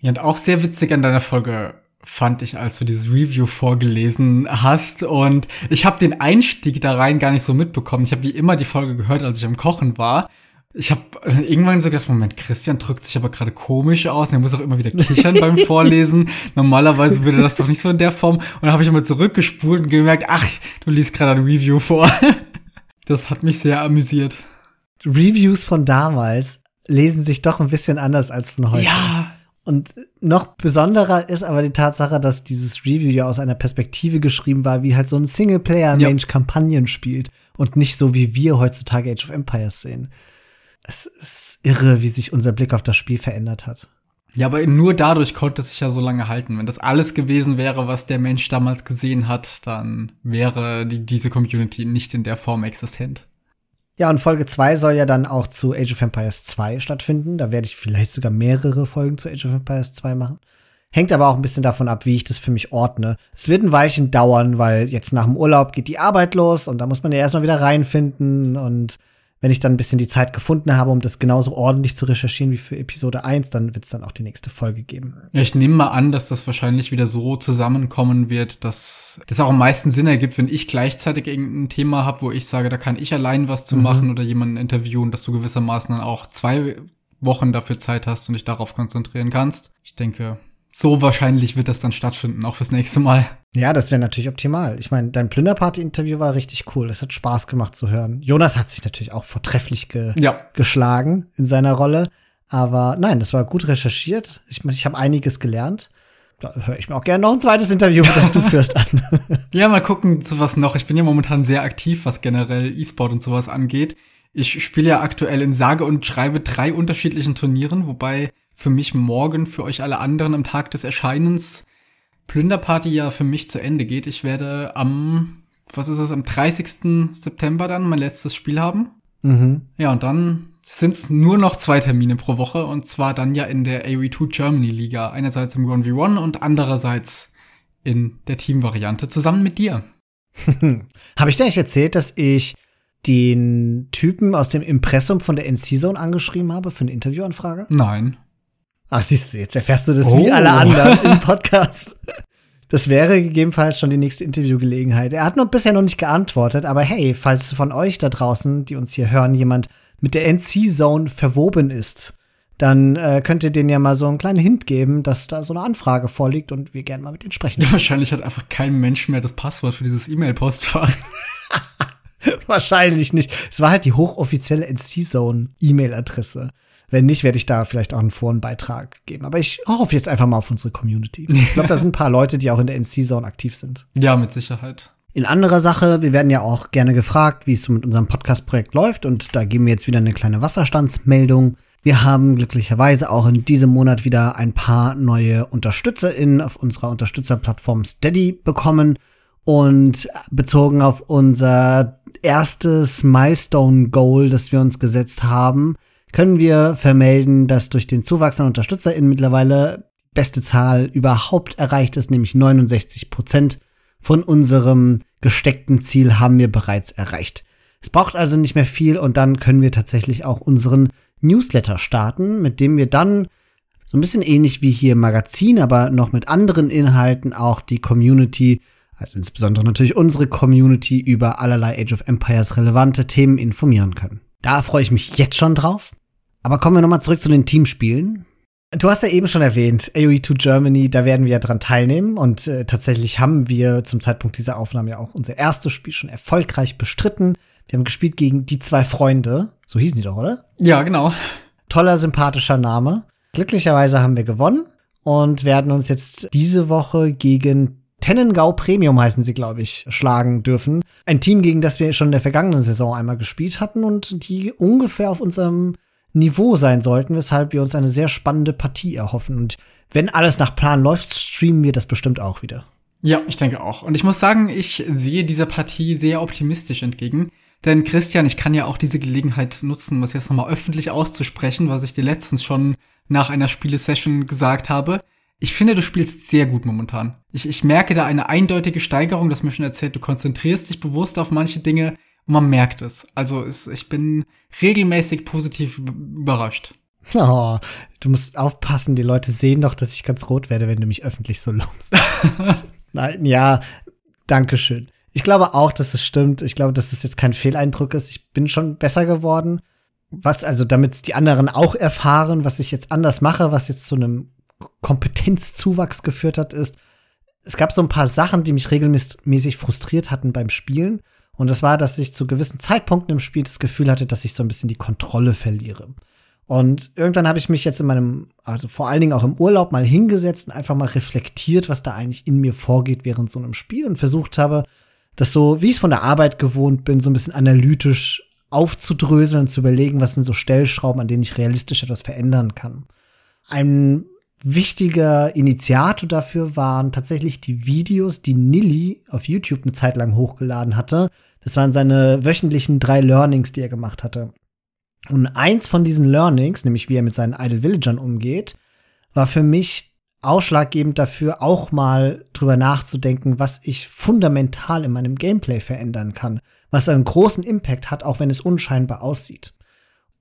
Ja, und auch sehr witzig an deiner Folge fand ich, als du dieses Review vorgelesen hast. Und ich habe den Einstieg da rein gar nicht so mitbekommen. Ich habe wie immer die Folge gehört, als ich am Kochen war. Ich habe irgendwann so gedacht, Moment, Christian drückt sich aber gerade komisch aus. Er muss auch immer wieder kichern beim Vorlesen. Normalerweise würde das doch nicht so in der Form. Und dann habe ich mal zurückgespult und gemerkt, ach, du liest gerade ein Review vor. Das hat mich sehr amüsiert. Reviews von damals lesen sich doch ein bisschen anders als von heute. Ja, und noch besonderer ist aber die Tatsache, dass dieses Review ja aus einer Perspektive geschrieben war, wie halt so ein Singleplayer-Mensch ja. Kampagnen spielt und nicht so, wie wir heutzutage Age of Empires sehen. Es ist irre, wie sich unser Blick auf das Spiel verändert hat. Ja, aber nur dadurch konnte es sich ja so lange halten. Wenn das alles gewesen wäre, was der Mensch damals gesehen hat, dann wäre die, diese Community nicht in der Form existent. Ja, und Folge 2 soll ja dann auch zu Age of Empires 2 stattfinden. Da werde ich vielleicht sogar mehrere Folgen zu Age of Empires 2 machen. Hängt aber auch ein bisschen davon ab, wie ich das für mich ordne. Es wird ein Weilchen dauern, weil jetzt nach dem Urlaub geht die Arbeit los und da muss man ja erstmal wieder reinfinden und wenn ich dann ein bisschen die Zeit gefunden habe, um das genauso ordentlich zu recherchieren wie für Episode 1, dann wird es dann auch die nächste Folge geben. Ja, ich nehme mal an, dass das wahrscheinlich wieder so zusammenkommen wird, dass das auch am meisten Sinn ergibt, wenn ich gleichzeitig irgendein Thema habe, wo ich sage, da kann ich allein was zu mhm. machen oder jemanden interviewen, dass du gewissermaßen dann auch zwei Wochen dafür Zeit hast und dich darauf konzentrieren kannst. Ich denke, so wahrscheinlich wird das dann stattfinden, auch fürs nächste Mal. Ja, das wäre natürlich optimal. Ich meine, dein Plünderparty-Interview war richtig cool. Es hat Spaß gemacht zu hören. Jonas hat sich natürlich auch vortrefflich ge ja. geschlagen in seiner Rolle. Aber nein, das war gut recherchiert. Ich meine, ich habe einiges gelernt. Da höre ich mir auch gerne noch ein zweites Interview, das du führst an. ja, mal gucken, zu was noch. Ich bin ja momentan sehr aktiv, was generell E-Sport und sowas angeht. Ich spiele ja aktuell in sage und schreibe drei unterschiedlichen Turnieren, wobei für mich morgen, für euch alle anderen am Tag des Erscheinens Plünderparty ja für mich zu Ende geht. Ich werde am, was ist es, am 30. September dann mein letztes Spiel haben. Mhm. Ja, und dann sind es nur noch zwei Termine pro Woche und zwar dann ja in der AW2 Germany Liga. Einerseits im 1v1 und andererseits in der Team-Variante zusammen mit dir. Habe ich dir nicht erzählt, dass ich den Typen aus dem Impressum von der NC-Zone angeschrieben habe für eine Interviewanfrage? Nein. Ach, siehst du, jetzt erfährst du das oh. wie alle anderen im Podcast. Das wäre gegebenenfalls schon die nächste Interviewgelegenheit. Er hat noch bisher noch nicht geantwortet, aber hey, falls von euch da draußen, die uns hier hören, jemand mit der NC-Zone verwoben ist, dann äh, könnt ihr denen ja mal so einen kleinen Hint geben, dass da so eine Anfrage vorliegt und wir gerne mal mit denen sprechen. Ja, wahrscheinlich hat einfach kein Mensch mehr das Passwort für dieses E-Mail-Postfach. wahrscheinlich nicht. Es war halt die hochoffizielle NC-Zone-E-Mail-Adresse. Wenn nicht, werde ich da vielleicht auch einen Forenbeitrag geben. Aber ich hoffe jetzt einfach mal auf unsere Community. Ich glaube, da sind ein paar Leute, die auch in der NC-Zone aktiv sind. Ja, mit Sicherheit. In anderer Sache, wir werden ja auch gerne gefragt, wie es so mit unserem Podcast-Projekt läuft. Und da geben wir jetzt wieder eine kleine Wasserstandsmeldung. Wir haben glücklicherweise auch in diesem Monat wieder ein paar neue UnterstützerInnen auf unserer Unterstützerplattform Steady bekommen. Und bezogen auf unser erstes Milestone-Goal, das wir uns gesetzt haben, können wir vermelden, dass durch den Zuwachs an UnterstützerInnen mittlerweile beste Zahl überhaupt erreicht ist, nämlich 69 Prozent von unserem gesteckten Ziel haben wir bereits erreicht. Es braucht also nicht mehr viel und dann können wir tatsächlich auch unseren Newsletter starten, mit dem wir dann so ein bisschen ähnlich wie hier im Magazin, aber noch mit anderen Inhalten auch die Community, also insbesondere natürlich unsere Community über allerlei Age of Empires relevante Themen informieren können. Da freue ich mich jetzt schon drauf. Aber kommen wir nochmal zurück zu den Teamspielen. Du hast ja eben schon erwähnt, AOE2 Germany, da werden wir ja dran teilnehmen und äh, tatsächlich haben wir zum Zeitpunkt dieser Aufnahme ja auch unser erstes Spiel schon erfolgreich bestritten. Wir haben gespielt gegen die zwei Freunde, so hießen die doch, oder? Ja, genau. Toller, sympathischer Name. Glücklicherweise haben wir gewonnen und werden uns jetzt diese Woche gegen Tennengau Premium heißen sie, glaube ich, schlagen dürfen. Ein Team, gegen das wir schon in der vergangenen Saison einmal gespielt hatten und die ungefähr auf unserem Niveau sein sollten, weshalb wir uns eine sehr spannende Partie erhoffen. Und wenn alles nach Plan läuft, streamen wir das bestimmt auch wieder. Ja, ich denke auch. Und ich muss sagen, ich sehe dieser Partie sehr optimistisch entgegen. Denn Christian, ich kann ja auch diese Gelegenheit nutzen, was jetzt nochmal öffentlich auszusprechen, was ich dir letztens schon nach einer Spielesession gesagt habe. Ich finde, du spielst sehr gut momentan. Ich, ich merke da eine eindeutige Steigerung, das mir schon erzählt, du konzentrierst dich bewusst auf manche Dinge, man merkt es. Also es, ich bin regelmäßig positiv überrascht. Oh, du musst aufpassen, die Leute sehen doch, dass ich ganz rot werde, wenn du mich öffentlich so lobst. Nein, ja, danke schön. Ich glaube auch, dass es stimmt. Ich glaube, dass es jetzt kein Fehleindruck ist. Ich bin schon besser geworden. Was, also, damit die anderen auch erfahren, was ich jetzt anders mache, was jetzt zu einem Kompetenzzuwachs geführt hat, ist, es gab so ein paar Sachen, die mich regelmäßig frustriert hatten beim Spielen. Und das war, dass ich zu gewissen Zeitpunkten im Spiel das Gefühl hatte, dass ich so ein bisschen die Kontrolle verliere. Und irgendwann habe ich mich jetzt in meinem, also vor allen Dingen auch im Urlaub mal hingesetzt und einfach mal reflektiert, was da eigentlich in mir vorgeht während so einem Spiel und versucht habe, das so, wie ich es von der Arbeit gewohnt bin, so ein bisschen analytisch aufzudröseln und zu überlegen, was sind so Stellschrauben, an denen ich realistisch etwas verändern kann. Ein wichtiger Initiator dafür waren tatsächlich die Videos, die Nilly auf YouTube eine Zeit lang hochgeladen hatte. Das waren seine wöchentlichen drei Learnings, die er gemacht hatte. Und eins von diesen Learnings, nämlich wie er mit seinen Idle Villagern umgeht, war für mich ausschlaggebend dafür, auch mal drüber nachzudenken, was ich fundamental in meinem Gameplay verändern kann, was einen großen Impact hat, auch wenn es unscheinbar aussieht.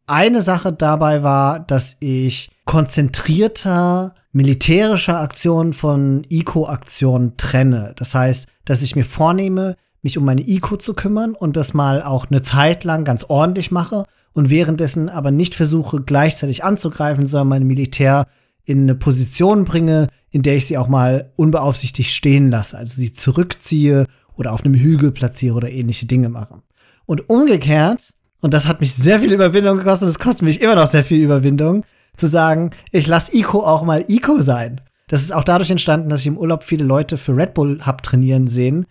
Eine Sache dabei war, dass ich konzentrierter militärischer Aktionen von Eco-Aktionen trenne. Das heißt, dass ich mir vornehme, mich um meine Eco zu kümmern und das mal auch eine Zeit lang ganz ordentlich mache und währenddessen aber nicht versuche, gleichzeitig anzugreifen, sondern mein Militär in eine Position bringe, in der ich sie auch mal unbeaufsichtigt stehen lasse, also sie zurückziehe oder auf einem Hügel platziere oder ähnliche Dinge mache. Und umgekehrt, und das hat mich sehr viel Überwindung gekostet, das kostet mich immer noch sehr viel Überwindung, zu sagen, ich lasse Ico auch mal Ico sein. Das ist auch dadurch entstanden, dass ich im Urlaub viele Leute für Red Bull hab trainieren sehen.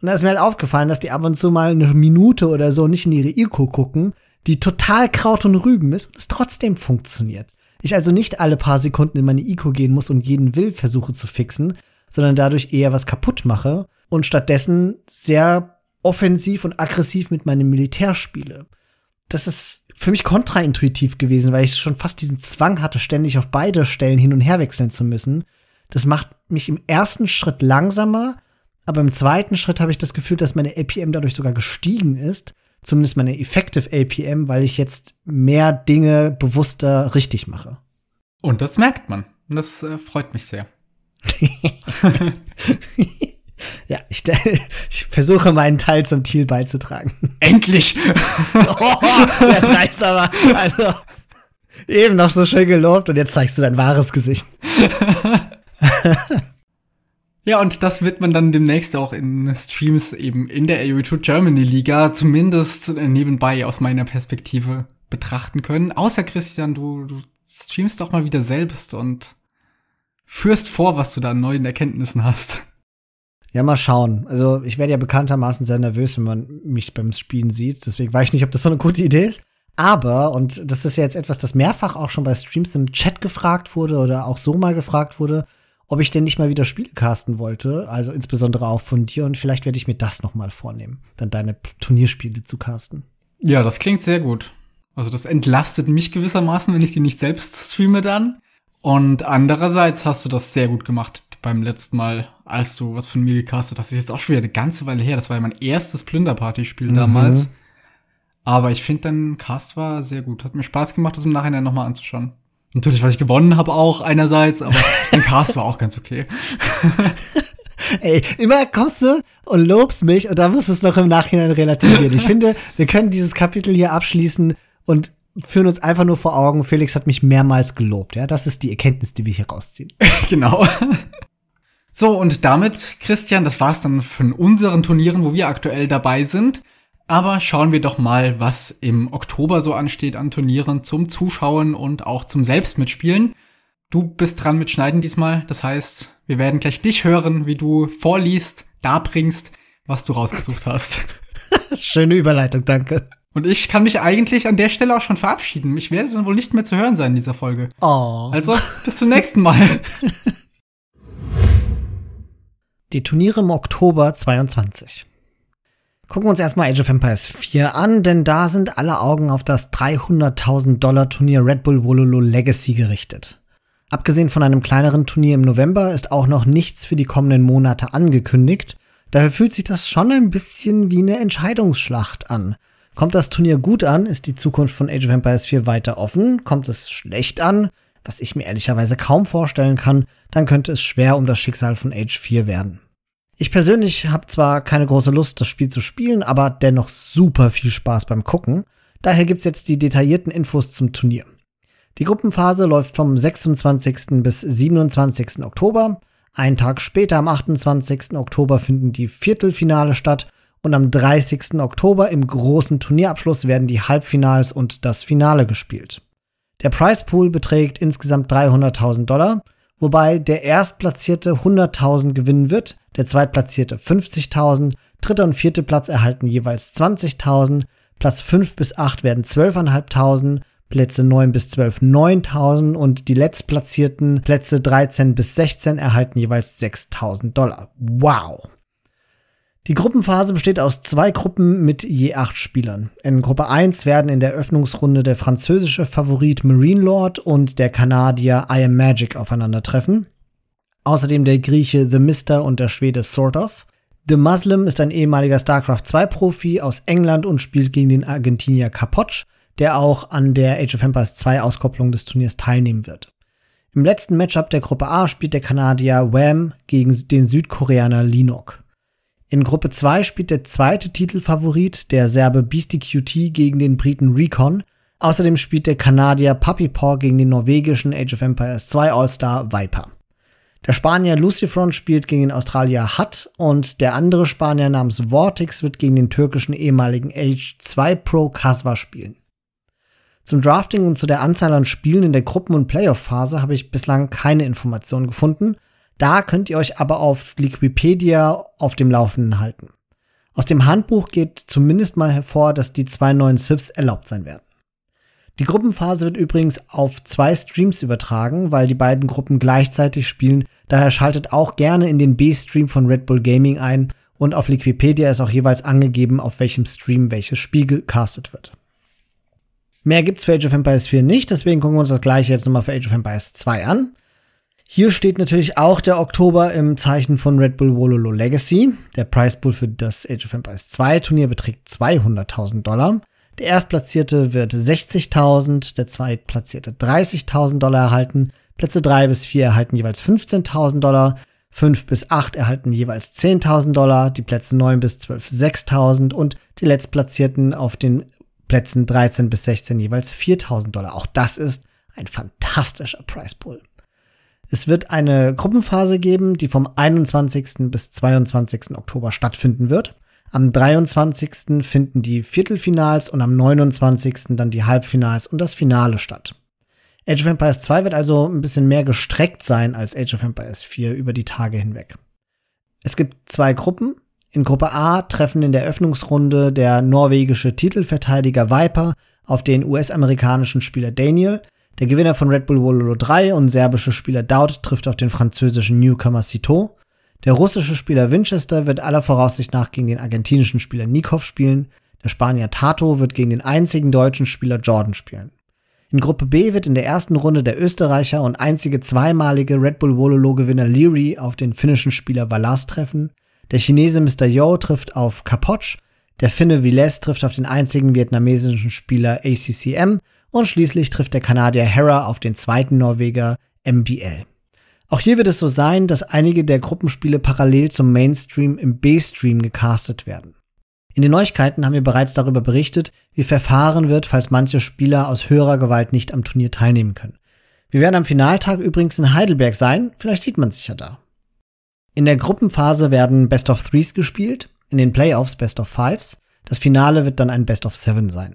Und da ist mir halt aufgefallen, dass die ab und zu mal eine Minute oder so nicht in ihre Ico gucken, die total Kraut und Rüben ist und es trotzdem funktioniert. Ich also nicht alle paar Sekunden in meine Ico gehen muss und jeden Will versuche zu fixen, sondern dadurch eher was kaputt mache und stattdessen sehr offensiv und aggressiv mit meinem Militär spiele. Das ist für mich kontraintuitiv gewesen, weil ich schon fast diesen Zwang hatte, ständig auf beide Stellen hin und her wechseln zu müssen. Das macht mich im ersten Schritt langsamer, aber im zweiten Schritt habe ich das Gefühl, dass meine APM dadurch sogar gestiegen ist. Zumindest meine Effective APM, weil ich jetzt mehr Dinge bewusster richtig mache. Und das merkt man. Und das äh, freut mich sehr. Ja, ich, ich, versuche meinen Teil zum Thiel beizutragen. Endlich! oh, das reicht aber. Also, eben noch so schön gelobt und jetzt zeigst du dein wahres Gesicht. ja, und das wird man dann demnächst auch in Streams eben in der AU2 Germany Liga zumindest nebenbei aus meiner Perspektive betrachten können. Außer Christian, du, du streamst doch mal wieder selbst und führst vor, was du da an neuen Erkenntnissen hast. Ja, mal schauen. Also ich werde ja bekanntermaßen sehr nervös, wenn man mich beim Spielen sieht. Deswegen weiß ich nicht, ob das so eine gute Idee ist. Aber, und das ist ja jetzt etwas, das mehrfach auch schon bei Streams im Chat gefragt wurde oder auch so mal gefragt wurde, ob ich denn nicht mal wieder Spiele casten wollte. Also insbesondere auch von dir. Und vielleicht werde ich mir das noch mal vornehmen, dann deine Turnierspiele zu casten. Ja, das klingt sehr gut. Also das entlastet mich gewissermaßen, wenn ich die nicht selbst streame dann. Und andererseits hast du das sehr gut gemacht beim letzten Mal, als du was von mir gecastet hast. Das ist jetzt auch schon wieder eine ganze Weile her. Das war ja mein erstes Plünderparty-Spiel mhm. damals. Aber ich finde, dein Cast war sehr gut. Hat mir Spaß gemacht, das im Nachhinein nochmal anzuschauen. Natürlich, weil ich gewonnen habe auch einerseits, aber dein Cast war auch ganz okay. Ey, immer kommst du und lobst mich und dann musst du es noch im Nachhinein relativieren. Ich finde, wir können dieses Kapitel hier abschließen und führen uns einfach nur vor Augen, Felix hat mich mehrmals gelobt. Ja, das ist die Erkenntnis, die wir hier rausziehen. genau. So, und damit, Christian, das war's dann von unseren Turnieren, wo wir aktuell dabei sind. Aber schauen wir doch mal, was im Oktober so ansteht an Turnieren zum Zuschauen und auch zum Selbstmitspielen. Du bist dran mit Schneiden diesmal. Das heißt, wir werden gleich dich hören, wie du vorliest, darbringst, was du rausgesucht hast. Schöne Überleitung, danke. Und ich kann mich eigentlich an der Stelle auch schon verabschieden. Ich werde dann wohl nicht mehr zu hören sein in dieser Folge. Oh. Also, bis zum nächsten Mal. Die Turniere im Oktober 22. Gucken wir uns erstmal Age of Empires 4 an, denn da sind alle Augen auf das 300.000 Dollar Turnier Red Bull Wololo Legacy gerichtet. Abgesehen von einem kleineren Turnier im November ist auch noch nichts für die kommenden Monate angekündigt. Daher fühlt sich das schon ein bisschen wie eine Entscheidungsschlacht an. Kommt das Turnier gut an, ist die Zukunft von Age of Empires 4 weiter offen. Kommt es schlecht an, was ich mir ehrlicherweise kaum vorstellen kann, dann könnte es schwer um das Schicksal von Age 4 werden. Ich persönlich habe zwar keine große Lust, das Spiel zu spielen, aber dennoch super viel Spaß beim Gucken. Daher gibt's jetzt die detaillierten Infos zum Turnier. Die Gruppenphase läuft vom 26. bis 27. Oktober. Einen Tag später, am 28. Oktober, finden die Viertelfinale statt und am 30. Oktober im großen Turnierabschluss werden die Halbfinals und das Finale gespielt. Der Prize Pool beträgt insgesamt 300.000 Dollar wobei der Erstplatzierte 100.000 gewinnen wird, der Zweitplatzierte 50.000, dritter und vierte Platz erhalten jeweils 20.000, Platz 5 bis 8 werden 12.500, Plätze 9 bis 12 9000 und die letztplatzierten Plätze 13 bis 16 erhalten jeweils 6000 Dollar. Wow! Die Gruppenphase besteht aus zwei Gruppen mit je acht Spielern. In Gruppe 1 werden in der Öffnungsrunde der französische Favorit Marine Lord und der Kanadier I Am Magic aufeinandertreffen. Außerdem der Grieche The Mister und der Schwede Sort of. The Muslim ist ein ehemaliger StarCraft 2 Profi aus England und spielt gegen den Argentinier Kapotsch, der auch an der Age of Empires 2 Auskopplung des Turniers teilnehmen wird. Im letzten Matchup der Gruppe A spielt der Kanadier Wham gegen den Südkoreaner Linok. In Gruppe 2 spielt der zweite Titelfavorit, der Serbe Beastie QT, gegen den Briten Recon. Außerdem spielt der Kanadier Puppy Paw gegen den norwegischen Age of Empires 2 All-Star Viper. Der Spanier Lucifron spielt gegen den Australier Hutt und der andere Spanier namens Vortex wird gegen den türkischen ehemaligen Age 2 Pro Kasva spielen. Zum Drafting und zu der Anzahl an Spielen in der Gruppen- und Playoff-Phase habe ich bislang keine Informationen gefunden. Da könnt ihr euch aber auf Liquipedia auf dem Laufenden halten. Aus dem Handbuch geht zumindest mal hervor, dass die zwei neuen Sifs erlaubt sein werden. Die Gruppenphase wird übrigens auf zwei Streams übertragen, weil die beiden Gruppen gleichzeitig spielen. Daher schaltet auch gerne in den B-Stream von Red Bull Gaming ein und auf Liquipedia ist auch jeweils angegeben, auf welchem Stream welches Spiel gecastet wird. Mehr gibt's für Age of Empires 4 nicht, deswegen gucken wir uns das gleiche jetzt nochmal für Age of Empires 2 an. Hier steht natürlich auch der Oktober im Zeichen von Red Bull Wololo Legacy. Der Price Pool für das Age of Empires 2 Turnier beträgt 200.000 Dollar. Der Erstplatzierte wird 60.000, der Zweitplatzierte 30.000 Dollar erhalten. Plätze 3 bis 4 erhalten jeweils 15.000 Dollar. 5 bis 8 erhalten jeweils 10.000 Dollar, die Plätze 9 bis 12 6.000 und die Letztplatzierten auf den Plätzen 13 bis 16 jeweils 4.000 Dollar. Auch das ist ein fantastischer Price Pool. Es wird eine Gruppenphase geben, die vom 21. bis 22. Oktober stattfinden wird. Am 23. finden die Viertelfinals und am 29. dann die Halbfinals und das Finale statt. Age of Empires 2 wird also ein bisschen mehr gestreckt sein als Age of Empires 4 über die Tage hinweg. Es gibt zwei Gruppen. In Gruppe A treffen in der Öffnungsrunde der norwegische Titelverteidiger Viper auf den US-amerikanischen Spieler Daniel. Der Gewinner von Red Bull Wololo 3 und serbische Spieler Daud trifft auf den französischen Newcomer Cito. Der russische Spieler Winchester wird aller Voraussicht nach gegen den argentinischen Spieler Nikov spielen. Der Spanier Tato wird gegen den einzigen deutschen Spieler Jordan spielen. In Gruppe B wird in der ersten Runde der Österreicher und einzige zweimalige Red Bull Wololo-Gewinner Leary auf den finnischen Spieler Valas treffen. Der Chinese Mr. Yo trifft auf Kapotsch. Der Finne Viles trifft auf den einzigen vietnamesischen Spieler ACCM. Und schließlich trifft der Kanadier Hera auf den zweiten Norweger MBL. Auch hier wird es so sein, dass einige der Gruppenspiele parallel zum Mainstream im B-Stream gecastet werden. In den Neuigkeiten haben wir bereits darüber berichtet, wie verfahren wird, falls manche Spieler aus höherer Gewalt nicht am Turnier teilnehmen können. Wir werden am Finaltag übrigens in Heidelberg sein, vielleicht sieht man sich ja da. In der Gruppenphase werden Best of Threes gespielt, in den Playoffs Best of Fives. Das Finale wird dann ein Best of Seven sein.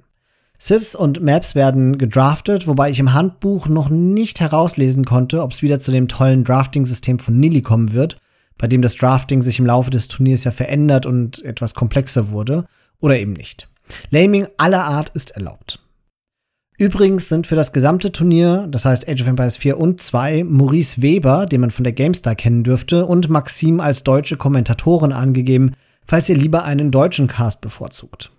Civs und Maps werden gedraftet, wobei ich im Handbuch noch nicht herauslesen konnte, ob es wieder zu dem tollen Drafting-System von Nili kommen wird, bei dem das Drafting sich im Laufe des Turniers ja verändert und etwas komplexer wurde, oder eben nicht. Laming aller Art ist erlaubt. Übrigens sind für das gesamte Turnier, das heißt Age of Empires 4 und 2, Maurice Weber, den man von der GameStar kennen dürfte, und Maxim als deutsche Kommentatoren angegeben, falls ihr lieber einen deutschen Cast bevorzugt.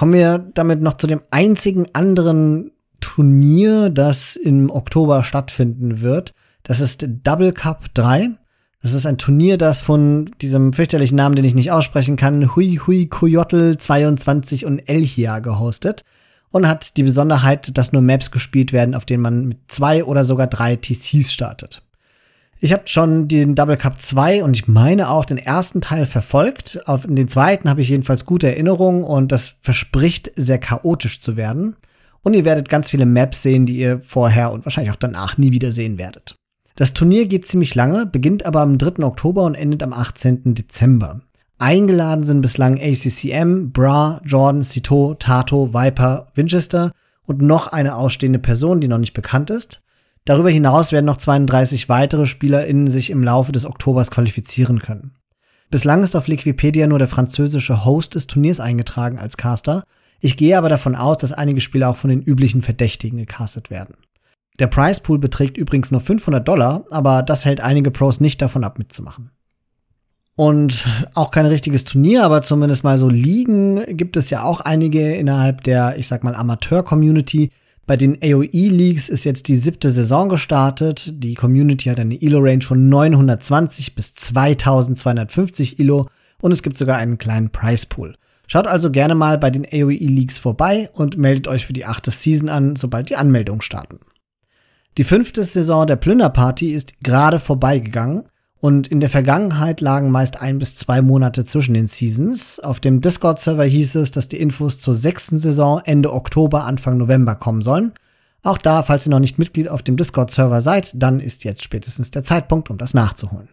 Kommen wir damit noch zu dem einzigen anderen Turnier, das im Oktober stattfinden wird. Das ist Double Cup 3. Das ist ein Turnier, das von diesem fürchterlichen Namen, den ich nicht aussprechen kann, Hui Hui Coyotl 22 und Elchia gehostet und hat die Besonderheit, dass nur Maps gespielt werden, auf denen man mit zwei oder sogar drei TCs startet. Ich habe schon den Double Cup 2 und ich meine auch den ersten Teil verfolgt. Auf den zweiten habe ich jedenfalls gute Erinnerungen und das verspricht sehr chaotisch zu werden. Und ihr werdet ganz viele Maps sehen, die ihr vorher und wahrscheinlich auch danach nie wieder sehen werdet. Das Turnier geht ziemlich lange, beginnt aber am 3. Oktober und endet am 18. Dezember. Eingeladen sind bislang ACCM, Bra, Jordan, Cito, Tato, Viper, Winchester und noch eine ausstehende Person, die noch nicht bekannt ist. Darüber hinaus werden noch 32 weitere SpielerInnen sich im Laufe des Oktobers qualifizieren können. Bislang ist auf Liquipedia nur der französische Host des Turniers eingetragen als Caster. Ich gehe aber davon aus, dass einige Spieler auch von den üblichen Verdächtigen gecastet werden. Der Price Pool beträgt übrigens nur 500 Dollar, aber das hält einige Pros nicht davon ab, mitzumachen. Und auch kein richtiges Turnier, aber zumindest mal so Ligen gibt es ja auch einige innerhalb der, ich sag mal, Amateur-Community. Bei den AOE-Leagues ist jetzt die siebte Saison gestartet. Die Community hat eine Elo-Range von 920 bis 2250 Elo und es gibt sogar einen kleinen Price-Pool. Schaut also gerne mal bei den AOE-Leagues vorbei und meldet euch für die achte Season an, sobald die Anmeldungen starten. Die fünfte Saison der Plünderparty ist gerade vorbeigegangen und in der Vergangenheit lagen meist ein bis zwei Monate zwischen den Seasons. Auf dem Discord-Server hieß es, dass die Infos zur sechsten Saison Ende Oktober, Anfang November kommen sollen. Auch da, falls ihr noch nicht Mitglied auf dem Discord-Server seid, dann ist jetzt spätestens der Zeitpunkt, um das nachzuholen.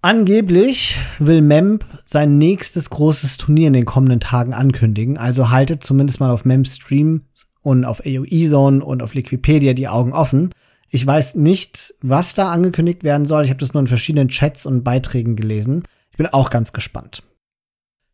Angeblich will Memp sein nächstes großes Turnier in den kommenden Tagen ankündigen, also haltet zumindest mal auf Memp Streams und auf AOE Zone und auf Liquipedia die Augen offen. Ich weiß nicht, was da angekündigt werden soll. Ich habe das nur in verschiedenen Chats und Beiträgen gelesen. Ich bin auch ganz gespannt.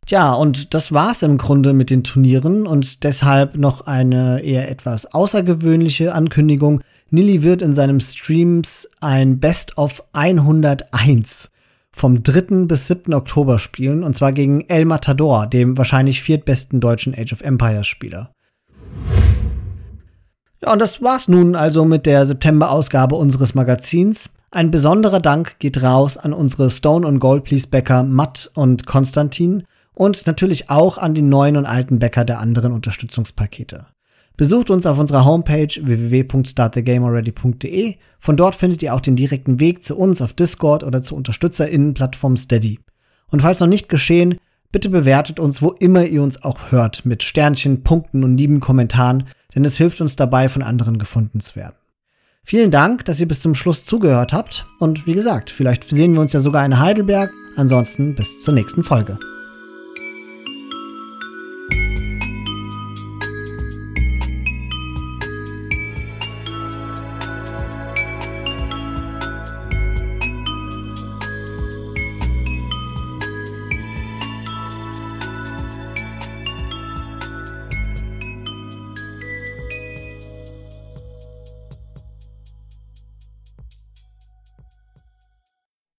Tja, und das war's im Grunde mit den Turnieren und deshalb noch eine eher etwas außergewöhnliche Ankündigung. Nilly wird in seinem Streams ein Best of 101 vom 3. bis 7. Oktober spielen und zwar gegen El Matador, dem wahrscheinlich viertbesten deutschen Age of Empires Spieler. Ja, und das war's nun also mit der September-Ausgabe unseres Magazins. Ein besonderer Dank geht raus an unsere Stone und Gold Please Bäcker Matt und Konstantin und natürlich auch an die neuen und alten Bäcker der anderen Unterstützungspakete. Besucht uns auf unserer Homepage www.startthegamealready.de. Von dort findet ihr auch den direkten Weg zu uns auf Discord oder zur UnterstützerInnen-Plattform Steady. Und falls noch nicht geschehen, bitte bewertet uns, wo immer ihr uns auch hört, mit Sternchen, Punkten und lieben Kommentaren, denn es hilft uns dabei, von anderen gefunden zu werden. Vielen Dank, dass ihr bis zum Schluss zugehört habt und wie gesagt, vielleicht sehen wir uns ja sogar in Heidelberg. Ansonsten bis zur nächsten Folge.